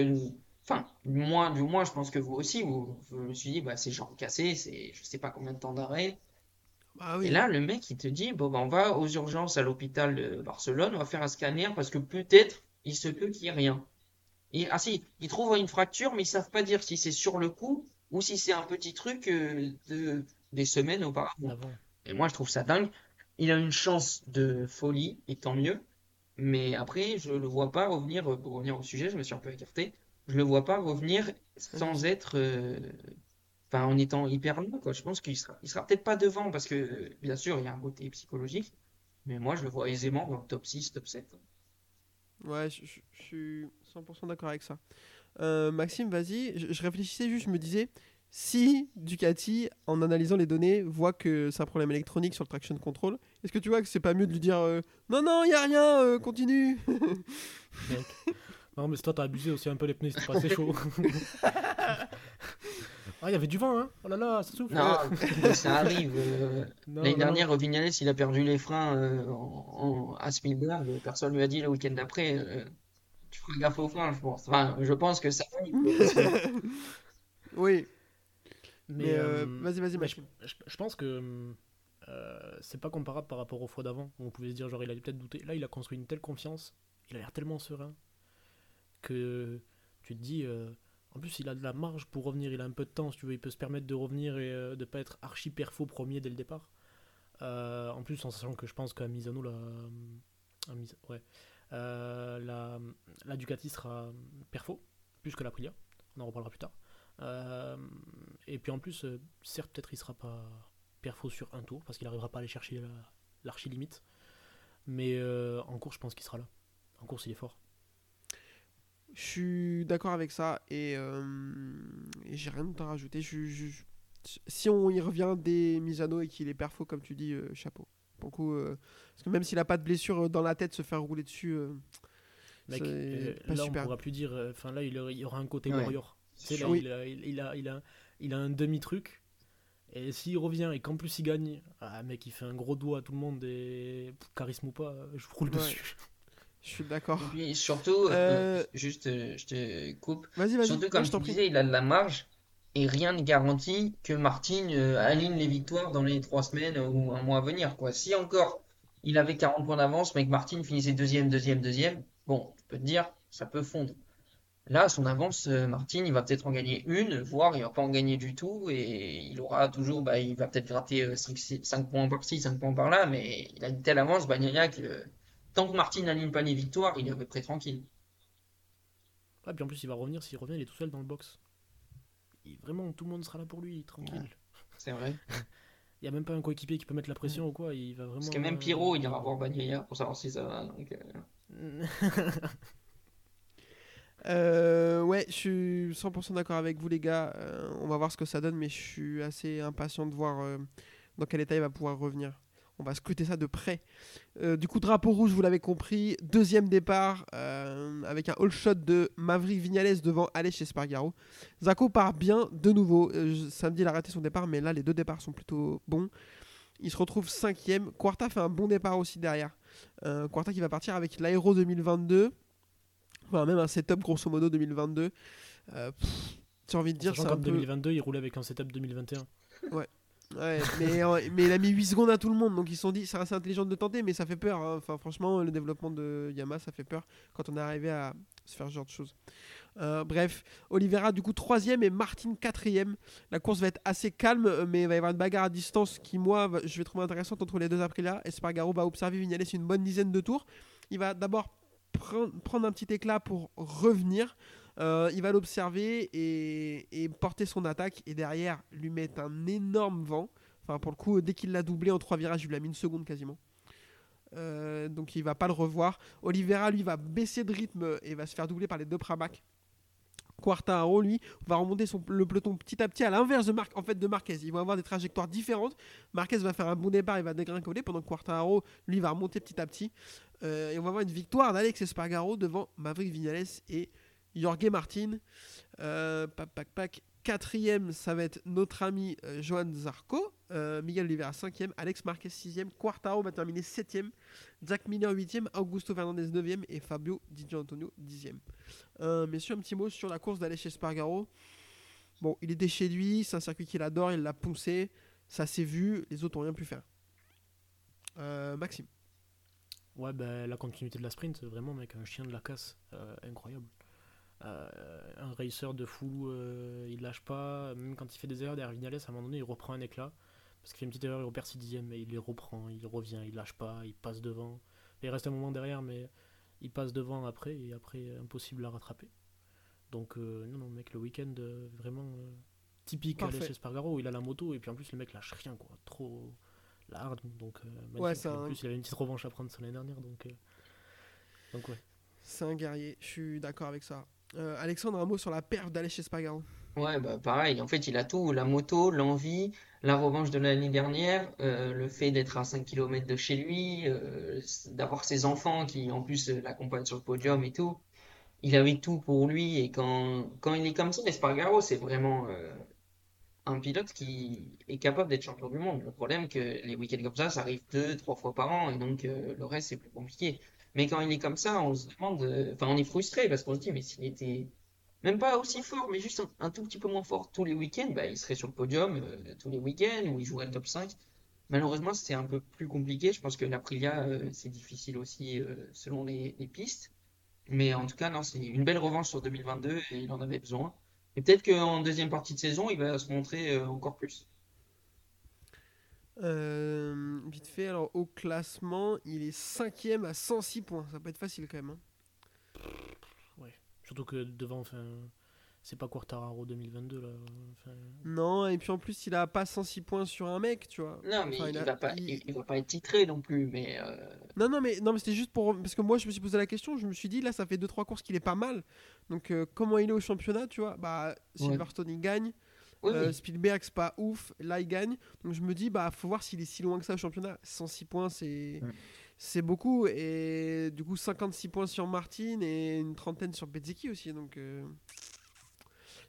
enfin, moi, du moins, je pense que vous aussi, vous, je me suis dit, bah, c'est jambes cassées, c'est je sais pas combien de temps d'arrêt. bah oui. Et là, le mec, il te dit, bon, bah, on va aux urgences à l'hôpital de Barcelone, on va faire un scanner parce que peut-être il se peut qu'il n'y ait rien. Et, ah si, ils trouvent une fracture, mais ils savent pas dire si c'est sur le coup ou si c'est un petit truc euh, de, des semaines auparavant. Avant. Et moi, je trouve ça dingue. Il a une chance de folie, et tant mieux. Mais après, je le vois pas revenir, euh, pour revenir au sujet, je me suis un peu écarté, je le vois pas revenir sans être, euh, enfin, en étant hyper loin, quoi. Je pense qu'il sera, il sera peut-être pas devant, parce que, bien sûr, il y a un côté psychologique, mais moi, je le vois aisément dans le top 6, top 7. Ouais, je, je- je suis 100% d'accord avec ça. Euh, Maxime, vas-y. Je, je réfléchissais juste, je me disais, si Ducati, en analysant les données, voit que c'est un problème électronique sur le traction control, est-ce que tu vois que c'est pas mieux de lui dire euh, non, non, il a rien, euh, continue. Non, mais toi, t'as abusé aussi un peu les pneus, c'était pas assez chaud. ah, il y avait du vent, hein Oh là là, ça souffle. Non, ça arrive. euh, L'année dernière, Vignales, il a perdu les freins euh, en, en- à Spielberg. Personne lui a dit le week-end d'après, euh, tu feras gaffe aux freins, je pense. Enfin, je pense que ça Oui, Mais, mais euh, euh, vas-y, vas-y, mais je, je- pense que euh, c'est pas comparable par rapport aux fois d'avant. où On pouvait se dire, genre, il a peut-être douté. Là, il a construit une telle confiance, il a l'air tellement serein que tu te dis. euh, en plus, il a de la marge pour revenir, il a un peu de temps, si tu veux, il peut se permettre de revenir et euh, de pas être archi perfo premier dès le départ. Euh, en plus, en sachant que je pense qu'à Misano, la, à Mis- ouais, euh, la, Ducati sera perfo, plus que la Aprilia. On en reparlera plus tard. Euh, et puis en plus, euh, certes, peut-être il sera pas perfo sur un tour parce qu'il arrivera pas à aller chercher la- l'archi limite. Mais en course, je pense qu'il sera là. En course, il est fort. Je suis d'accord avec ça et, j'ai rien à rajouter. Si on y revient des Misano et qu'il est perfo, comme tu dis, chapeau. Pour le coup, euh, parce que même s'il a pas de blessure euh, dans la tête, se faire rouler dessus, euh, Mec, euh, pas là, on super. pourra plus dire. euh, Enfin, là, il, y aura un côté Ouais. warrior. Là, Oui. il, a, il, a, il, a, il a un demi-truc. Et s'il revient et qu'en plus il gagne, ah mec, il fait un gros doigt à tout le monde et charisme ou pas, je roule Ouais. dessus. Je suis d'accord. Surtout, euh, Euh, juste, je te coupe. Vas-y, vas-y. Surtout, non, comme je je t'en te prie. disais, il a de la marge et rien ne garantit que Martin euh, aligne les victoires dans les trois semaines ou un mois à venir, quoi. Si encore il avait 40 points d'avance, mais que Martin finissait deuxième, deuxième, deuxième, bon, tu peux te dire, ça peut fondre. Là, son avance, euh, Martin, il va peut-être en gagner une, voire il va pas en gagner du tout, et il aura toujours, bah, il va peut-être gratter 5, points par-ci, 5 points par-là, mais il a une telle avance, Bagnaia, que euh, tant que Martin n'aligne pas les victoires, il est à peu près tranquille. Ah, puis en plus, il va revenir, s'il revient, il est tout seul dans le box. Il- vraiment, tout le monde sera là pour lui, tranquille. C'est vrai. Il n'y a même pas un coéquipier qui peut mettre la pression ou quoi, il va vraiment. Parce que même euh, Pierrot, il ira voir Bagnaia pour savoir si ça va. Donc, euh, Euh, ouais, je suis 100% d'accord avec vous, les gars. Euh, on va voir ce que ça donne, mais je suis assez impatient de voir euh, dans quel état il va pouvoir revenir. On va scruter ça de près. Euh, du coup, drapeau rouge, vous l'avez compris. Deuxième départ euh, avec un all shot de Maverick Vignales devant Aleix Espargaro. Zako part bien de nouveau. Euh, samedi, il a raté son départ, mais là, les deux départs sont plutôt bons. Il se retrouve cinquième. Quarta fait un bon départ aussi derrière. Quarta qui va partir avec l'Aéro 2022. Enfin, même un setup grosso modo 2022. Euh, pff, J'ai envie de dire, Sachant c'est qu'en un peu. 2022, il roulait avec un setup 2021. Ouais, mais, euh, mais il a mis 8 secondes à tout le monde, donc ils se sont dit, c'est assez intelligent de tenter, mais ça fait peur. hein. Enfin, franchement, le développement de Yamaha, ça fait peur quand on est arrivé à se faire ce genre de choses. Euh, bref, Oliveira, du coup, troisième et Martin, quatrième. La course va être assez calme, euh, mais il va y avoir une bagarre à distance qui, moi, je vais trouver intéressante entre les deux Aprilia. Espargaro va observer Vignales une bonne dizaine de tours. Il va d'abord prendre un petit éclat pour revenir. Euh, il va l'observer et, porter son attaque et derrière lui mettre un énorme vent. Enfin pour le coup dès qu'il l'a doublé en trois virages il lui a mis une seconde quasiment. Euh, donc il va pas le revoir. Oliveira lui va baisser de rythme et va se faire doubler par les deux Pramac. Quartaro lui va remonter son, le peloton petit à petit à l'inverse de, en fait, de Marquez. Ils vont avoir des trajectoires différentes. Marquez va faire un bon départ, il va dégringoler pendant que Quartaro lui va remonter petit à petit. Euh, et on va avoir une victoire d'Alex Espargaro devant Maverick Vignales et Jorge Martin. Euh, pac, pac, pac. Quatrième, ça va être notre ami euh, Johan Zarco. Euh, Miguel Oliveira, cinquième. Alex Marquez, sixième. Quartaro va terminer septième. Jack Miller, huitième. Augusto Fernandez, neuvième. Et Fabio Di Antonio, dixième. Euh, messieurs, un petit mot sur la course d'Alex Espargaro. Bon, il était chez lui. C'est un circuit qu'il adore. Il l'a poussé. Ça s'est vu. Les autres n'ont rien pu faire. Maxime. Ouais, ben, la continuité de la sprint, vraiment, mec, un chien de la casse, incroyable. Euh, un racer de fou, euh, il lâche pas, même quand il fait des erreurs derrière Vignales, à un moment donné, il reprend un éclat. Parce qu'il fait une petite erreur, il repère 6 dixièmes, mais il les reprend, il revient, il lâche pas, il passe devant. Il reste un moment derrière, mais il passe devant après, et après, impossible à rattraper. Donc, euh, non, non, mec, le week-end, euh, vraiment euh, typique Parfait. Aleix Espargaro, il a la moto, et puis en plus, le mec lâche rien, quoi. Trop. La hard, donc euh. Ouais, c'est En un- plus, il avait une petite revanche à prendre sur l'année dernière, donc. donc, ouais. C'est un guerrier, je suis d'accord avec ça. Euh, Alexandre, un mot sur la perf d'Aleix Espargaro. Ouais, bah pareil, en fait, il a tout, la moto, l'envie, la revanche de l'année dernière, euh, le fait d'être à 5 km de chez lui, euh, d'avoir ses enfants qui en plus l'accompagnent sur le podium et tout. Il avait tout pour lui et quand, quand il est comme ça, Espargaro, c'est vraiment un pilote qui est capable d'être champion du monde. Le problème que les week-ends comme ça, ça arrive deux, trois fois par an et donc le reste c'est plus compliqué. Mais quand il est comme ça, on se demande, euh, enfin on est frustré parce qu'on se dit mais s'il était même pas aussi fort, mais juste un, tout petit peu moins fort tous les week-ends, bah, il serait sur le podium euh, tous les week-ends ou il jouerait le top 5. Malheureusement, c'est un peu plus compliqué. Je pense que l'Aprilia, euh, c'est difficile aussi euh, selon les, les pistes. Mais en tout cas, non, c'est une belle revanche sur 2022 et il en avait besoin. Et peut-être qu'en deuxième partie de saison, il va se montrer encore plus. Euh, vite fait, alors au classement, il est cinquième à 106 points. Ça peut être facile quand même. hein. Surtout que devant, enfin, c'est pas Quartararo 2022 là. Enfin, Non, et puis en plus, il a pas 106 points sur un mec, tu vois. Non, mais Enfin, il, il a- va pas, il- il, il va pas être titré non plus. Mais euh, Non, non, mais, non, mais c'était juste pour. Parce que moi, je me suis posé la question, je me suis dit, là, ça fait 2-3 courses qu'il est pas mal. Donc, euh, comment il est au championnat, tu vois? Bah, Silverstone, il gagne. Oui, Euh, oui. Spielberg, c'est pas ouf. Là, il gagne. Donc, je me dis, bah, faut voir s'il est si loin que ça au championnat. 106 points, c'est. Ouais. C'est beaucoup. Et du coup, 56 points sur Martin et une trentaine sur Bezzecchi aussi. Donc, euh,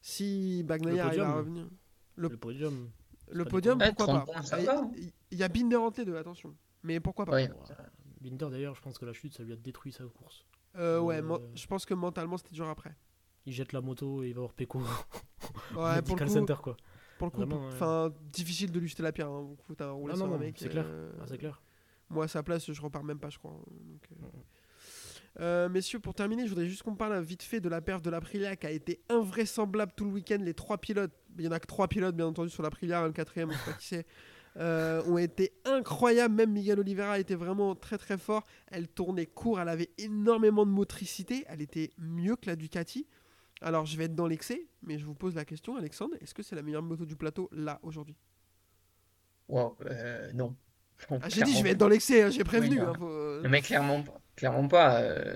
si Bagnaia arrive à podium. revenir. Le, le podium. le podium, pourquoi Ouais, pas 30 points, ça Il- va, hein. Il y a Binder entre les deux, attention. Mais pourquoi pas Ouais. Binder d'ailleurs, je pense que la chute, ça lui a détruit sa course. Euh, ouais, Euh, je pense que mentalement c'était dur après. Il jette la moto et il va voir Peko. Ouais, pour le coup, Center quoi. pour le coup, ouais. enfin, difficile de lui jeter la pierre. Hein. T'as roulé un mec. c'est clair. euh, Ah, c'est clair. Moi, à sa place, je repars même pas, je crois. Donc, euh. Euh, messieurs, pour terminer, je voudrais juste qu'on parle vite fait de la perf de l'Aprilia qui a été invraisemblable tout le week-end. Les trois pilotes, il y en a que trois pilotes, bien entendu, sur l'Aprilia, le quatrième, je sais pas qui c'est, euh, ont été incroyables. Même Miguel Oliveira était vraiment très très fort. Elle tournait court, elle avait énormément de motricité. Elle était mieux que la Ducati. Alors, je vais être dans l'excès, mais je vous pose la question, Alexandre, est-ce que c'est la meilleure moto du plateau là aujourd'hui? Wow, euh, non. ah, J'ai dit, je vais être dans l'excès, hein, j'ai prévenu. hein, faut- Mais clairement, pas- clairement pas. euh,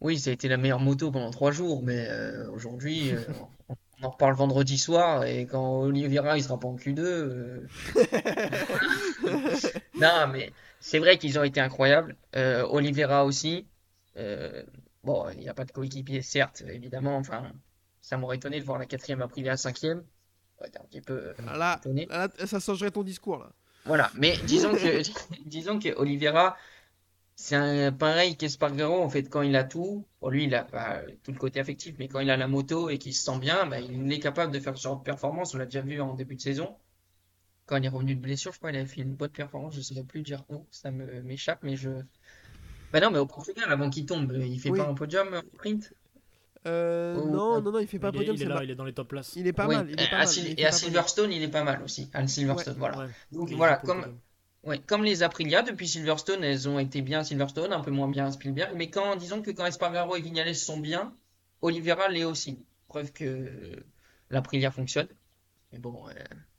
Oui, ça a été la meilleure moto pendant trois jours, mais euh, aujourd'hui, euh, on en reparle vendredi soir, et quand Oliveira il sera pas en Q2. euh, Non, mais c'est vrai qu'ils ont été incroyables. Euh, Oliveira aussi. Bon, il n'y a pas de coéquipier, certes, évidemment. Enfin, ça m'aurait étonné de voir la quatrième Aprilia cinquième. Ouais, un petit peu euh, Là, étonné. là, ça changerait ton discours là. Voilà, mais disons que disons que Oliveira, c'est un pareil qu'Espargaro en fait quand il a tout, bon lui il a pas tout le côté affectif, mais quand il a la moto et qu'il se sent bien, bah, il est capable de faire ce genre de performance. On l'a déjà vu en début de saison. Quand il est revenu de blessure, je crois qu'il avait fait une bonne performance. Je ne saurais plus dire où, ça m'échappe, mais je. Bah non, mais au Portugal, avant qu'il tombe, il fait Oui. pas un podium en sprint. Euh, Oh, non, euh, non, non, il fait pas il, est, podium. il est là, pas- il est dans les top places. il est pas Oui, mal. Il est à pas mal, Sil- mais il et à podium. Silverstone, il est pas mal aussi. À Silverstone, voilà. Ouais. Donc Il voilà, comme. Ouais, comme les Aprilia, depuis Silverstone, elles ont été bien à Silverstone, un peu moins bien à Spielberg. Mais quand, disons que quand Espargaro et Vignales sont bien, Oliveira l'est aussi. Preuve que euh, l'Aprilia fonctionne. Mais bon, euh,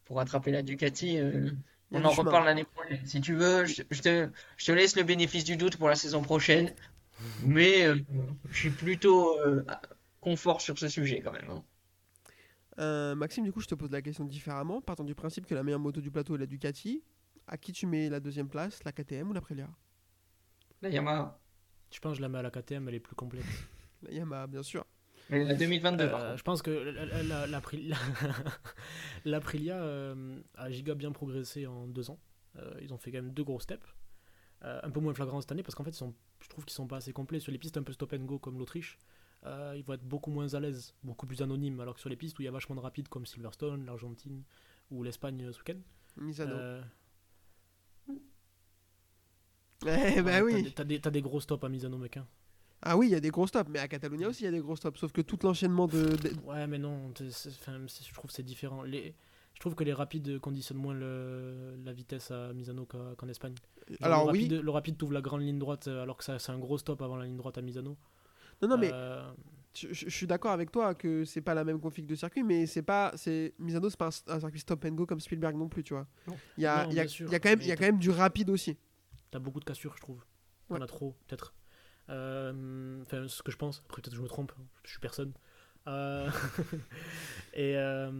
pour rattraper la Ducati, euh, on en chemin. reparle l'année prochaine. Si tu veux, je, je te, je te laisse le bénéfice du doute pour la saison prochaine. Mais euh, je suis plutôt euh, confort sur ce sujet quand même. hein. Euh, Maxime, du coup, je te pose la question différemment. Partant du principe que la meilleure moto du plateau est la Ducati, à qui tu mets la deuxième place, la KTM ou la Aprilia La Yamaha, Je pense que je la mets à la KTM, elle est plus complète. La Yamaha, bien sûr. Mais la 2022 par Euh, contre. je pense que la- la- la- l'Aprilia euh, a giga bien progressé en deux ans. Euh, ils ont fait quand même deux gros steps. Euh, un peu moins flagrant cette année parce qu'en fait, ils sont, je trouve qu'ils sont pas assez complets. Sur les pistes un peu stop and go comme l'Autriche, euh, ils vont être beaucoup moins à l'aise, beaucoup plus anonymes. Alors que sur les pistes où il y a vachement de rapides comme Silverstone, l'Argentine ou l'Espagne ce week-end. Misano. euh, Eh bah ouais, oui. t'as des- T'as des, t'as des gros stops à Misano, mec. hein. Ah oui, il y a des gros stops, mais à Catalunya aussi, il y a des gros stops. Sauf que tout l'enchaînement de. de- Ouais, mais non, enfin, je trouve que c'est différent. Les, je trouve que les rapides conditionnent moins le, la vitesse à Misano qu'en Espagne. Genre, Alors le oui. rapide, le rapide t'ouvre la grande ligne droite euh, alors que c'est un gros stop avant la ligne droite à Misano. Non, non, mais Euh, je, je- je suis d'accord avec toi que c'est pas la même config de circuit, mais c'est pas. c'est Misano, c'est pas un, un circuit stop and go comme Spielberg non plus, tu vois. Non. Il y a, Non, il y a- bien sûr, il y a quand même, il y a quand même du rapide aussi. T'as beaucoup de cassures, je trouve. Ouais. On a trop, peut-être. Euh, Enfin, ce que je pense. Après, peut-être que je me trompe. Je suis personne. Euh, et euh,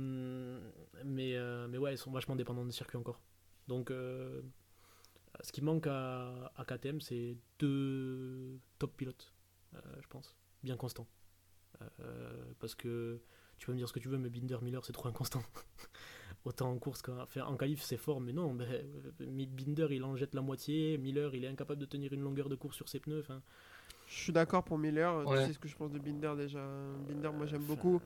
mais, mais ouais, ils sont vachement dépendants des circuits encore. Donc, ce qui manque à, à KTM, c'est deux top pilotes, je pense, bien constants. Parce que tu peux me dire ce que tu veux, mais Binder, Miller, c'est trop inconstant. Autant en course qu'en enfin, en qualif, c'est fort, mais non. Euh, Binder, il en jette la moitié. Miller, il est incapable de tenir une longueur de course sur ses pneus. Je suis d'accord pour Miller. Ouais. Tu sais ce que je pense de Binder déjà. Binder, moi j'aime beaucoup.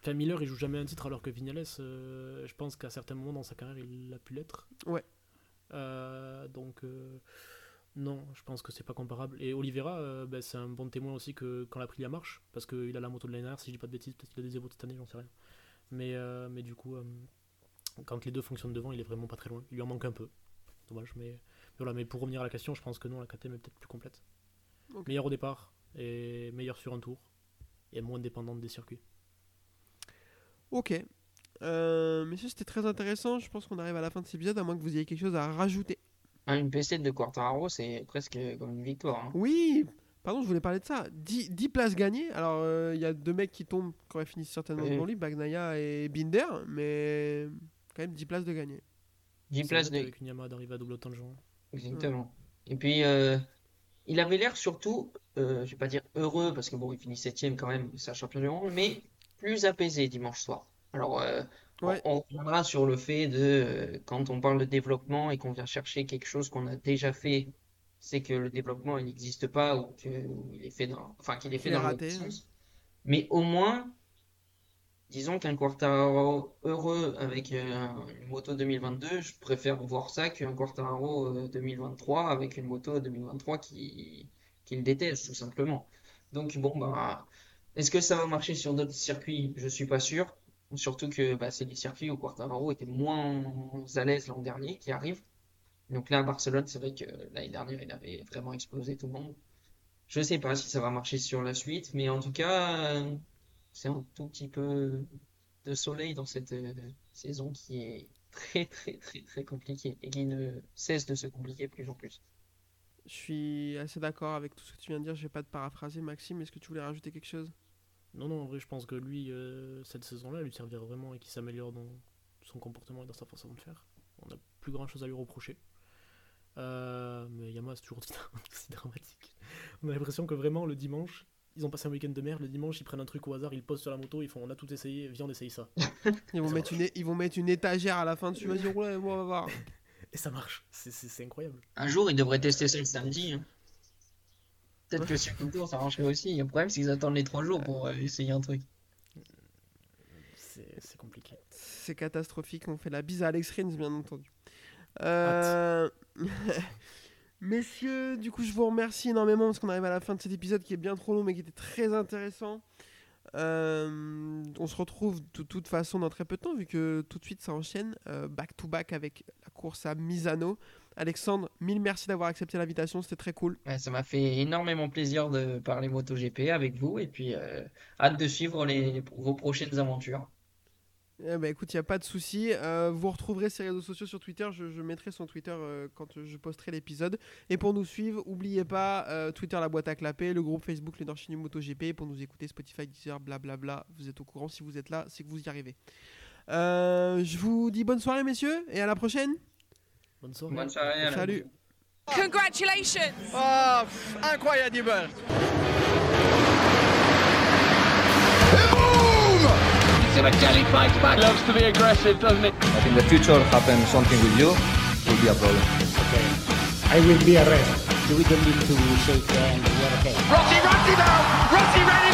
Enfin, Miller, il joue jamais un titre alors que Vignales, euh, je pense qu'à certains moments dans sa carrière, il a pu l'être. Ouais. Euh, donc, euh, non, je pense que c'est pas comparable. Et Oliveira, euh, ben, c'est un bon témoin aussi que quand l'Aprilia marche, parce qu'il a la moto de l'année dernière, si je dis pas de bêtises, peut-être qu'il a des évoques cette année, j'en sais rien. Mais, euh, mais du coup, euh, quand les deux fonctionnent devant, il est vraiment pas très loin. Il lui en manque un peu. Dommage, mais, mais voilà. Mais pour revenir à la question, je pense que non, la KTM est peut-être plus complète. Ok. Meilleur au départ, et meilleur sur un tour, et moins dépendante des circuits. Ok. Euh, messieurs, c'était très intéressant. Je pense qu'on arrive à la fin de cet épisode, à moins que vous ayez quelque chose à rajouter. Ah, Une PC de Quartararo, c'est presque comme une victoire. hein. Oui, pardon, je voulais parler de ça. 10, 10 places gagnées. Alors, euh, il y a deux mecs qui tombent, qui auraient fini certainement Oui. devant lui, Bagnaia et Binder, mais quand même 10 places de gagnées. 10 C'est places de, Avec une Yamaha d'arriver à double temps de. Exactement. Et puis, euh, il avait l'air surtout, euh, je vais pas dire heureux, parce que bon, il finit septième quand même, c'est un champion du monde, mais plus apaisé dimanche soir. Alors, euh, on- Ouais. on reviendra sur le fait de, euh, quand on parle de développement et qu'on vient chercher quelque chose qu'on a déjà fait, c'est que le développement, il n'existe pas ou qu'il est fait dans, enfin, qu'il est fait dans le raté. sens. Mais au moins, disons qu'un Quartararo heureux avec euh, une moto 2022, je préfère voir ça qu'un Quartararo euh, 2023 avec une moto 2023 qui, qui le déteste, tout simplement. Donc, bon, bah, est-ce que ça va marcher sur d'autres circuits? Je suis pas sûr. Surtout que bah, c'est des circuits où Quartararo était moins à l'aise l'an dernier qui arrivent. Donc là, à Barcelone, c'est vrai que l'année dernière, il avait vraiment explosé tout le monde. Je sais pas si ça va marcher sur la suite, mais en tout cas, c'est un tout petit peu de soleil dans cette euh, saison qui est très très très très compliquée et qui ne cesse de se compliquer plus en plus. Je suis assez d'accord avec tout ce que tu viens de dire. Je vais pas te paraphraser, Maxime. Est-ce que tu voulais rajouter quelque chose? Non, non, en vrai, je pense que lui, euh, cette saison-là, lui servira vraiment et qu'il s'améliore dans son comportement et dans sa façon de faire. On n'a plus grand-chose à lui reprocher. Euh, mais Yamaha, c'est toujours aussi dramatique. On a l'impression que vraiment, le dimanche, ils ont passé un week-end de merde. Le dimanche, ils prennent un truc au hasard, ils le posent sur la moto, ils font on a tout essayé, viens, on essaye ça. ils vont, Ça mettre une, é- ils vont mettre une étagère à la fin dessus. Vas-y, roule on va voir. Et ça marche. C'est- incroyable. Un jour, ils devraient tester ça le samedi. hein. Peut-être que sur le tour, ça marcherait aussi. Le problème, c'est qu'ils attendent les trois jours pour euh, essayer un truc. C'est c'est compliqué. C'est catastrophique. On fait la bise à Alex Rins, bien entendu. Euh, Messieurs, du coup, je vous remercie énormément parce qu'on arrive à la fin de cet épisode qui est bien trop long mais qui était très intéressant. Euh, on se retrouve de toute façon dans très peu de temps vu que tout de suite ça enchaîne euh, back to back avec la course à Misano. Alexandre, mille merci d'avoir accepté l'invitation, c'était très cool. Ça m'a fait énormément plaisir de parler MotoGP avec vous et puis euh, hâte de suivre vos prochaines aventures. Eh ben, écoute, il n'y a pas de souci. Euh, vous retrouverez ces réseaux sociaux sur Twitter. Je, je mettrai son Twitter euh, quand je posterai l'épisode. Et pour nous suivre, n'oubliez pas euh, Twitter, la boîte à clapper, le groupe Facebook, le Nord MotoGP. Pour nous écouter, Spotify, Deezer, blablabla. Vous êtes au courant. Si vous êtes là, c'est que vous y arrivez. Euh, je vous dis bonne soirée, messieurs, et à la prochaine. Bonne soirée. Bonne Salut. Congratulations pff, incroyable Simoncelli fights back. Loves to be aggressive, doesn't it? But in the future happen something with you, will be a problem. Okay. I will be arrested. We don't need to shake hands. We are okay. Rossi runs him out! Rossi ran him out!